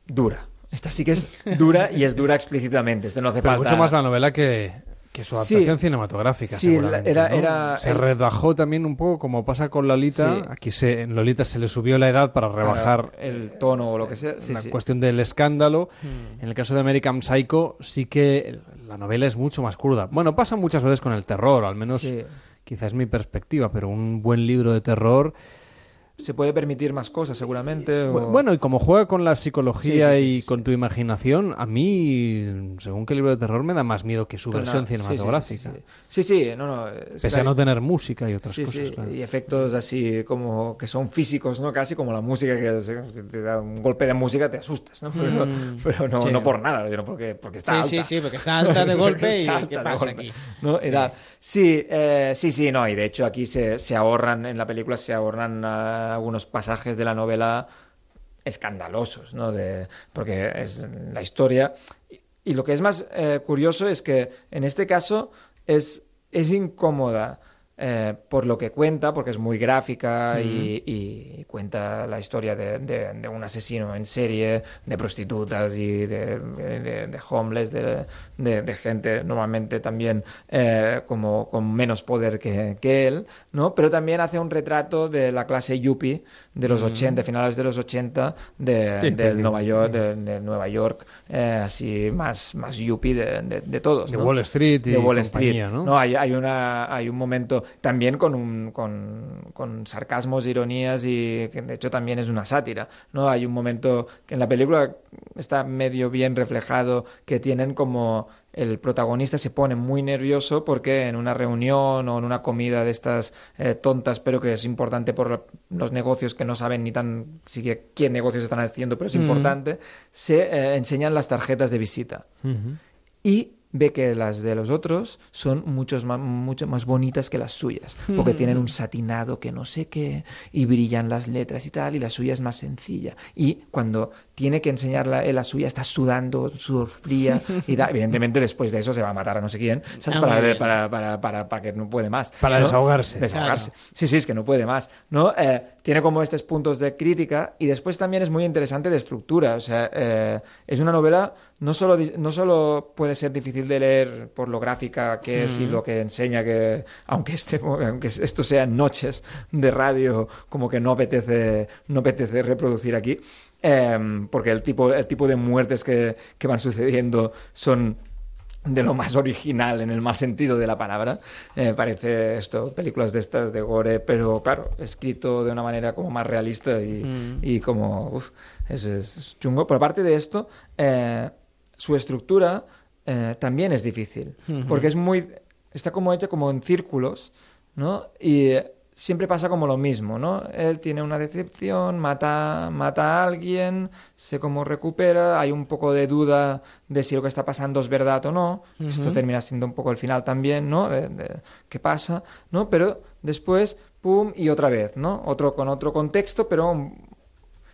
dura. Esta sí que es dura y es dura explícitamente. Esto no hace Pero falta. mucho más la novela que, que su Sí. adaptación cinematográfica. Sí, seguramente, era- ¿no? era- se el- rebajó también un poco como pasa con Lolita. Sí. Aquí se, en Lolita se le subió la edad para rebajar el tono o lo que sea. La cuestión del escándalo. Mm. En el caso de American Psycho sí que la novela es mucho más cruda. Bueno, pasa muchas veces con el terror, al menos Sí. Quizás mi perspectiva, pero un buen libro de terror... Se puede permitir más cosas, seguramente. o- Bu- Bueno, y como juega con la psicología Sí, sí, sí, y sí, con tu imaginación, a mí, según qué libro de terror, me da más miedo que su Con versión la- sí, sí, sí, cinematográfica. Sí, sí, no, no. es Pese a claro. no tener música y otras Sí, cosas. sí, claro. y efectos así como que son físicos, ¿no? Casi como la música que se- te da un golpe de música te asustas, ¿no? Pero, Mm, pero no, sí. no por nada, sino porque, porque está Sí, alta. sí, sí, porque está alta de golpe y ¿qué pasa golpe, aquí? ¿no? Y Sí. eh, sí, sí, no, y de hecho aquí se, se ahorran, en la película se ahorran ah, algunos pasajes de la novela escandalosos, ¿no? De, porque es la historia. Y, lo que es más eh, curioso es que en este caso es, es incómoda. Eh, por lo que cuenta, porque es muy gráfica y, y cuenta la historia de, de- de un asesino en serie, de prostitutas y de, de- de homeless, de, gente normalmente también eh, como con menos poder que, que él, ¿no? Pero también hace un retrato de la clase yuppie de los Mm. 80, finales de los 80, de, Sí, del sí. Nueva York, de, de Nueva York, eh, así más, más yuppie de, todos. De ¿no? Wall Street y de Wall compañía, Street. ¿no? hay, hay, una, hay un momento también con, un, con, con sarcasmos, ironías y que de hecho también es una sátira. ¿no? Hay un momento que en la película está medio bien reflejado que tienen como el protagonista se pone muy nervioso porque en una reunión o en una comida de estas eh, tontas, pero que es importante por los negocios que no saben ni tan siquiera qué negocios están haciendo, pero es Mm. importante, se eh, enseñan las tarjetas de visita y ve que las de los otros son muchos más, mucho más bonitas que las suyas, porque tienen un satinado que no sé qué, y brillan las letras y tal, y la suya es más sencilla. Y cuando tiene que enseñar la, la suya, está sudando, sudor fría, y tal. evidentemente después de eso se va a matar a no sé quién, ¿sabes? Ah, para, para, para, para, para que no puede más. Para ¿no? desahogarse. Desahogarse. Claro. Sí, sí, es que no puede más, ¿no? Eh, tiene como estos puntos de crítica y después también es muy interesante de estructura, o sea, eh, es una novela no solo, no solo puede ser difícil de leer por lo gráfica que es y lo que enseña que, aunque, este, aunque esto sean noches de radio, como que no apetece, no apetece reproducir aquí, eh, porque el tipo, el tipo de muertes que, que van sucediendo son de lo más original en el mal sentido de la palabra. Eh, parece esto, películas de estas de gore, pero claro, escrito de una manera como más realista y, Mm. y como uf, es, es- es chungo. Pero aparte de esto, eh, su estructura eh, también es difícil, porque es muy está como hecha como en círculos, ¿no? Y eh, siempre pasa como lo mismo, ¿no? Él tiene una decepción, mata, mata a alguien, se como recupera, hay un poco de duda de si lo que está pasando es verdad o no. Esto termina siendo un poco el final también, ¿no? De, de qué pasa, ¿no? Pero después, pum, y otra vez, ¿no? Otro con otro contexto, pero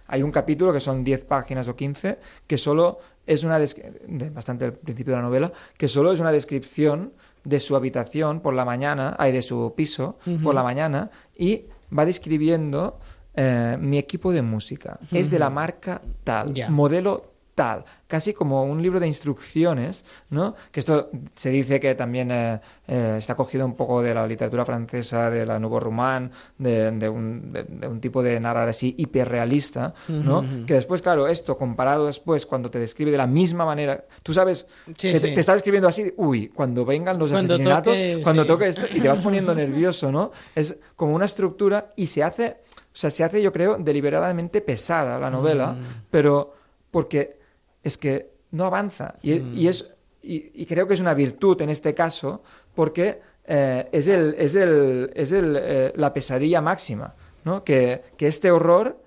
hay un capítulo que son 10 páginas o 15 que solo es una descri- de- bastante al principio de la novela que solo es una descripción de su habitación por la mañana, hay de su piso por la mañana y va describiendo eh, mi equipo de música. Es de la marca tal, Ya. modelo tal, casi como un libro de instrucciones, ¿no? Que esto se dice que también eh, eh, está cogido un poco de la literatura francesa, de la Nouveau Roman, de, de un, de- de un tipo de narrar así hiperrealista, ¿no? Que después, claro, esto comparado después, cuando te describe de la misma manera, tú sabes Sí, que sí. te, te está escribiendo así, uy, cuando vengan los Cuando asesinatos, toque, cuando sí. toque esto, y te vas poniendo nervioso, ¿no? Es como una estructura y se hace, o sea, se hace, yo creo, deliberadamente pesada la novela, Mm. pero porque es que no avanza. Y, Mm. y es, y, y creo que es una virtud en este caso, porque eh, es, el, es, el, es el, eh, la pesadilla máxima, ¿no? Que, que este horror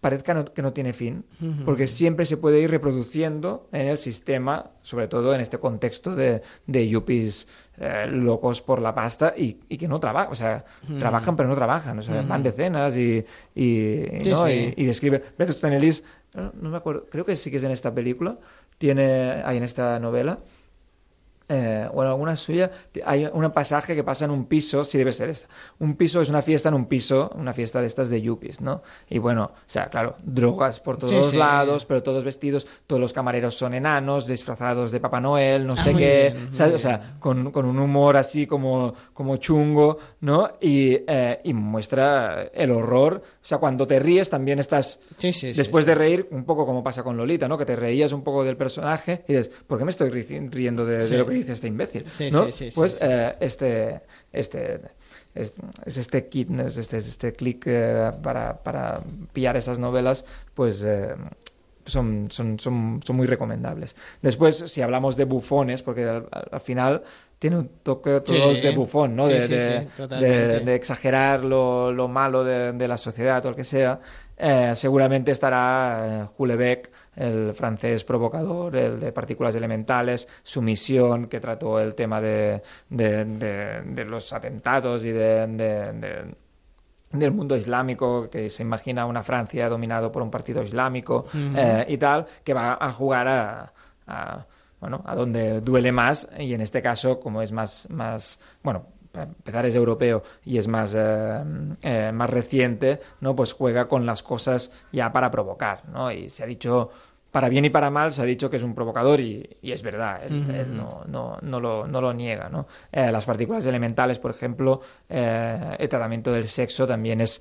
parezca no- que no tiene fin, porque siempre se puede ir reproduciendo en el sistema, sobre todo en este contexto de, de yuppies eh, locos por la pasta y, y que no trabajan, o sea, Ujú. trabajan pero no trabajan, o sea, van de cenas y, y, Sí, ¿no? sí. y, y describe... Ellis, no, no me acuerdo, creo que sí que es en esta película, tiene, hay en esta novela, eh, o en alguna suya, hay un pasaje que pasa en un piso, sí debe ser esta. Un piso es una fiesta en un piso, una fiesta de estas de yuppies, ¿no? Y bueno, o sea, claro, drogas por todos Sí, sí. lados, pero todos vestidos, todos los camareros son enanos, disfrazados de Papá Noel, no Ah, sé muy qué, bien, ¿sabes? O sea, con, con un humor así como, como chungo, ¿no? Y, eh, y muestra el horror. O sea, cuando te ríes también estás, Sí, después de reír, un poco como pasa con Lolita, ¿no? Que te reías un poco del personaje y dices, ¿por qué me estoy ri- riendo de, de lo que dice este imbécil? Sí, ¿no? sí, sí, sí, pues eh, este, este, es, es este kit, ¿no? es este, este clic eh, para, para pillar esas novelas, pues eh, son, son, son, son muy recomendables. Después, si hablamos de bufones, porque al, al- al final tiene un toque todo Sí. de bufón, ¿no? Sí, de, sí, de- sí, totalmente. de- de exagerar lo, lo malo de, la sociedad o lo que sea. Eh, seguramente estará Hulebeck, el francés provocador, el de partículas elementales, su misión, que trató el tema de, de- de- de los atentados y de- de- de, del mundo islámico, que se imagina una Francia dominado por un partido islámico eh, y tal, que va a jugar a, a, bueno, a donde duele más y en este caso, como es más, más bueno, para empezar es europeo y es más, eh, eh, más reciente, ¿no? Pues juega con las cosas ya para provocar, ¿no? Y se ha dicho, para bien y para mal, se ha dicho que es un provocador y, y es verdad, él, no, no, no, lo, no lo niega, ¿no? Eh, las partículas elementales, por ejemplo, eh, el tratamiento del sexo también es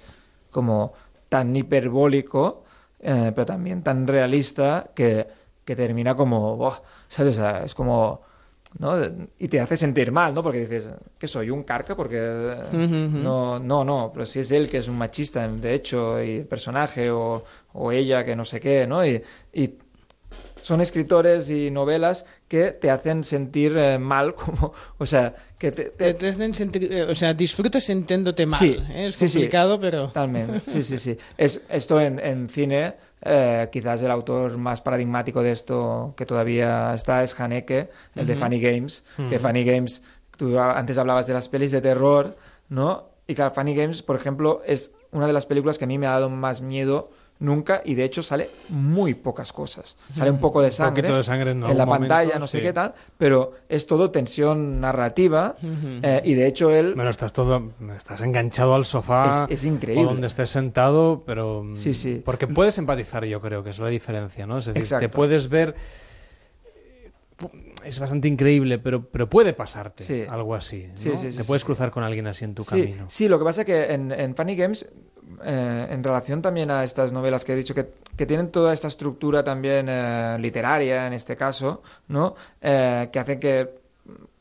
como tan hiperbólico, eh, pero también tan realista que, que termina como, "Buah", ¿sabes? O sea, es como, ¿no? Y te hace sentir mal, ¿no? Porque dices, ¿qué soy? ¿Un carca? Porque no, no, no, pero si es él que es un machista, de hecho, y el personaje, o, o ella que no sé qué, ¿no? Y, y son escritores y novelas que te hacen sentir eh, mal, como, o sea, que te, Te, te hacen sentir, eh, o sea, disfrutas sintiéndote mal. Sí, ¿eh? Es sí, sí. complicado, pero... Totalmente, sí, sí, sí. Es, esto en, en cine, eh, quizás el autor más paradigmático de esto que todavía está es Haneke, el de. Funny Games, que Ujú. Funny Games, tú antes hablabas de las pelis de terror, ¿no? Y claro, Funny Games, por ejemplo, es una de las películas que a mí me ha dado más miedo nunca y de hecho sale muy pocas cosas. Sale un poco de sangre, poquito de sangre en la pantalla, momento, no sé sí. qué tal, pero es todo tensión narrativa eh, y de hecho él... Bueno, estás todo, estás enganchado al sofá Es- es increíble. o donde estés sentado, pero mm, Sí, sí. porque puedes empatizar, yo creo que es la diferencia, ¿no? Es decir, Exacto. te puedes ver es bastante increíble, pero, pero puede pasarte Sí. algo así. ¿no? Sí, sí, te puedes cruzar con alguien así en tu camino. Sí, lo que pasa es que en, en Funny Games, eh, en relación también a estas novelas que he dicho, que, que tienen toda esta estructura también eh, literaria, en este caso, ¿no? Eh, que hacen que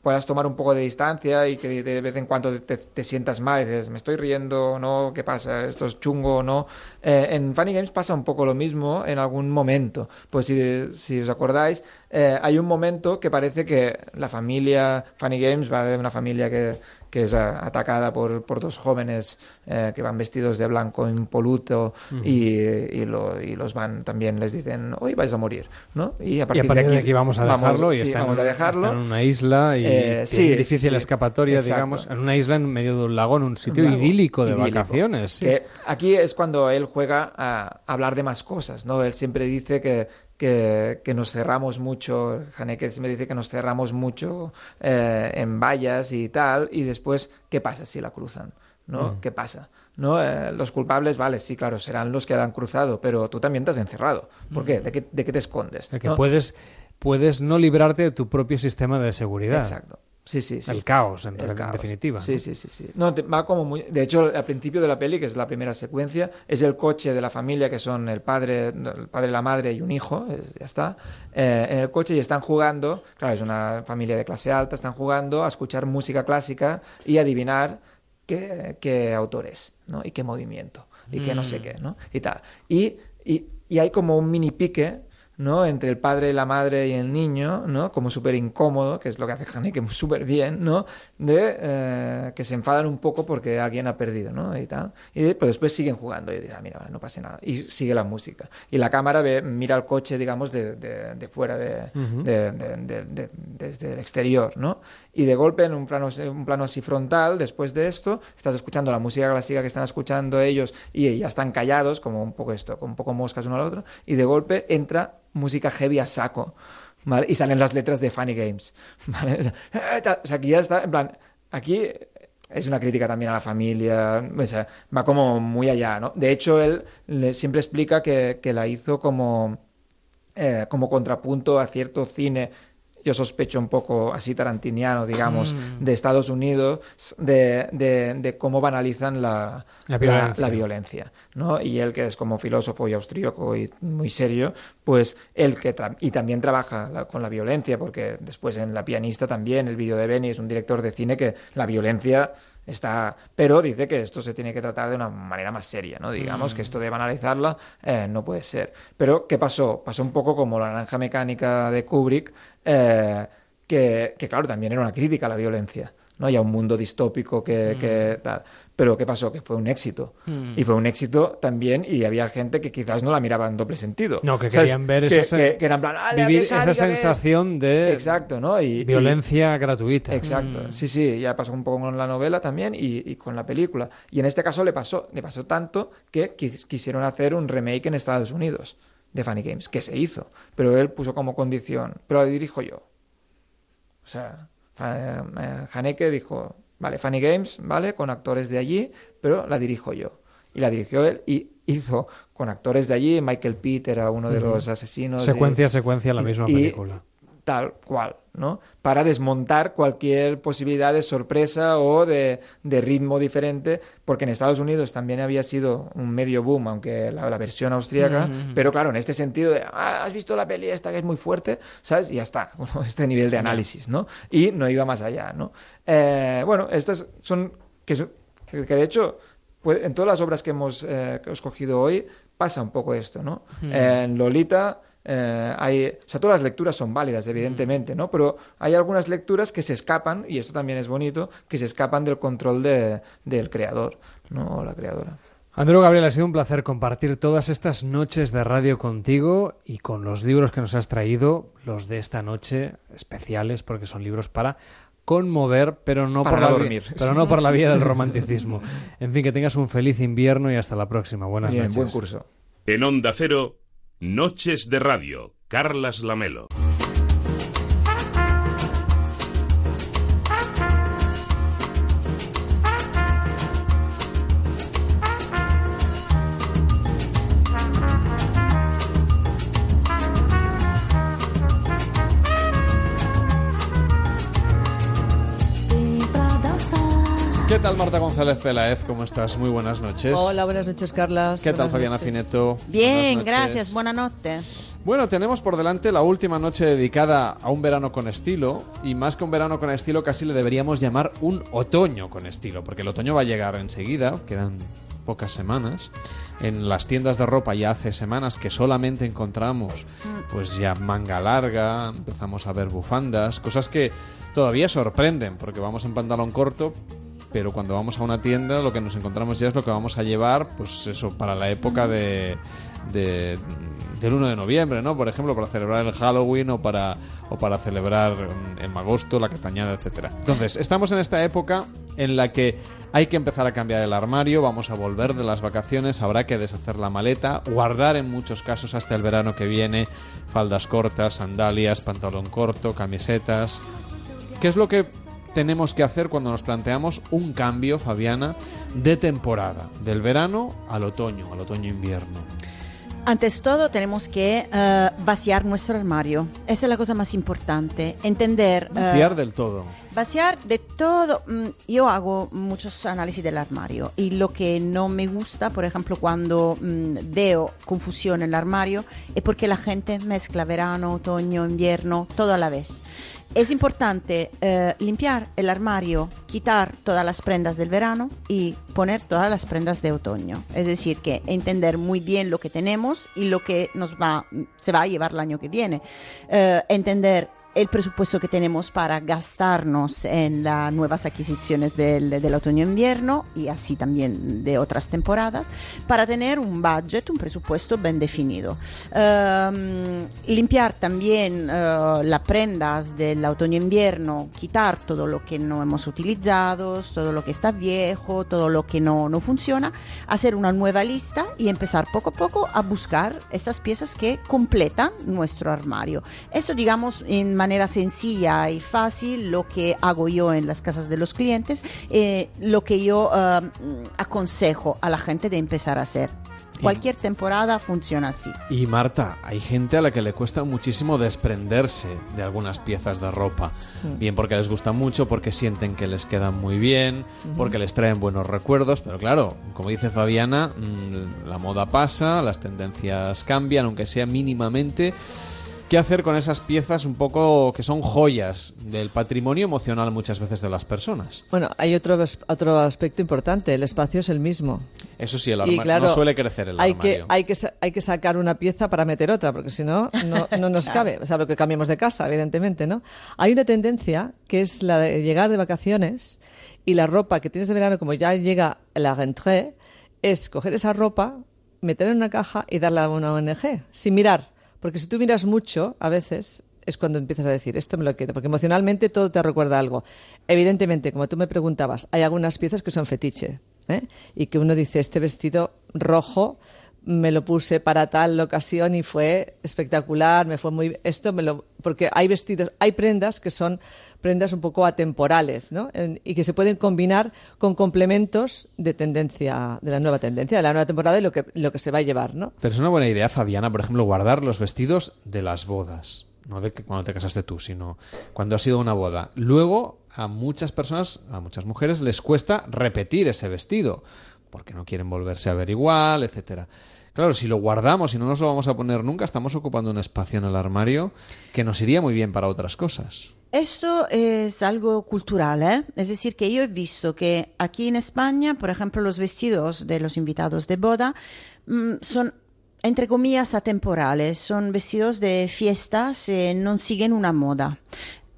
puedas tomar un poco de distancia y que de vez en cuando te, sientas mal y dices, me estoy riendo, ¿no? ¿Qué pasa? ¿Esto es chungo o no? Eh, en Funny Games pasa un poco lo mismo en algún momento. Pues si, si os acordáis, eh, hay un momento que parece que la familia Funny Games va de una familia que, que es a- atacada por, por dos jóvenes eh, que van vestidos de blanco impoluto Ujú. y, y, lo- y los van también les dicen hoy vais a morir ¿no? y a partir, de aquí vamos a dejarlo y sí, está, en, vamos a dejarlo está en una isla y Eh, sí, difícil sí, escapatoria, exacto. digamos, en una isla en medio de un lago, en un sitio Un idílico de idílico. vacaciones. Que aquí es cuando él juega a hablar de más cosas, ¿no? Él siempre dice que, que, que nos cerramos mucho, Haneke siempre dice que nos cerramos mucho eh, en vallas y tal, y después, ¿qué pasa si la cruzan? ¿no? Mm. ¿Qué pasa? ¿No? Eh, los culpables, vale, sí, claro, serán los que la han cruzado, pero tú también te has encerrado. ¿Por qué? ¿De qué, de qué te escondes? Sea, que ¿no? puedes, puedes no librarte de tu propio sistema de seguridad. Exacto. Sí, sí, sí. El caos, en, El en caos. definitiva. Sí, ¿no? sí, sí, sí. No, te- va como muy... De hecho, al principio de la peli, que es la primera secuencia, es el coche de la familia, que son el padre, el padre, la madre y un hijo, es- ya está, eh, en el coche y están jugando, claro, es una familia de clase alta, están jugando a escuchar música clásica y adivinar qué, qué autor es, ¿no? Y qué movimiento, y qué no sé Mm. qué, ¿no? Y tal. Y, y, y hay como un mini pique, ¿no? Entre el padre, la madre y el niño, ¿no? Como súper incómodo, que es lo que hace Haneke súper bien, ¿no? De eh, que se enfadan un poco porque alguien ha perdido, ¿no? Y tal. Y pero después siguen jugando y dicen, ah, mira, no pasa nada. Y sigue la música. Y la cámara ve, mira el coche, digamos, de, de, de fuera, de- desde el exterior, ¿no? Y de golpe, en un plano, un plano así frontal, después de esto, estás escuchando la música clásica que están escuchando ellos y ya están callados, como un poco esto, como un poco moscas uno al otro, y de golpe entra música heavy a saco, ¿vale? Y salen las letras de Funny Games. O sea, eh, o aquí ya está, en plan, aquí es una crítica también a la familia, va como muy allá, ¿no? De hecho, él le- siempre explica que, que la hizo como eh, como contrapunto a cierto cine, yo sospecho un poco así tarantiniano, digamos, Mm. de Estados Unidos, de, de- de cómo banalizan la, La violencia. la violencia, ¿no? Y él, que es como filósofo y austríaco y muy serio, pues él que tra- y también trabaja la- con la violencia, porque después en La pianista también, el vídeo de Benny es un director de cine que la violencia está pero dice que esto se tiene que tratar de una manera más seria no digamos Mm. que esto de banalizarla eh, no puede ser. Pero qué pasó pasó un poco como la naranja mecánica de Kubrick eh, que, que, claro también era una crítica a la violencia no y a un mundo distópico que, que tal pero qué pasó que fue un éxito Mm. y fue un éxito también y había gente que quizás no la miraba en doble sentido No, que ¿Sabes? querían ver que, esa, que- que eran en plan, "Ah, la vivir esa sádica que es". sensación de Exacto, ¿no? Y- y- violencia gratuita. Exacto, Mm. sí, sí, ya pasó un poco con la novela también y, y con la película. Y en este caso le pasó, le pasó tanto que quis- quisieron hacer un remake en Estados Unidos de Funny Games, que se hizo, pero él puso como condición, pero la dirijo yo. O sea, eh, Haneke dijo, vale, Funny Games, vale, con actores de allí, pero la dirijo yo. Y la dirigió él y hizo con actores de allí, Michael Pitt era uno de los asesinos. Secuencia a secuencia la y- misma película. Tal cual, ¿no? Para desmontar cualquier posibilidad de sorpresa o de, de ritmo diferente, porque en Estados Unidos también había sido un medio boom, aunque la, la versión austríaca, Mm. pero claro, en este sentido de, "Ah, ¿has visto la peli esta que es muy fuerte? ¿Sabes? Y ya está, bueno, este nivel de análisis, ¿no? Y no iba más allá, ¿no? Eh, bueno, estas son, que, son- que que de hecho, pues, en todas las obras que hemos eh, escogido hoy, pasa un poco esto, ¿no? Mm. En Lolita eh, hay, o sea, todas las lecturas son válidas, evidentemente, ¿no? Pero hay algunas lecturas que se escapan, y esto también es bonito, que se escapan del control de- del creador, ¿no? O la creadora. Andrew Gabriel, ha sido un placer compartir todas estas noches de radio contigo y con los libros que nos has traído, los de esta noche especiales, porque son libros para conmover, pero no, Para por, la dormir. pero no por la vía del romanticismo. En fin, que tengas un feliz invierno y hasta la próxima. Buenas Bien, noches. buen curso. En Onda Cero, Noches de Radio, Carlas Lamelo. González Peláez? ¿Cómo estás? Muy buenas noches. Hola, buenas noches, Carlas. ¿Qué tal Fabiana noches. Fineto? Bien, Buenas gracias. Buenas noches. Bueno, tenemos por delante la última noche dedicada a un verano con estilo y más que un verano con estilo casi le deberíamos llamar un otoño con estilo, porque el otoño va a llegar enseguida, quedan pocas semanas. En las tiendas de ropa ya hace semanas que solamente encontramos pues ya manga larga, empezamos a ver bufandas, cosas que todavía sorprenden porque vamos en pantalón corto, pero cuando vamos a una tienda lo que nos encontramos ya es lo que vamos a llevar, pues eso, para la época de, de- del 1 de noviembre, ¿no? Por ejemplo, para celebrar el Halloween o para, o para celebrar mm, en agosto la castañada, etcétera. Entonces, estamos en esta época en la que hay que empezar a cambiar el armario, vamos a volver de las vacaciones, habrá que deshacer la maleta, guardar en muchos casos hasta el verano que viene faldas cortas, sandalias, pantalón corto, camisetas. ¿Qué es lo que tenemos que hacer cuando nos planteamos un cambio, Fabiana, de temporada, del verano al otoño, al otoño-invierno? Antes todo tenemos que eh, vaciar nuestro armario. Esa es la cosa más importante. Entender... eh, Vaciar del todo. Vaciar de todo. mm, Yo hago muchos análisis del armario y lo que no me gusta, por ejemplo, cuando mm, veo confusión en el armario, es porque la gente mezcla verano, otoño, invierno, todo a la vez. Es importante eh, limpiar el armario, quitar todas las prendas del verano y poner todas las prendas de otoño. Es decir, que entender muy bien lo que tenemos y lo que nos va, se va a llevar el año que viene. Eh, entender el presupuesto que tenemos para gastarnos en las nuevas adquisiciones del, otoño-invierno y así también de otras temporadas, para tener un budget, un presupuesto bien definido. Ehm, limpiar también eh, las prendas del otoño-invierno, quitar todo lo que no hemos utilizado, todo lo que está viejo, todo lo que no, no funciona, hacer una nueva lista y empezar poco a poco a buscar esas piezas que completan nuestro armario. Eso, digamos, en manera sencilla y fácil, lo que hago yo en las casas de los clientes, eh, lo que yo aconsejo a la gente de empezar a hacer. Cualquier temporada funciona así. Y Marta, hay gente a la que le cuesta muchísimo desprenderse de algunas piezas de ropa. Bien porque les gusta mucho, porque sienten que les quedan muy bien, porque les traen buenos recuerdos. Pero claro, como dice Fabiana, mm, la moda pasa, las tendencias cambian, aunque sea mínimamente. ¿Qué hacer con esas piezas un poco que son joyas del patrimonio emocional muchas veces de las personas? Bueno, hay otro, otro aspecto importante, el espacio es el mismo. Eso sí, el armario claro, no suele crecer el hay armario. que, hay, que, sa- hay que sacar una pieza para meter otra, porque si no, no, no nos cabe. O sea, lo que cambiamos de casa, evidentemente, ¿no? Hay una tendencia que es la de llegar de vacaciones y la ropa que tienes de verano, como ya llega la rentrée, es coger esa ropa, meterla en una caja y darla a una ONG, sin mirar. Porque si tú miras mucho, a veces es cuando empiezas a decir, esto me lo quedo, porque emocionalmente todo te recuerda algo. Evidentemente, como tú me preguntabas, hay algunas piezas que son fetiche, ¿eh? y que uno dice, este vestido rojo me lo puse para tal ocasión y fue espectacular, me fue muy... Esto me lo... Porque hay vestidos, hay prendas que son prendas un poco atemporales, ¿no? En- y que se pueden combinar con complementos de tendencia, de la nueva tendencia, de la nueva temporada y lo que, lo que se va a llevar, ¿no? Pero es una buena idea, Fabiana, por ejemplo, guardar los vestidos de las bodas. No de que cuando te casaste tú, sino cuando ha sido una boda. Luego, a muchas personas, a muchas mujeres, les cuesta repetir ese vestido. Porque no quieren volverse a ver igual, etcétera. Claro, si lo guardamos y no nos lo vamos a poner nunca, estamos ocupando un espacio en el armario que nos iría muy bien para otras cosas. Eso es algo cultural, ¿eh? Es decir, que yo he visto que aquí en España, por ejemplo, los vestidos de los invitados de boda mm, son, entre comillas, atemporales. Son vestidos de fiestas y no siguen una moda.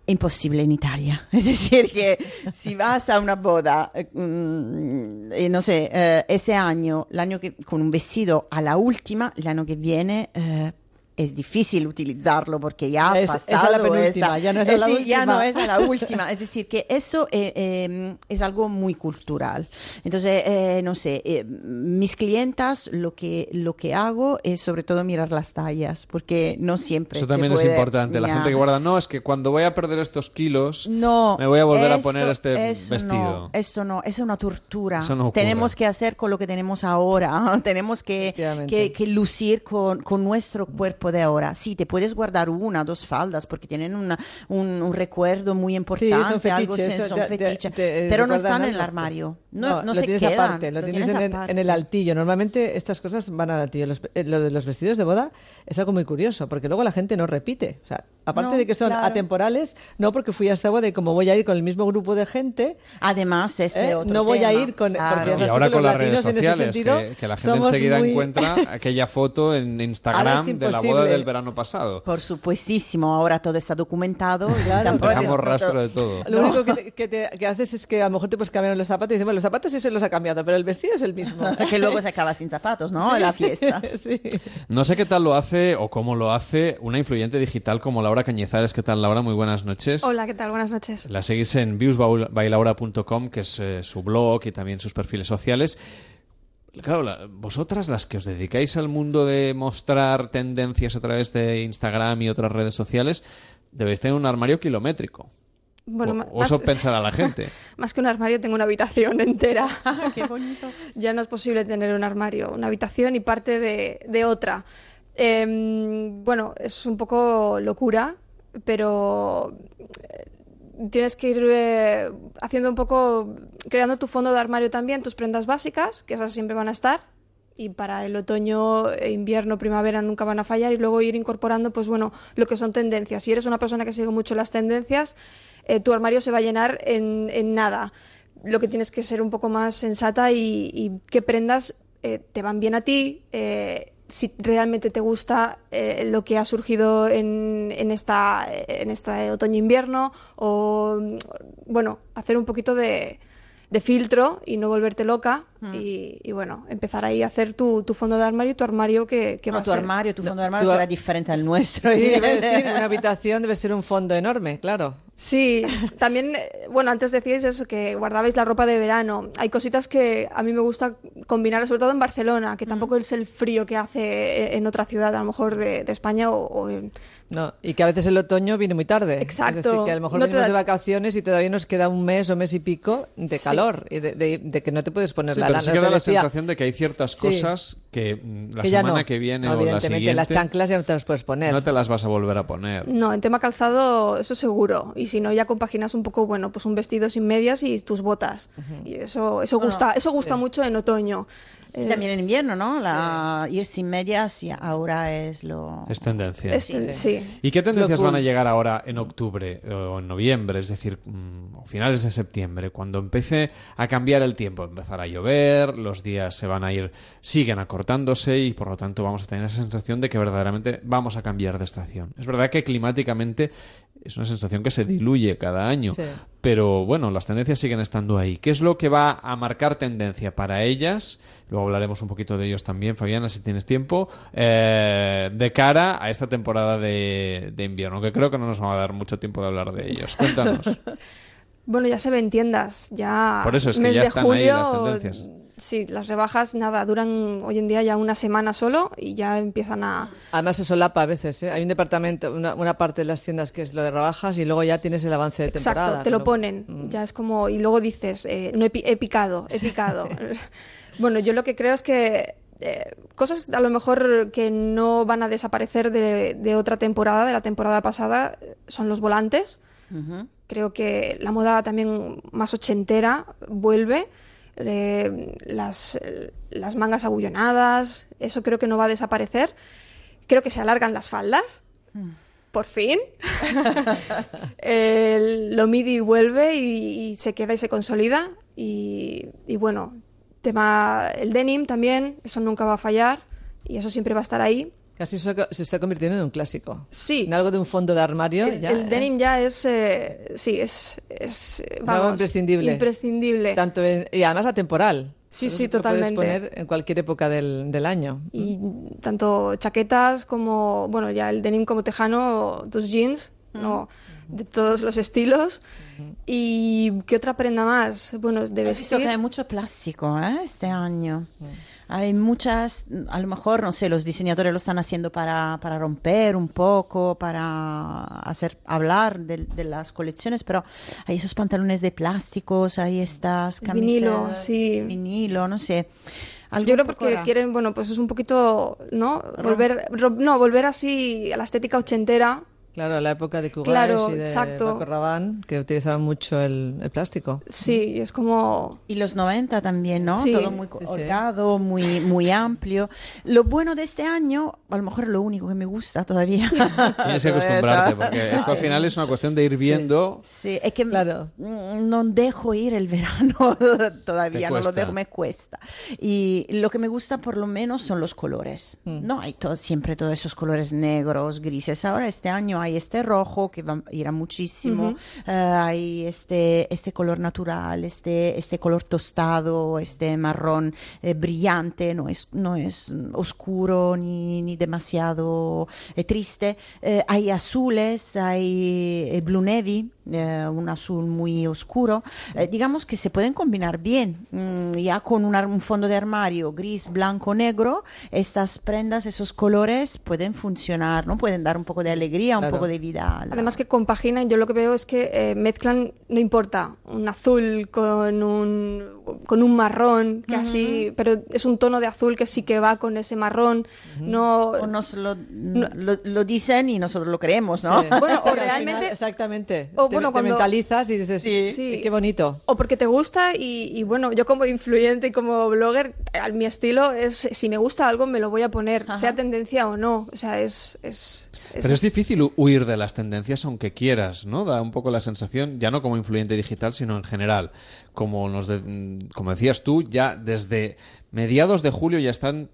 Imposible en Italia. Es decir, que si vas a una boda, eh, mm, no sé, eh, ese año, el año con un vestido a la última, el año que viene, eh, es difícil utilizarlo porque ya ha Es- es a la pasado penúltima, esa- ya no es a eh, la sí, ya última. no es a la última. Es decir, que eso eh, eh, es algo muy cultural. Entonces, eh, no sé, eh, mis clientas lo que, lo que hago es sobre todo mirar las tallas, porque no siempre. Eso también es puede- importante. La Ya. gente que guarda, no, es que cuando voy a perder estos kilos, No, me voy a volver a eso- poner este eso vestido. No, eso no, es una tortura. Eso no ocurre. tenemos que hacer con lo que tenemos ahora. tenemos que, que, que lucir con, con nuestro cuerpo de ahora. Sí, te puedes guardar una, dos faldas porque tienen una- un, un recuerdo muy importante. son algo fetiches, sen- eso son fetiches, te pero no están en algo. el armario. No, No, no lo se tienes quedan, aparte, lo, lo tienes, tienes en, el- aparte. en el altillo. Normalmente estas cosas van al altillo. Los- eh, lo de los vestidos de boda es algo muy curioso, porque luego la gente no repite. O sea, aparte No, de que son claro. atemporales, no porque fui a esta boda y como voy a ir con el mismo grupo de gente, además es de ¿eh? otro no voy a tema, ir con... claro. porque Y tú ahora que con los las redes ese sociales, sentido que, que la gente enseguida muy- encuentra aquella foto en Instagram de la boda del verano pasado. Por supuestísimo, ahora todo está documentado. y Claro, Dejamos rastro de todo. Lo No. único que, te- que te- que haces es que a lo mejor te puedes cambiar los zapatos y dices, bueno, los zapatos sí se los ha cambiado, pero el vestido es el mismo. que luego se acaba sin zapatos, ¿no? Sí. En la fiesta. Sí. No sé qué tal lo hace o cómo lo hace una influyente digital como Laura Cañizares. ¿Qué tal, Laura? Muy buenas noches. Hola, ¿qué tal? Buenas noches. La seguís en viewsbailaura.com, que es eh, su blog y también sus perfiles sociales. Claro, la- vosotras, las que os dedicáis al mundo de mostrar tendencias a través de Instagram y otras redes sociales, debéis tener un armario kilométrico. Bueno, O- o eso más- pensará la gente. Más que un armario, tengo una habitación entera. Qué bonito. ya no es posible tener un armario, una habitación y parte de, de otra. Em, bueno, es un poco locura, pero tienes que ir eh, haciendo un poco, creando tu fondo de armario también, tus prendas básicas, que esas siempre van a estar. Y para el otoño, e invierno, primavera nunca van a fallar y luego ir incorporando, pues bueno, lo que son tendencias. Si eres una persona que sigue mucho las tendencias, eh, tu armario se va a llenar en, nada. Lo que tienes que ser un poco más sensata y, y qué prendas eh, te van bien a ti, eh, si realmente te gusta eh, lo que ha surgido en, en esta en este otoño-invierno o bueno, hacer un poquito de, de filtro y no volverte loca y, y, bueno, empezar ahí a hacer tu, tu fondo de armario y tu armario que, que No, va a tu ser. armario, tu fondo de armario tu- será diferente al nuestro. Sí, a decir, una habitación debe ser un fondo enorme, claro. Sí, también, eh, bueno, antes decíais eso, que guardabais la ropa de verano. Hay cositas que a mí me gusta combinar, sobre todo en Barcelona, que tampoco es el frío que hace en otra ciudad, a lo mejor de, de España o, o en... No, y que a veces el otoño viene muy tarde. Exacto. Es decir, que a lo mejor No venimos da- de vacaciones y todavía nos queda un mes o mes y pico de Sí. calor y de, de- de que no te puedes poner Sí, la pero lana. sí Lo que da que la decía, sensación de que hay ciertas Sí. cosas que mm, la que semana no. que viene No, o la siguiente las chanclas ya no te las puedes poner. no te las vas a volver a poner. No, en tema calzado, eso seguro. Y si no, ya compaginas un poco, bueno, pues un vestido sin medias y tus botas. Y eso, eso Bueno, gusta, eso gusta sí. mucho en otoño. Y Eh, también en invierno, ¿no? La, Ir sin medias y ahora es lo... Es tendencia. Es sí. ¿Y qué tendencias van a llegar ahora en octubre o en noviembre? Es decir, mm, o finales de septiembre, cuando empiece a cambiar el tiempo, empezar a llover, los días se van a ir, siguen acortándose y por lo tanto vamos a tener esa sensación de que verdaderamente vamos a cambiar de estación. Es verdad que climáticamente es una sensación que se diluye cada año, Sí. pero bueno, las tendencias siguen estando ahí. ¿Qué es lo que va a marcar tendencia para ellas? Luego hablaremos un poquito de ellos también, Fabiana, si tienes tiempo, eh, de cara a esta temporada de, de invierno, que creo que no nos va a dar mucho tiempo de hablar de ellos. Cuéntanos. Bueno, ya se ven tiendas, ya. Por eso es que mes ya de están ahí julio, las tendencias. Sí, las rebajas, nada, duran hoy en día ya una semana solo y ya empiezan a. Además se solapa a veces, ¿eh? Hay un departamento, una, una parte de las tiendas que es lo de rebajas y luego ya tienes el avance de temporada. Exacto, te lo ¿no? ponen. Mm. Ya es como. Y luego dices, eh, no he, pi- he picado, he picado. bueno, yo lo que creo es que. eh, cosas a lo mejor que no van a desaparecer de, de otra temporada, de la temporada pasada, son los volantes. Creo que la moda también más ochentera vuelve. Eh, las, las mangas abullonadas, eso creo que no va a desaparecer. Creo que se alargan las faldas. Por fin. El- lo midi vuelve y, y se queda y se consolida. Y, y bueno, tema el denim también, eso nunca va a fallar y eso siempre va a estar ahí. Casi se, se está convirtiendo en un clásico. Sí. En algo de un fondo de armario. El, ya, el ¿eh? denim ya es, eh, sí, es, es, Es algo imprescindible. imprescindible. Tanto en- y además atemporal. Sí, sí, te lo puedes totalmente. poner en cualquier época del, del año. Y tanto chaquetas como, bueno, ya el denim como tejano, tus jeans, ¿no? de todos los estilos. ¿Y qué otra prenda más? Bueno, de He visto vestir. que hay mucho plástico ¿eh? este año. Hay muchas, a lo mejor, no sé, los diseñadores lo están haciendo para, para romper un poco, para hacer hablar de, de las colecciones, pero hay esos pantalones de plásticos, hay estas camisas. Vinilo, sí. Vinilo, no sé. Yo creo porque quieren, bueno, pues es un poquito, ¿no? Volver, no, volver así a la estética ochentera. Claro, la época de Cugash Claro, y de exacto. Paco Rabanne, que utilizaban mucho el, el plástico. Sí, es como... Y los 90 también, ¿no? Sí. Todo muy Sí, sí. holgado, muy, muy amplio. Lo bueno de este año, a lo mejor lo único que me gusta todavía. Tienes que acostumbrarte, porque esto al final es una cuestión de ir viendo. Sí, es que mm, no dejo ir el verano todavía, no lo dejo, me cuesta. Y lo que me gusta por lo menos son los colores. Mm. No hay todo, siempre todos esos colores negros, grises. Ahora este año hay este rojo que va muchísimo. Eh, hay este, este color natural, este, este color tostado, este marrón eh, brillante, no es, no es oscuro ni, ni demasiado eh, triste. Eh, hay azules, hay blue navy. Eh, un azul muy oscuro, eh, digamos que se pueden combinar bien. Mm, ya con un, ar- un fondo de armario gris, blanco, negro, estas prendas, esos colores pueden funcionar, ¿no? Pueden dar un poco de alegría, un Claro. poco de vida. la- Además que compaginan, yo lo que veo es que eh, mezclan, no importa, un azul con un, con un marrón, que así, pero es un tono de azul que sí que va con ese marrón, no... O nos lo, lo, lo dicen y nosotros lo creemos, ¿no? Sí. Bueno, Sí, o al final, realmente- exactamente. o te, bueno, te cuando- mentalizas y dices, Sí. qué bonito. O porque te gusta y, y bueno, yo como influyente y como blogger, a mi estilo es, si me gusta algo me lo voy a poner, sea tendencia o no, o sea, es... es Pero es difícil hu- huir de las tendencias aunque quieras, ¿no? Da un poco la sensación, ya no como influyente digital, sino en general. Como, nos de- como decías tú, ya desde mediados de julio ya están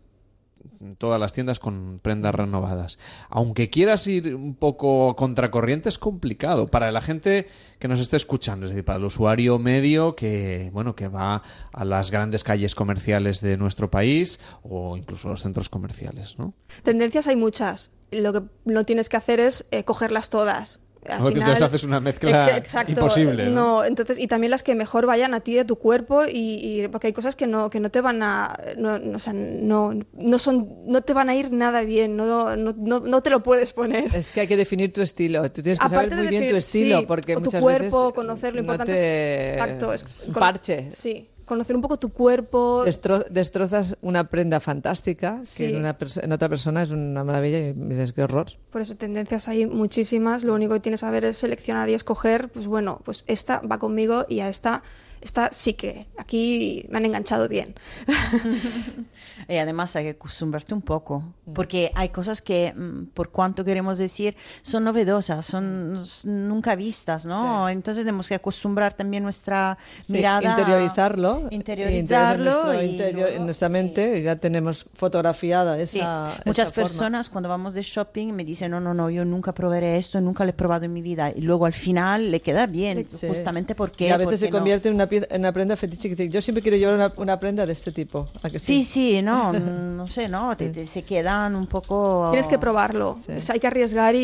todas las tiendas con prendas renovadas. Aunque quieras ir un poco contracorriente es complicado para la gente que nos esté escuchando, es decir, para el usuario medio que bueno, que va a las grandes calles comerciales de nuestro país o incluso los centros comerciales, ¿no? Tendencias hay muchas, lo que no tienes que hacer es eh, cogerlas todas. Al Porque final- entonces haces una mezcla exacto, imposible, ¿no? No, entonces, y también las que mejor vayan a ti de tu cuerpo, y, y- porque hay cosas que no, que no te van a, no, no, o sea, no, no son, no te van a ir nada bien, no, no, no, no te lo puedes poner. Es que hay que definir tu estilo. Tú tienes que Aparte saber muy de bien tu estilo, sí, porque o tu muchas cuerpo, veces conocer lo no importante te- es, exacto, es parche. Sí, conocer un poco tu cuerpo. Destro- destrozas una prenda fantástica Sí. que en, una en otra persona es una maravilla y dices qué horror. Por eso tendencias hay muchísimas. Lo único que tienes que saber es seleccionar y escoger, pues bueno, pues esta va conmigo y a esta, esta sí que aquí me han enganchado bien. Y además hay que acostumbrarte un poco, porque hay cosas que, mm, por cuanto queremos decir, son novedosas, son nunca vistas, ¿no? Entonces tenemos que acostumbrar también nuestra Sí, mirada. interiorizarlo, Interiorizarlo. en, nuestro y interior- en nuestra mente ya tenemos fotografiada esa, Sí, esa muchas forma. personas cuando vamos de shopping me dicen, no, no, no, yo nunca probaré esto, nunca lo he probado en mi vida. Y luego al final le queda bien, Sí. justamente porque... Y a veces porque se no- convierte en una, una prenda fetiche que dice, yo siempre quiero llevar una, una prenda de este tipo. ¿A que Sí, sí, no, no sé, ¿no? Te- te- se quedan un poco... Tienes que probarlo. O sea, hay que arriesgar y,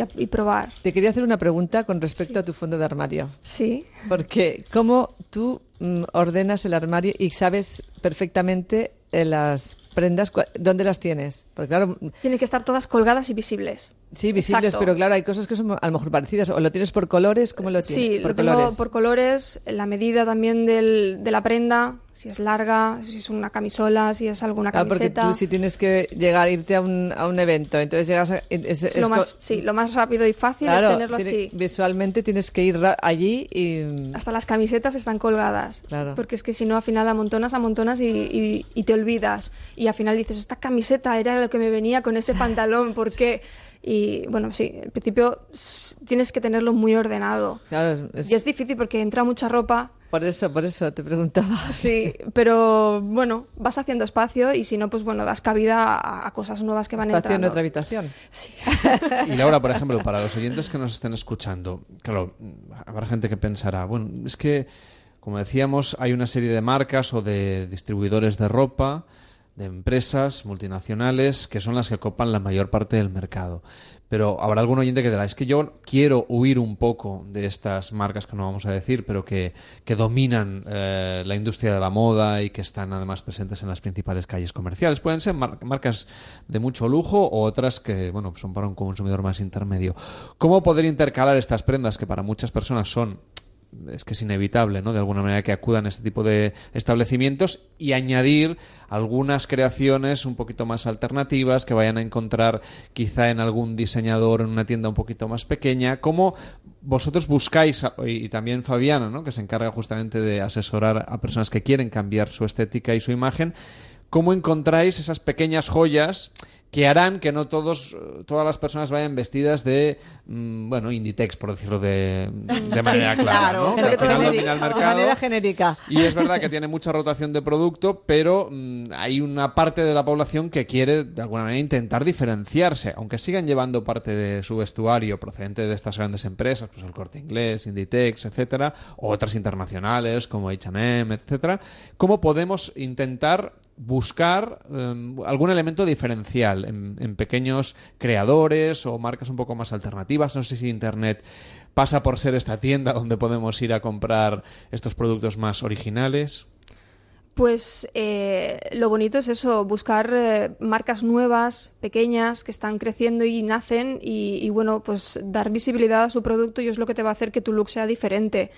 y- y probar. Te quería hacer una pregunta con respecto a tu fondo de armario. Sí. Porque, ¿cómo tú mm, ordenas el armario y sabes perfectamente eh, las prendas, dónde las tienes? Porque, claro, Tienen que estar todas colgadas y visibles. Sí, visibles, Exacto. pero claro, hay cosas que son a lo mejor parecidas. ¿O lo tienes por colores? ¿Cómo lo tienes? Sí, por lo tengo colores. por colores, la medida también del, de la prenda, si es larga, si es una camisola, si es alguna Claro, porque camiseta. tú si tienes que llegar, irte a un, a un evento, entonces llegas a... es- Es lo más, sí, lo más rápido y fácil Claro, es tenerlo tiene- así. Visualmente tienes que ir allí y... Hasta las camisetas están colgadas. Claro. Porque es que si no, al final amontonas, amontonas y, y- y te olvidas. Y al final dices, esta camiseta era lo que me venía con ese pantalón, ¿por qué? Y bueno, sí, al principio tienes que tenerlo muy ordenado. Claro, es- Y es difícil porque entra mucha ropa. por eso, por eso te preguntaba. Sí, pero bueno, vas haciendo espacio y si no, pues bueno, das cabida a, a cosas nuevas que van Espacio en entrando. otra habitación. Y Laura, por ejemplo, para los oyentes que nos estén escuchando, claro, habrá gente que pensará, bueno, es que, como decíamos, hay una serie de marcas o de distribuidores de ropa, de empresas multinacionales, que son las que copan la mayor parte del mercado. Pero habrá algún oyente que dirá, es que yo quiero huir un poco de estas marcas que no vamos a decir, pero que, que dominan eh, la industria de la moda y que están además presentes en las principales calles comerciales. Pueden ser mar- marcas de mucho lujo o otras que, bueno, son para un consumidor más intermedio. ¿Cómo poder intercalar estas prendas que para muchas personas son es que es inevitable, ¿no? De alguna manera que acudan a este tipo de establecimientos y añadir algunas creaciones un poquito más alternativas que vayan a encontrar quizá en algún diseñador en una tienda un poquito más pequeña. ¿Cómo vosotros buscáis, y también Fabiana, ¿no? Que se encarga justamente de asesorar a personas que quieren cambiar su estética y su imagen, ¿cómo encontráis esas pequeñas joyas que harán que no todos, todas las personas vayan vestidas de, mm, bueno, Inditex, por decirlo de, de manera clara, claro. ¿no? Al final Genérica, domina el de manera genérica. Y es verdad que tiene mucha rotación de producto, pero mm, hay una parte de la población que quiere, de alguna manera, intentar diferenciarse, aunque sigan llevando parte de su vestuario procedente de estas grandes empresas, pues el Corte Inglés, Inditex, etcétera, o otras internacionales como H&M, etcétera. ¿Cómo podemos intentar buscar eh, algún elemento diferencial en, en pequeños creadores o marcas un poco más alternativas. No sé si Internet pasa por ser esta tienda donde podemos ir a comprar estos productos más originales. Pues eh, lo bonito es eso, buscar eh, marcas nuevas, pequeñas, que están creciendo y nacen y, y, bueno, pues dar visibilidad a su producto y es lo que te va a hacer que tu look sea diferente.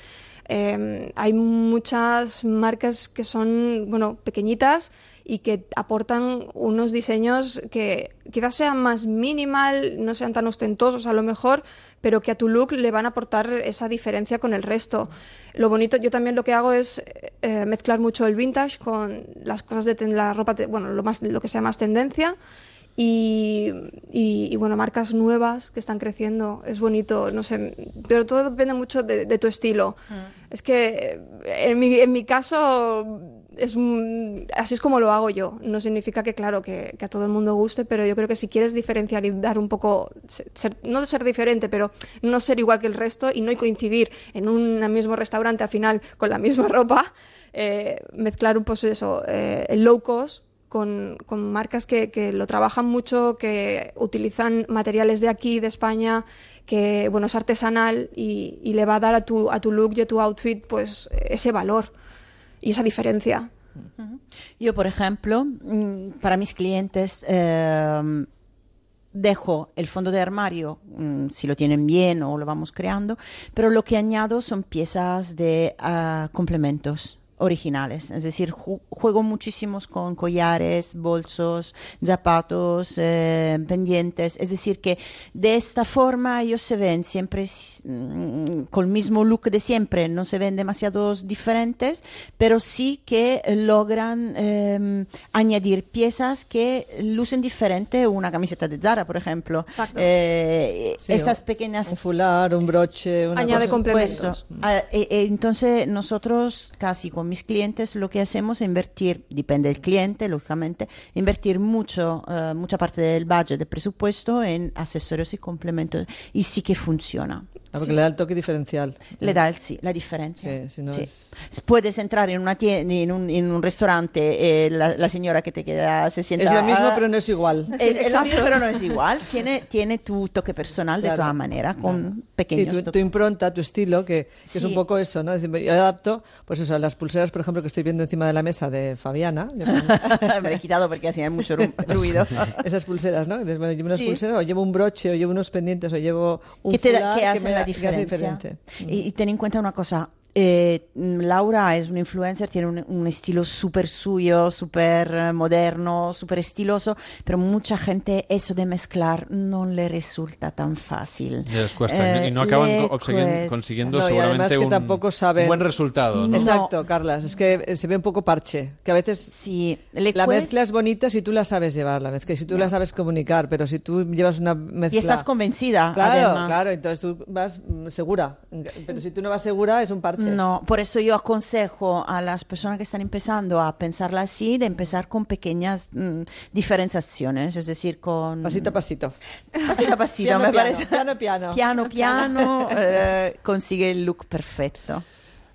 Eh, hay muchas marcas que son, bueno, pequeñitas y que aportan unos diseños que quizás sean más minimal, no sean tan ostentosos a lo mejor, pero que a tu look le van a aportar esa diferencia con el resto. Lo bonito, yo también lo que hago es eh, mezclar mucho el vintage con las cosas de la ropa, bueno, lo, más, lo que sea más tendencia. Y, y- y, bueno, marcas nuevas que están creciendo, es bonito, no sé, pero todo depende mucho de, de tu estilo. Es que eh, en mi, en mi caso es así es como lo hago yo. No significa que, claro, que, que a todo el mundo guste, pero yo creo que si quieres diferenciar y dar un poco, se- ser- no de ser diferente, pero no ser igual que el resto y no coincidir en un mismo restaurante al final con la misma ropa, eh, mezclar un poco eso, eh, el low cost con, con marcas que, que lo trabajan mucho, que utilizan materiales de aquí, de España, que bueno, es artesanal y, y le va a dar a tu, a tu look y a tu outfit pues ese valor y esa diferencia. Yo, por ejemplo, mm, para mis clientes, eh, dejo el fondo de armario, mm, si lo tienen bien o lo vamos creando, pero lo que añado son piezas de ah, complementos originales, es decir, ju- juego muchísimos con collares, bolsos, zapatos, eh, pendientes, es decir, que de esta forma ellos se ven siempre mm, con el mismo look de siempre, no se ven demasiados diferentes, pero sí que logran eh, añadir piezas que lucen diferente una camiseta de Zara, por ejemplo. Eh, Sí, estas pequeñas Un fular, un broche, una Añade cosa- complementos. e entonces nosotros casi con mis clientes lo que hacemos es invertir, depende del cliente, lógicamente, invertir mucho, eh, mucha parte del budget, del presupuesto en accesorios y complementos y sí que funciona. Ah, porque Sí. le da el toque diferencial. Le da el sí, la diferencia. Sí, si no Sí. es- Puedes entrar en una tienda, en un, en un restaurante, eh, la, la señora que te queda se sienta. Es lo mismo, pero no es igual. es, es lo mismo, pero no es igual. Tiene, tiene tu toque personal de Claro. todas maneras, con Sí, pequeños tu, toques. tu impronta, tu estilo, que, que es un Sí. poco eso, ¿no? Es decir, yo adapto, pues eso, a las pulseras, por ejemplo, que estoy viendo encima de la mesa de Fabiana. que Me he quitado porque hacía mucho ru- ruido. Esas pulseras, ¿no? Entonces, bueno, llevo unas Sí. pulseras, o llevo un broche, o llevo unos pendientes, o llevo un que, te da- fular que hace me diferencia. y ten en cuenta una cosa. Eh, mm, Laura es una influencer, tiene un, un estilo súper suyo, súper eh, moderno, súper estiloso, pero mucha gente eso de mezclar no le resulta tan fácil. Les cuesta Eh, y no acaban le co- conseguen- cuesta. consiguiendo No, seguramente que un tampoco saben. buen resultado. ¿no? Exacto, Carlas. Es que eh, se ve un poco parche. Que a veces sí, le la cuesta- mezcla es bonita si tú la sabes llevar, la mezcla, y si tú la sabes comunicar, pero si tú llevas una mezcla... Y estás convencida, Claro, además. claro, entonces tú vas mm, segura. Pero si tú no vas segura, es un parche. No, por eso yo aconsejo a las personas que están empezando a pensarla así, de empezar con pequeñas mm, diferenciaciones, es decir, con... Pasito a pasito. Pasito a pasito, Piano, me piano, parece. piano, piano. Piano, piano, eh, consigue el look perfecto.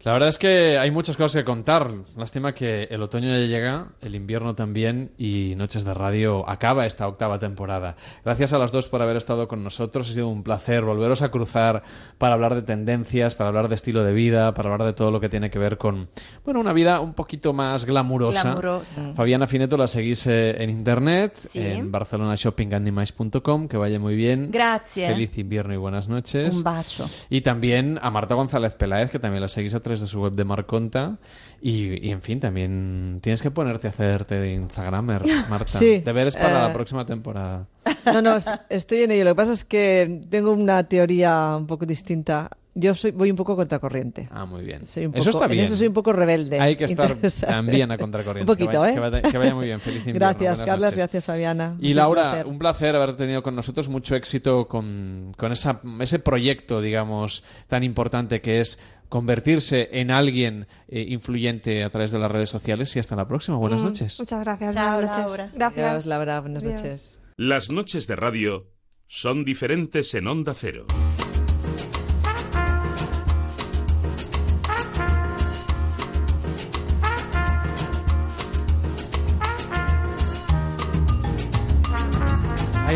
La verdad es que hay muchas cosas que contar. Lástima que el otoño ya llega, el invierno también y Noches de Radio acaba esta octava temporada. Gracias a las dos por haber estado con nosotros. Ha sido un placer volveros a cruzar para hablar de tendencias, para hablar de estilo de vida, para hablar de todo lo que tiene que ver con, bueno, una vida un poquito más glamurosa. Glamurosa. Fabiana Fineto la seguís eh, en internet, Sí. en barcelonashoppinganimais.com, que vaya muy bien. Gracias. Feliz invierno y buenas noches. Un bacho. Y también a Marta González Peláez, que también la seguís a de su web de Marconta. Y, y, en fin, también tienes que ponerte a hacerte de Instagramer, Marta. Sí, Deberes para eh, la próxima temporada. No, no, es- estoy en ello. Lo que pasa es que tengo una teoría un poco distinta. Yo soy, voy un poco contracorriente. Ah, muy bien. Soy un Eso poco- está en bien. eso soy un poco rebelde. Hay que estar también a contracorriente. Un poquito, que vaya, ¿eh? Que vaya, que vaya muy bien. Feliz invierno. Gracias, noches. Gracias, Fabiana. Y Es un Laura, placer. un placer haber tenido con nosotros mucho éxito con, con esa, ese proyecto, digamos, tan importante que es convertirse en alguien eh, influyente a través de las redes sociales. Y hasta la próxima. Buenas Mm, noches. Muchas gracias. Chao, buenas noches. Laura. Gracias. Adiós, Laura. Buenas Adiós. noches. Las noches de radio son diferentes en Onda Cero.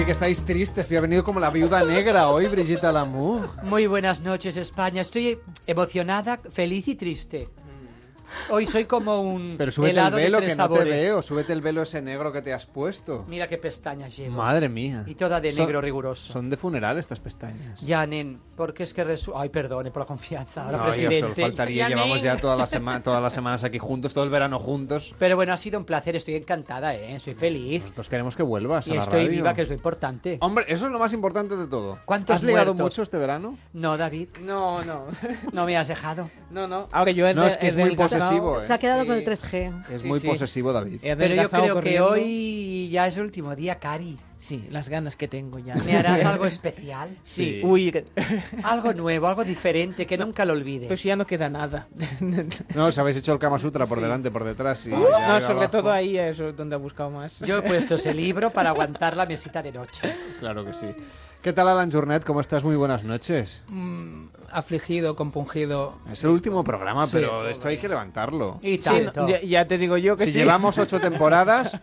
Que estáis tristes, que ha venido como la viuda negra hoy, Brigitte Lamour. Muy buenas noches, España. Estoy emocionada, feliz y triste. Hoy soy como un Pero súbete el velo, de que no te veo. Súbete el velo ese negro que te has puesto. Mira qué pestañas llevo. Madre mía. Y toda de Son- negro riguroso. Son de funeral estas pestañas. Ya, nen, porque es que resu... Ay, perdone por la confianza. Ahora, presidente. faltaría. Ya, Llevamos nen. ya toda la sema- todas las semanas aquí juntos, todo el verano juntos. Pero bueno, ha sido un placer. Estoy encantada, ¿eh? Estoy feliz. Nosotros queremos que vuelvas Y a la estoy radio. viva, que es lo importante. Hombre, eso es lo más importante de todo. ¿Cuántos ¿Has ligado muertos? mucho este verano? No, David. No, no. No me has dejado. No, no. Ahora yo he No, de- es que he es muy delgazado. Posesivo, ¿eh? Se ha quedado Sí. con el 3G. Es Sí, muy sí. posesivo, David. Pero yo creo que hoy ya es el último día, Cari. Sí, las ganas que tengo ya. ¿Me harás algo especial? Sí. Sí. Uy, Algo nuevo, algo diferente, que nunca lo olvide. pues ya no queda nada. No, os habéis hecho el Kama Sutra por delante, por detrás. Y ya no, sobre abajo. todo ahí es donde he buscado más. Yo he puesto ese libro para aguantar la mesita de noche. Claro que sí. ¿Qué tal, Alan Journet? ¿Cómo estás? Muy buenas noches. Mm, afligido, compungido. Es el último programa, Sí. pero esto hay que levantarlo. Y Sí, tanto. no, ya, ya te digo yo que Si sí. llevamos ocho temporadas,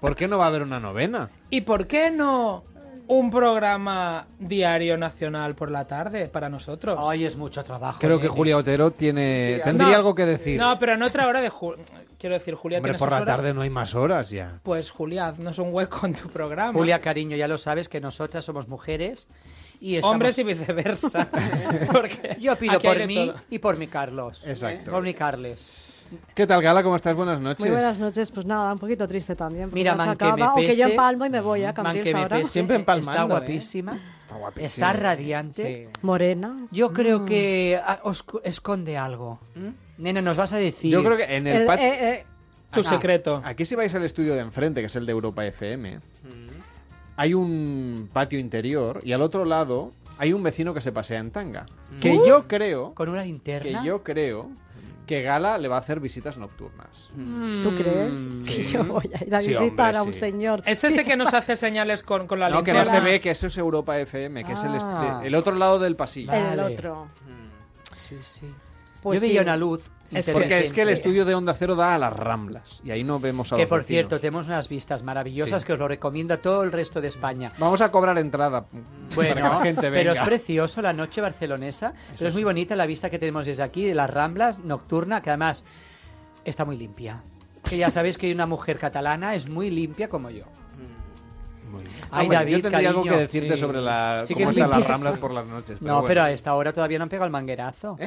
¿por qué no va a haber una novena? ¿Y por qué no un programa diario nacional por la tarde para nosotros? Hoy es mucho trabajo. Creo que ¿eh? Julia Otero tiene Sí, tendría no, algo que decir. No, pero en otra hora de Ju- Quiero decir, Julia Hombre, tiene por sus la horas. tarde no hay más horas ya. Pues Julia, haznos un hueco en tu programa. Julia, cariño, ya lo sabes que nosotras somos mujeres y estamos... Hombres y viceversa. Porque Yo pido por mí todo. y por mi Carlos. Exacto. Por mi Carles. ¿Qué tal, Gala? ¿Cómo estás? Buenas noches. Muy buenas noches, pues nada, un poquito triste también. Mira, se man, que acaba, me o que yo pese, empalmo y me voy a Cambrils ahora. pese, Siempre Está empalmando, ¿eh? guapísima. Está guapísima. Está radiante. Morena. Yo creo Mm. que ah, os esconde algo. Nena, nos vas a decir. Yo creo que en el, El- patio... eh, eh, Tu Ah. secreto. Aquí si vais al estudio de enfrente, que es el de Europa FM, hay un patio interior y al otro lado hay un vecino que se pasea en tanga. Que Uh. yo creo, Con una que linterna. yo creo que Gala le va a hacer visitas nocturnas. ¿Tú crees Mm, que sí. yo voy a ir a Sí, visitar hombre, a un sí. señor? Es ese que nos hace señales con, con la No, que no linterna. se ve que eso es Europa FM, que es el, Ah. el otro lado del pasillo. El Vale. otro. Sí, sí. Pues Yo veía una luz. Es Porque es que el estudio de Onda Cero da a las Ramblas y ahí no vemos a Que los por vecinos. cierto, tenemos unas vistas maravillosas Sí. que os lo recomiendo a todo el resto de España. Vamos a cobrar entrada Bueno, para que la gente venga. pero es precioso la noche barcelonesa, pero es muy bonita la vista que tenemos desde aquí, de las Ramblas, nocturna, que además está muy limpia. Que ya sabéis que una mujer catalana es muy limpia como yo. Ah, Ay, bueno, David, yo tendría algo que cariño, decirte sí. sobre la, Sí cómo es están las. Ramblas por las noches. no, bueno. pero a esta hora todavía no han pegado el manguerazo.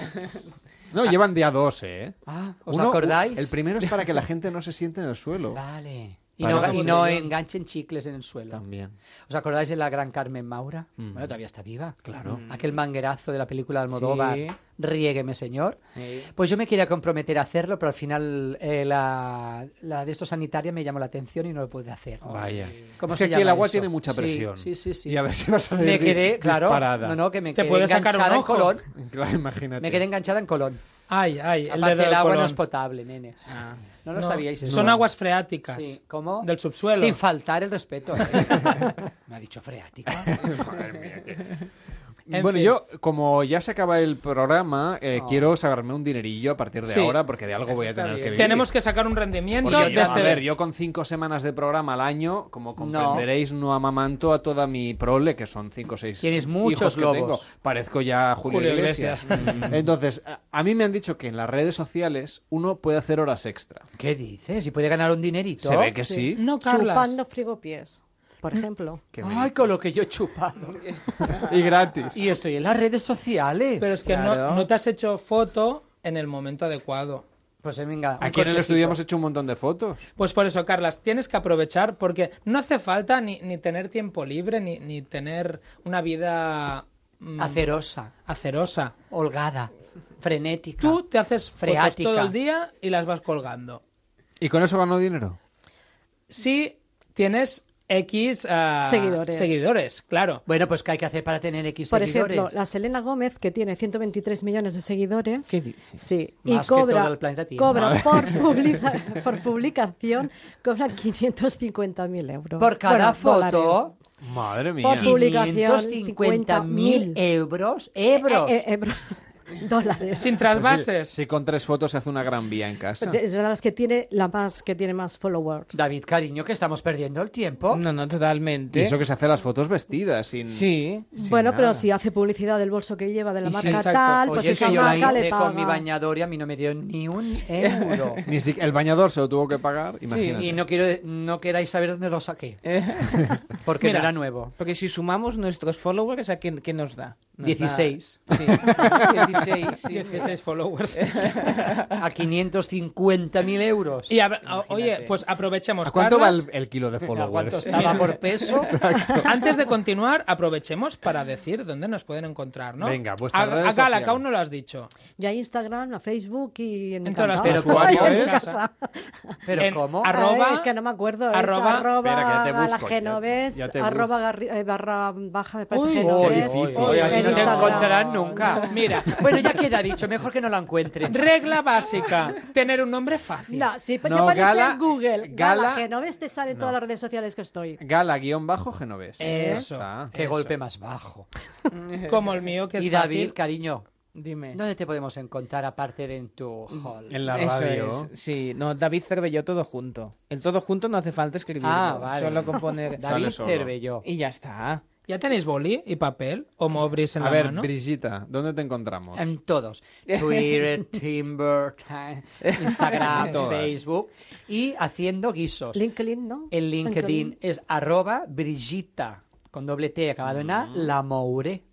No, llevan día dos, ¿eh? Ah, ¿os Uno- acordáis? El primero es para que la gente no se siente en el suelo. Vale. Y no, y no enganchen chicles en el suelo. También. ¿Os acordáis de la gran Carmen Maura? Mm. Bueno, todavía está viva. Claro. Aquel manguerazo de la película de Almodóvar, Sí. Riégueme, señor. Sí. Pues yo me quería comprometer a hacerlo, pero al final eh, la, la de esto sanitaria me llamó la atención y no lo pude hacer. Vaya. ¿Cómo es se que aquí el agua eso? tiene mucha Sí, presión. Sí, sí, sí. Y a ver si vas a salir Me quedé, claro, disparada. no, no, que me Te quedé puede sacar un enganchada en ojo. Colón. Claro, imagínate. Me quedé enganchada en Colón. Ay, ay, el Aparte, el agua no Colón. es potable, nenes. No lo No, sabíais eso. Son aguas freáticas. Sí, ¿cómo? Del subsuelo. Sin faltar el respeto. ¿eh? me ha dicho freática. Madre mía, qué- En bueno, fin. yo, como ya se acaba el programa, eh, Oh. quiero sacarme un dinerillo a partir de Sí. ahora, porque de algo voy a tener bien. que vivir. Tenemos que sacar un rendimiento Porque de yo, este... a ver, yo con cinco semanas de programa al año, como comprenderéis, no, amamanto a toda mi prole, que son cinco o seis Tienes hijos muchos que tengo. Parezco ya Julio, Julio Iglesias. Iglesias. Entonces, a, mí me han dicho que en las redes sociales uno puede hacer horas extra. ¿Qué dices? ¿Y puede ganar un dinerito? Se ve que sí. No, Carlas. Chupando frigopiés, por ejemplo. Ay, con lo que yo he chupado. Y gratis. y estoy en las redes sociales. Pero es que no- Claro. no, te has hecho foto en el momento adecuado. Pues eh, venga, un Aquí en el consejito. estudio hemos hecho un montón de fotos. Pues por eso, Carlas, tienes que aprovechar porque no hace falta ni, ni tener tiempo libre ni, ni tener una vida mm, Acerosa, acerosa. holgada, frenética. Tú te haces fotos Freática. todo el día y las vas colgando. ¿Y con eso ganó dinero? Si tienes X ah, Seguidores. seguidores, claro. Bueno, pues ¿qué hay que hacer para tener X Por seguidores? ejemplo, la Selena Gómez, que tiene 123 millones de seguidores. ¿Qué dices? Sí, Más y que cobra, todo el cobra por, publica- por publicación, cobra 550.000 euros. Por cada Bueno, dólares. foto, Madre mía. Por publicación, 550.000 50.000 euros. Euros. Eh, eh, ebro- dólares. Sin trasvases. Si con tres fotos se hace una gran vía en casa. Es de las que tiene la más que tiene más followers. David, cariño, que estamos perdiendo el tiempo. No, no, Y totalmente. eso que se hace las fotos vestidas, sin... Sí. sin bueno, pero si hace publicidad del bolso que lleva de la Y marca tal, pues Oye, esa que yo la marca le paga. con mi bañador y a mí no me dio ni un euro. Ni si- el bañador se lo tuvo que pagar, imagínate. y no quiero no queráis saber dónde lo saqué. Porque Mira, no era nuevo. Porque si sumamos nuestros followers, ¿a qué, qué nos da? Nos 16. da- Sí, 16. Sí. 16 followers. A 550.000 euros. Y a- a- oye, pues aprovechemos. ¿A cuánto va el, el kilo de ¿A cuánto followers? estaba por peso? Antes de continuar, aprovechemos para decir dónde nos pueden encontrar, ¿no? Venga, vuestras A- redes a Gala, sociales. que aún no lo has dicho. Ya Instagram, a Facebook y en, mi En todas casa. las Pero ¿cómo en mi es? casa. ¿Pero En cómo? arroba- Ay, es que no me acuerdo. arroba- es arroba Espera, que ya te busco, Gala ya- Genovés, ya arroba garri- eh, barra baja, me parece Uy, Genovés. difícil. Oye, así en no te encontrarán nunca. Mira, Bueno, ya queda dicho, mejor que no la encuentren. regla básica: tener un nombre fácil. No, sí, pues No, pones Gala- en Google. Gala- Gala, Genovés te sale en todas las redes sociales que estoy. Eso. Ya está. Qué Eso. golpe más bajo. Como el mío, que es Y David, fácil. cariño, Dime. ¿dónde te podemos encontrar aparte de en tu hall? En la Eso radio. es, sí, no, David Cervelló todo junto. El todo junto no hace falta escribirlo. Ah, vale. Solo con poner. David. Cervelló. Y ya está. ¿Ya tenéis boli y papel o mobris en A la ver, mano? Brigitta, ¿dónde te encontramos? En todos. Twitter, Timber, Instagram. Facebook. Y haciendo guisos. LinkedIn, ¿no? El LinkedIn es arroba Brigitta, con doble T acabado en A, la Moure.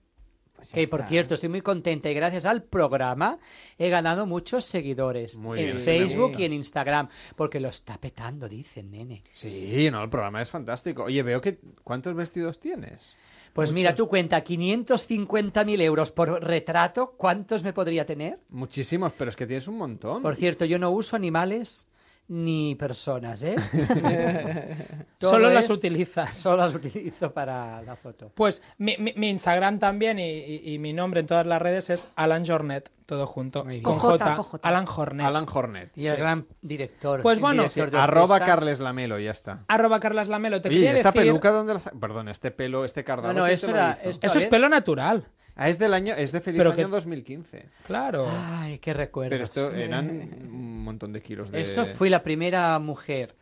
que por cierto, estoy muy contenta y gracias al programa he ganado muchos seguidores Muy en bien, Facebook y en Instagram, porque lo está petando, dicen, nene. Sí, no, el programa es fantástico. Oye, veo que... ¿Cuántos vestidos tienes? Pues mira, tú cuenta 550.000 euros por retrato, ¿cuántos me podría tener? Muchísimos, pero es que tienes un montón. Por cierto, yo no uso animales ni personas, ¿eh? Solo las utilizas. Solo las utilizo para la foto. Pues mi, mi- mi Instagram también y, y- y mi nombre en todas las redes es Alan Jornet, todo junto. Muy bien. Con Con J, J, con J. Alan Jornet. Alan Hornet. Y el gran director. Pues bueno, director de Arroba. Carles Lamelo, ya está. Arroba Carlas Lamelo. Te Oye, ¿y quería esta decir... peluca dónde la Perdón, este pelo, este cardado. No, no, ¿quién eso era- esto- es ver. pelo natural. Ah, es del año, es de feliz Pero año que- 2015. Claro. Ay, qué recuerdo. Pero esto eran un montón de kilos de... Esto fui la primera mujer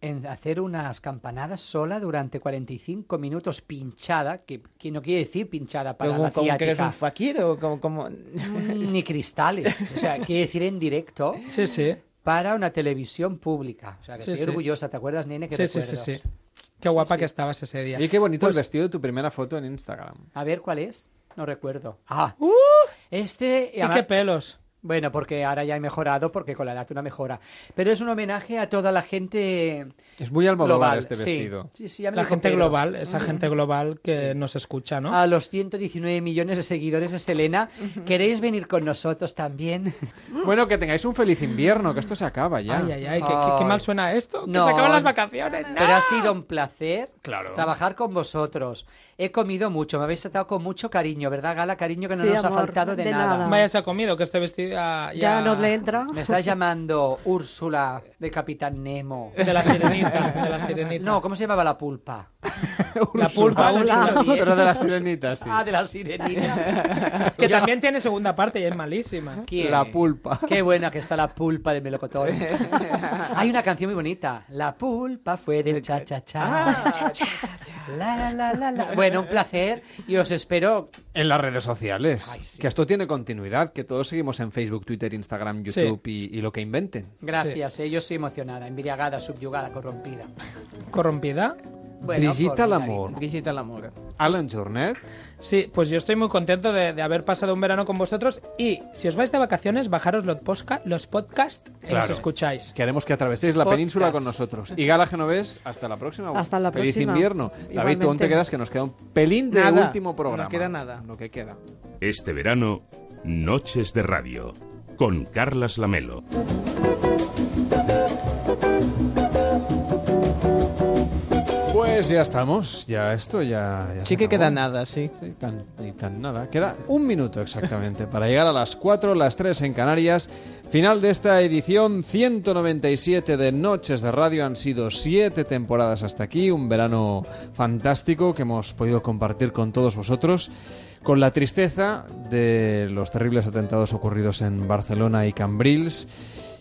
en hacer unas campanadas sola durante 45 minutos pinchada, que, que no quiere decir pinchada para Pero la como que eres un fakir o como... como... Ni cristales. O sea, quiere decir en directo Sí, sí. para una televisión pública. O sea, que Sí, estoy sí. orgullosa. ¿Te acuerdas, nene? ¿Qué Sí, sí, sí, recuerdos? sí. Qué guapa Sí. que estabas ese día. Y qué bonito Pues- el vestido de tu primera foto en Instagram. A ver, ¿cuál es? No recuerdo. Ah, este... Uh. ¿Y qué pelos? Bueno, porque ahora ya he mejorado, porque con la edad una mejora. Pero es un homenaje a toda la gente Es muy Almodóvar global. este Sí. vestido. Sí, sí, ya me La gente Pedro. global, esa gente global que nos escucha, ¿no? A los 119 millones de seguidores de Selena, ¿queréis venir con nosotros también? Bueno, que tengáis un feliz invierno, que esto se acaba ya. Ay, ay, ay, qué, qué- qué mal suena esto. Que No, se acaban las vacaciones. ¡No! Pero ha sido un placer Claro. trabajar con vosotros. He comido mucho, me habéis tratado con mucho cariño, ¿verdad, Gala? Cariño que no Sí, nos amor, ha faltado de, de nada. nada. Vaya se ha comido, que este vestido ya... Ya nos le entra. Me estás llamando Úrsula de Capitán Nemo. De la sirenita, de la sirenita. No, ¿cómo se llamaba la pulpa? La pulpa, Ah, Úrsula. Pero de la sirenita, sí. Ah, de la sirenita. Que también tiene segunda parte y es malísima. ¿Quién? La pulpa. Qué buena que está la pulpa de melocotón. Hay una canción muy bonita. La pulpa fue del cha cha cha. La, la, la, la, la. Bueno, un placer y os espero. En las redes sociales. Ay, sí. Que esto tiene continuidad, que todos seguimos en Facebook, Twitter, Instagram, Sí. YouTube y, y lo que inventen. Gracias, eh, yo estoy emocionada, embriagada, subyugada, corrompida. ¿Corrompida? Bueno, Brigitta por Lamour, Brigitte Lamour. Alan Journet. Sí, pues yo estoy muy contento de, de haber pasado un verano con vosotros y si os vais de vacaciones, bajaros los, posca- los podcasts y Claro. los escucháis. Queremos que atraveséis la Podcast. península con nosotros. Y Gala Genovés, hasta la próxima. Hasta la Feliz próxima. invierno. David, ¿tú Igualmente. dónde te quedas? Que nos queda un pelín de Nada, último programa. no nos queda nada. Lo que queda. Este verano, Noches de Radio, con Carlas Lamelo. Ya estamos, ya esto ya... Sí que acabó. queda nada, sí. Sí, tan, y tan nada. Queda un minuto exactamente para llegar a las 4, las 3 en Canarias. Final de esta edición 197 de Noches de Radio. Han sido siete temporadas hasta aquí. Un verano fantástico que hemos podido compartir con todos vosotros. Con la tristeza de los terribles atentados ocurridos en Barcelona y Cambrils.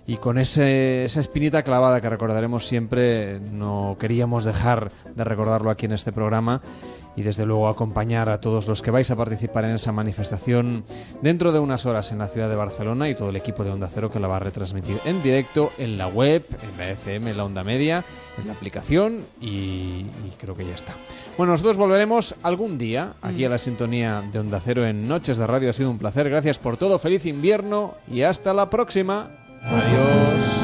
Y con ese- esa espinita clavada que recordaremos siempre, no queríamos dejar de recordarlo aquí en este programa y desde luego acompañar a todos los que vais a participar en esa manifestación dentro de unas horas en la ciudad de Barcelona y todo el equipo de Onda Cero que la va a retransmitir en directo en la web, en la FM, en la Onda Media, en la aplicación y, y creo que ya está. Bueno, nosotros volveremos algún día aquí a la sintonía de Onda Cero en Noches de Radio. Ha sido un placer. Gracias por todo. Feliz invierno y hasta la próxima. Adiós.